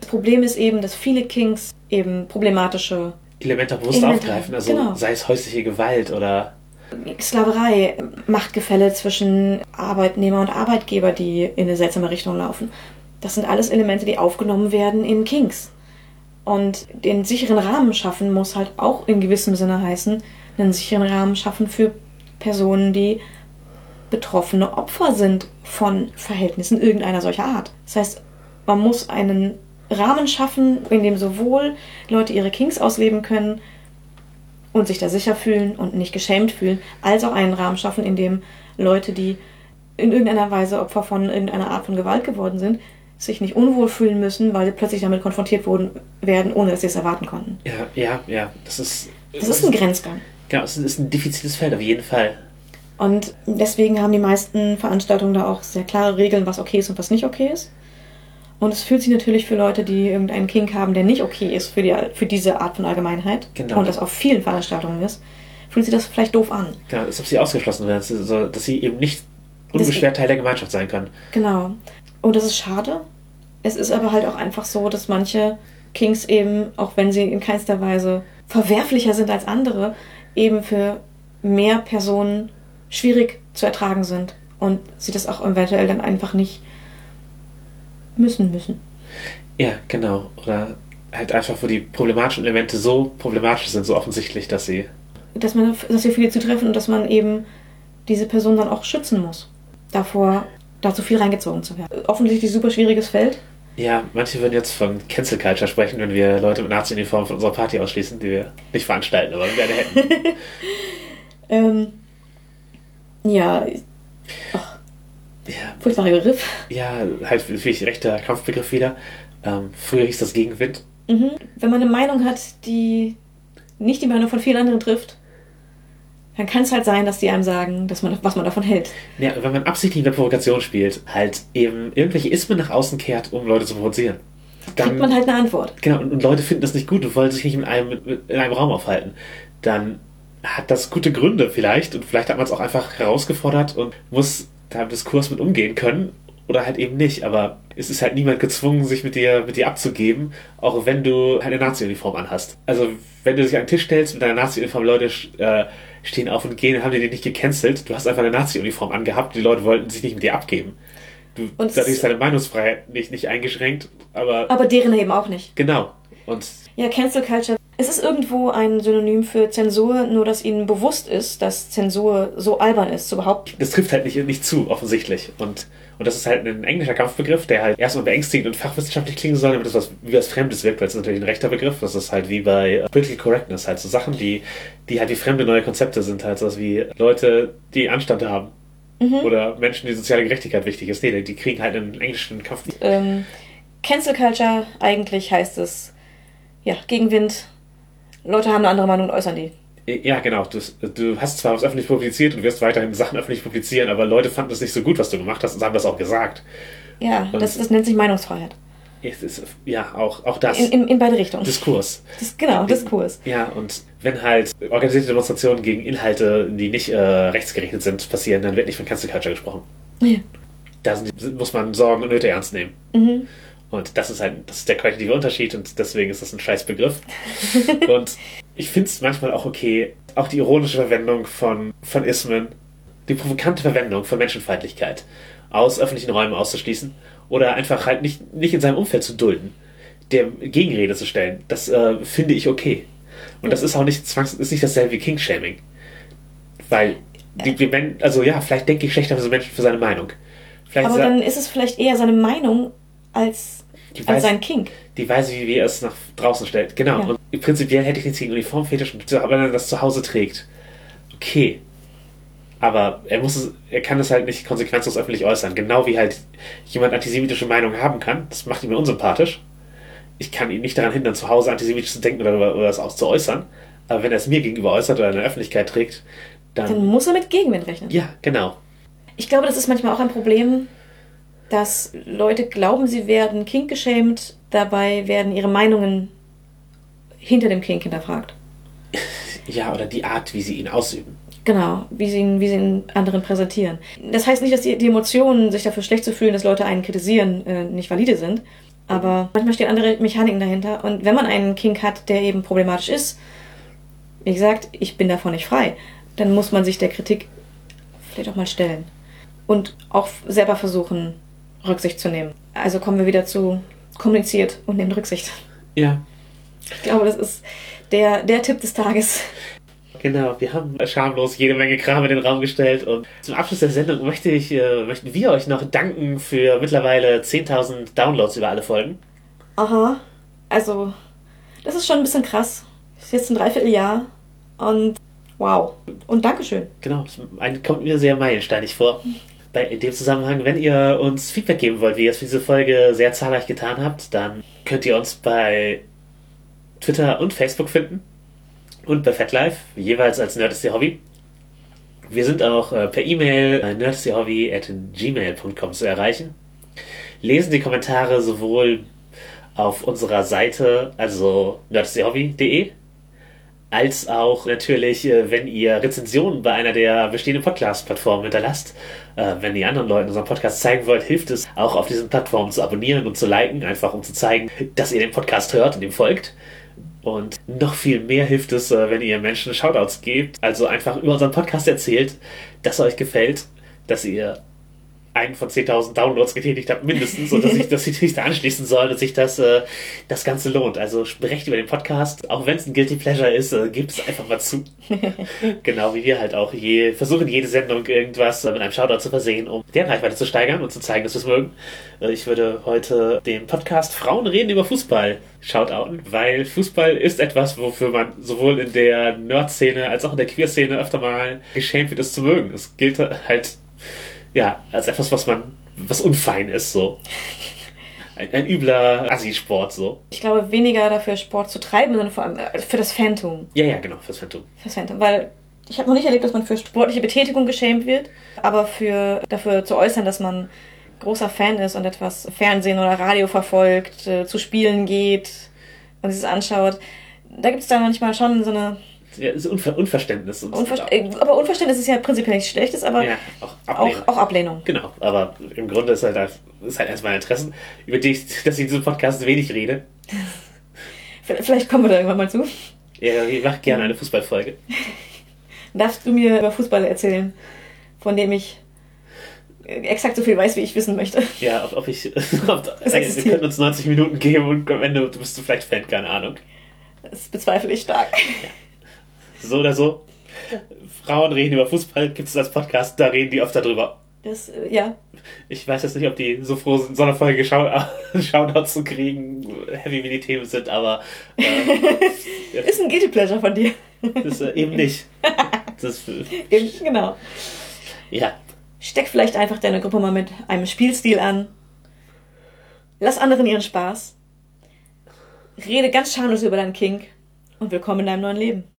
Das Problem ist eben, dass viele Kings eben problematische Elemente bewusst Elemente, aufgreifen, also genau. sei es häusliche Gewalt oder Sklaverei, Machtgefälle zwischen Arbeitnehmer und Arbeitgeber, die in eine seltsame Richtung laufen. Das sind alles Elemente, die aufgenommen werden in Kings. Und den sicheren Rahmen schaffen muss halt auch in gewissem Sinne heißen, einen sicheren Rahmen schaffen für Personen, die betroffene Opfer sind von Verhältnissen irgendeiner solcher Art. Das heißt, man muss einen Rahmen schaffen, in dem sowohl Leute ihre Kings ausleben können und sich da sicher fühlen und nicht geschämt fühlen, als auch einen Rahmen schaffen, in dem Leute, die in irgendeiner Weise Opfer von irgendeiner Art von Gewalt geworden sind, sich nicht unwohl fühlen müssen, weil sie plötzlich damit konfrontiert wurden, werden, ohne dass sie es erwarten konnten. ja, ja, ja, das ist Das ist ein Grenzgang. genau, es ist ein diffiziles Feld auf jeden Fall. Und deswegen haben die meisten Veranstaltungen da auch sehr klare Regeln, was okay ist und was nicht okay ist. Und es fühlt sich natürlich für Leute, die irgendeinen Kink haben, der nicht okay ist für, die, für diese Art von Allgemeinheit, Genau. und das auf vielen Veranstaltungen ist, fühlt sich das vielleicht doof an. Genau, als ob sie ausgeschlossen werden, dass sie eben nicht unbeschwert Teil der Gemeinschaft sein können. Genau. Und das ist schade. Es ist aber halt auch einfach so, dass manche Kings eben, auch wenn sie in keinster Weise verwerflicher sind als andere, eben für mehr Personen schwierig zu ertragen sind und sie das auch eventuell dann einfach nicht müssen müssen. Ja, genau. Oder halt einfach, wo die problematischen Elemente so problematisch sind, so offensichtlich, dass sie. Dass man dass sie viele zutreffen und dass man eben diese Person dann auch schützen muss. Davor, da zu viel reingezogen zu werden. Offensichtlich super schwieriges Feld. Ja, manche würden jetzt von Cancel Culture sprechen, wenn wir Leute mit Nazi-Uniform von unserer Party ausschließen, die wir nicht veranstalten, aber wir gerne hätten. Ähm, ja, ja, furchtbarer Begriff. ja, halt wirklich rechter Kampfbegriff wieder. Ähm, früher hieß das Gegenwind. Mhm. Wenn man eine Meinung hat, die nicht die Meinung von vielen anderen trifft, dann kann es halt sein, dass die einem sagen, dass man, was man davon hält. Ja, wenn man absichtlich eine Provokation spielt, halt eben irgendwelche Ismen nach außen kehrt, um Leute zu provozieren. Kriegt man halt eine Antwort. Genau, und, und Leute finden das nicht gut und wollen sich nicht in einem, in einem Raum aufhalten. Dann hat das gute Gründe vielleicht und vielleicht hat man es auch einfach herausgefordert und muss da im Diskurs mit umgehen können oder halt eben nicht. Aber es ist halt niemand gezwungen, sich mit dir, mit dir abzugeben, auch wenn du eine Nazi-Uniform anhast. Also wenn du dich an den Tisch stellst mit deiner Nazi-Uniform, Leute äh, stehen auf und gehen, haben die dich nicht gecancelt. Du hast einfach eine Nazi-Uniform angehabt, die Leute wollten sich nicht mit dir abgeben. Du, Und dadurch ist deine Meinungsfreiheit nicht, nicht eingeschränkt, aber Aber deren eben auch nicht. genau. Und Ja, Cancel Culture. Es ist irgendwo ein Synonym für Zensur, nur dass ihnen bewusst ist, dass Zensur so albern ist zu behaupten. das trifft halt nicht, nicht zu, offensichtlich. Und, und das ist halt ein englischer Kampfbegriff, der halt erstmal beängstigend und fachwissenschaftlich klingen soll, damit das was, wie was Fremdes wirkt, weil es ist natürlich ein rechter Begriff. Das ist halt wie bei äh, Political Correctness, halt so Sachen, die, die halt wie fremde neue Konzepte sind, halt sowas wie Leute, die Anstand haben. Oder Menschen, die soziale Gerechtigkeit wichtig ist. Nee, die kriegen halt einen englischen Kampf. Ähm, Cancel Culture, eigentlich heißt es, ja, Gegenwind. Leute haben eine andere Meinung und äußern die. Ja, genau. Du, du hast zwar was öffentlich publiziert und wirst weiterhin Sachen öffentlich publizieren, aber Leute fanden es nicht so gut, was du gemacht hast und haben das auch gesagt. Ja, Und- das, das nennt sich Meinungsfreiheit. Ist, ja, auch, auch das. In, in, in beide Richtungen. Diskurs. Das, genau, Diskurs. Ja, und wenn halt organisierte Demonstrationen gegen Inhalte, die nicht äh, rechtsgerichtet sind, passieren, dann wird nicht von Cancel Culture gesprochen. Ja. Da sind, muss man Sorgen und Nöte ernst nehmen. Mhm. Und das ist halt, das ist der qualitative Unterschied und deswegen ist das ein scheiß Begriff. und ich finde es manchmal auch okay, auch die ironische Verwendung von, von Ismen, die provokante Verwendung von Menschenfeindlichkeit aus öffentlichen Räumen auszuschließen oder einfach halt nicht, nicht in seinem Umfeld zu dulden, der Gegenrede zu stellen. Das äh, finde ich okay. Und das ist auch nicht zwangs ist nicht dasselbe wie King-Shaming. Weil, die, die, Men- also ja, vielleicht denke ich schlechter für so Menschen für seine Meinung. Vielleicht Aber dann ist es vielleicht eher seine Meinung als, Die als weiß- sein Kink. die Weise, wie, er es nach draußen stellt. Genau. Ja. Und prinzipiell hätte ich nichts gegen Uniformfetisch, aber wenn er das zu Hause trägt, okay. Aber er muss es, er kann es halt nicht konsequenzlos öffentlich äußern. Genau wie halt jemand antisemitische Meinung haben kann. Das macht ihn mir unsympathisch. Ich kann ihn nicht daran hindern, zu Hause antisemitisch zu denken oder, oder das auch zu äußern. Aber wenn er es mir gegenüber äußert oder in der Öffentlichkeit trägt, dann. Dann muss er mit Gegenwind rechnen. ja, genau. Ich glaube, das ist manchmal auch ein Problem, dass Leute glauben, sie werden Kink geschämt, dabei werden ihre Meinungen hinter dem Kink hinterfragt. Ja, oder die Art, wie sie ihn ausüben. Genau, wie sie, ihn- wie sie ihn anderen präsentieren. Das heißt nicht, dass die, die Emotionen, sich dafür schlecht zu fühlen, dass Leute einen kritisieren, äh, nicht valide sind. Aber manchmal stehen andere Mechaniken dahinter. Und wenn man einen Kink hat, der eben problematisch ist, wie gesagt, ich bin davon nicht frei, dann muss man sich der Kritik vielleicht auch mal stellen. Und auch selber versuchen, Rücksicht zu nehmen. Also kommen wir wieder zu kommuniziert und nehmt Rücksicht. Ja, Ich glaube, das ist der, der Tipp des Tages. Genau, wir haben schamlos jede Menge Kram in den Raum gestellt und zum Abschluss der Sendung möchte ich, äh, möchten wir euch noch danken für mittlerweile 10.000 Downloads über alle Folgen. Aha. Also, das ist schon ein bisschen krass. Ist jetzt ein Dreivierteljahr. Und wow. Und Dankeschön. Genau, das ein- kommt mir sehr meilensteinig vor. Bei, in dem Zusammenhang, wenn ihr uns Feedback geben wollt, wie ihr es für diese Folge sehr zahlreich getan habt, dann könnt ihr uns bei Twitter und Facebook finden und bei FatLife, jeweils als Nerd Hobby. Wir sind auch äh, per E-Mail äh, nerdistierhobby.gmail.com zu erreichen. Lesen die Kommentare sowohl auf unserer Seite, also nerdistierhobby.de, als auch natürlich, äh, wenn ihr Rezensionen bei einer der bestehenden Podcast-Plattformen hinterlasst. Äh, Wenn ihr anderen Leuten unseren Podcast zeigen wollt, hilft es auch auf diesen Plattformen zu abonnieren und zu liken, einfach um zu zeigen, dass ihr den Podcast hört und ihm folgt. Und noch viel mehr hilft es, äh, wenn ihr Menschen Shoutouts gebt, also einfach über unseren Podcast erzählt, dass er euch gefällt, dass ihr einen von 10.000 Downloads getätigt habt, mindestens, und dass, ich, dass sie sich da anschließen sollen, dass sich das, äh, das Ganze lohnt. Also sprecht über den Podcast, auch wenn es ein Guilty Pleasure ist, äh, gebt es einfach mal zu. genau wie wir halt auch je, versuchen, jede Sendung irgendwas äh, mit einem Shoutout zu versehen, um deren Reichweite zu steigern und zu zeigen, dass wir es mögen. Äh, ich würde heute den Podcast Frauen reden über Fußball shoutouten, weil Fußball ist etwas, wofür man sowohl in der Nerd-Szene als auch in der Queer-Szene öfter mal geschämt wird, es zu mögen. Es gilt halt ja, als etwas, was man, was unfein ist, so. Ein, ein übler Assi-Sport, so. Ich glaube, weniger dafür Sport zu treiben, sondern vor allem äh, für das Phantom. Ja, ja, genau, fürs Phantom. Fürs Phantom. Weil ich habe noch nicht erlebt, dass man für sportliche Betätigung geschämt wird, aber für dafür zu äußern, dass man großer Fan ist und etwas Fernsehen oder Radio verfolgt, äh, zu Spielen geht und sich das anschaut, da gibt es da manchmal schon so eine Ja, ist Unver Unverständnis. Und Unver äh, aber Unverständnis ist ja prinzipiell nichts Schlechtes, aber ja, auch Ablehnung. auch, auch Ablehnung. Genau, aber im Grunde ist halt, ist halt meiner Interessen, über die ich, dass ich in diesem Podcast wenig rede. Vielleicht kommen wir da irgendwann mal zu. Ja, ich mache gerne eine Fußballfolge. Darfst du mir über Fußball erzählen, von dem ich äh, exakt so viel weiß, wie ich wissen möchte? Ja, ob, ob ich, ob, wir existiert. könnten uns 90 Minuten geben und am Ende bist du vielleicht Fan, keine Ahnung. Das bezweifle ich stark. So oder so. Frauen reden über Fußball, gibt es als Podcast, da reden die oft darüber. Das, äh, ja, Ich weiß jetzt nicht, ob die so froh sind, so eine Folge Schau Shoutouts zu kriegen, heavy wie die Themen sind, aber äh, ist ein Guilty Pleasure von dir. das äh, eben nicht. Das, Eben, genau. ja, Steck vielleicht einfach deine Gruppe mal mit einem Spielstil an. Lass anderen ihren Spaß. Rede ganz schamlos über deinen Kink. Und willkommen in deinem neuen Leben.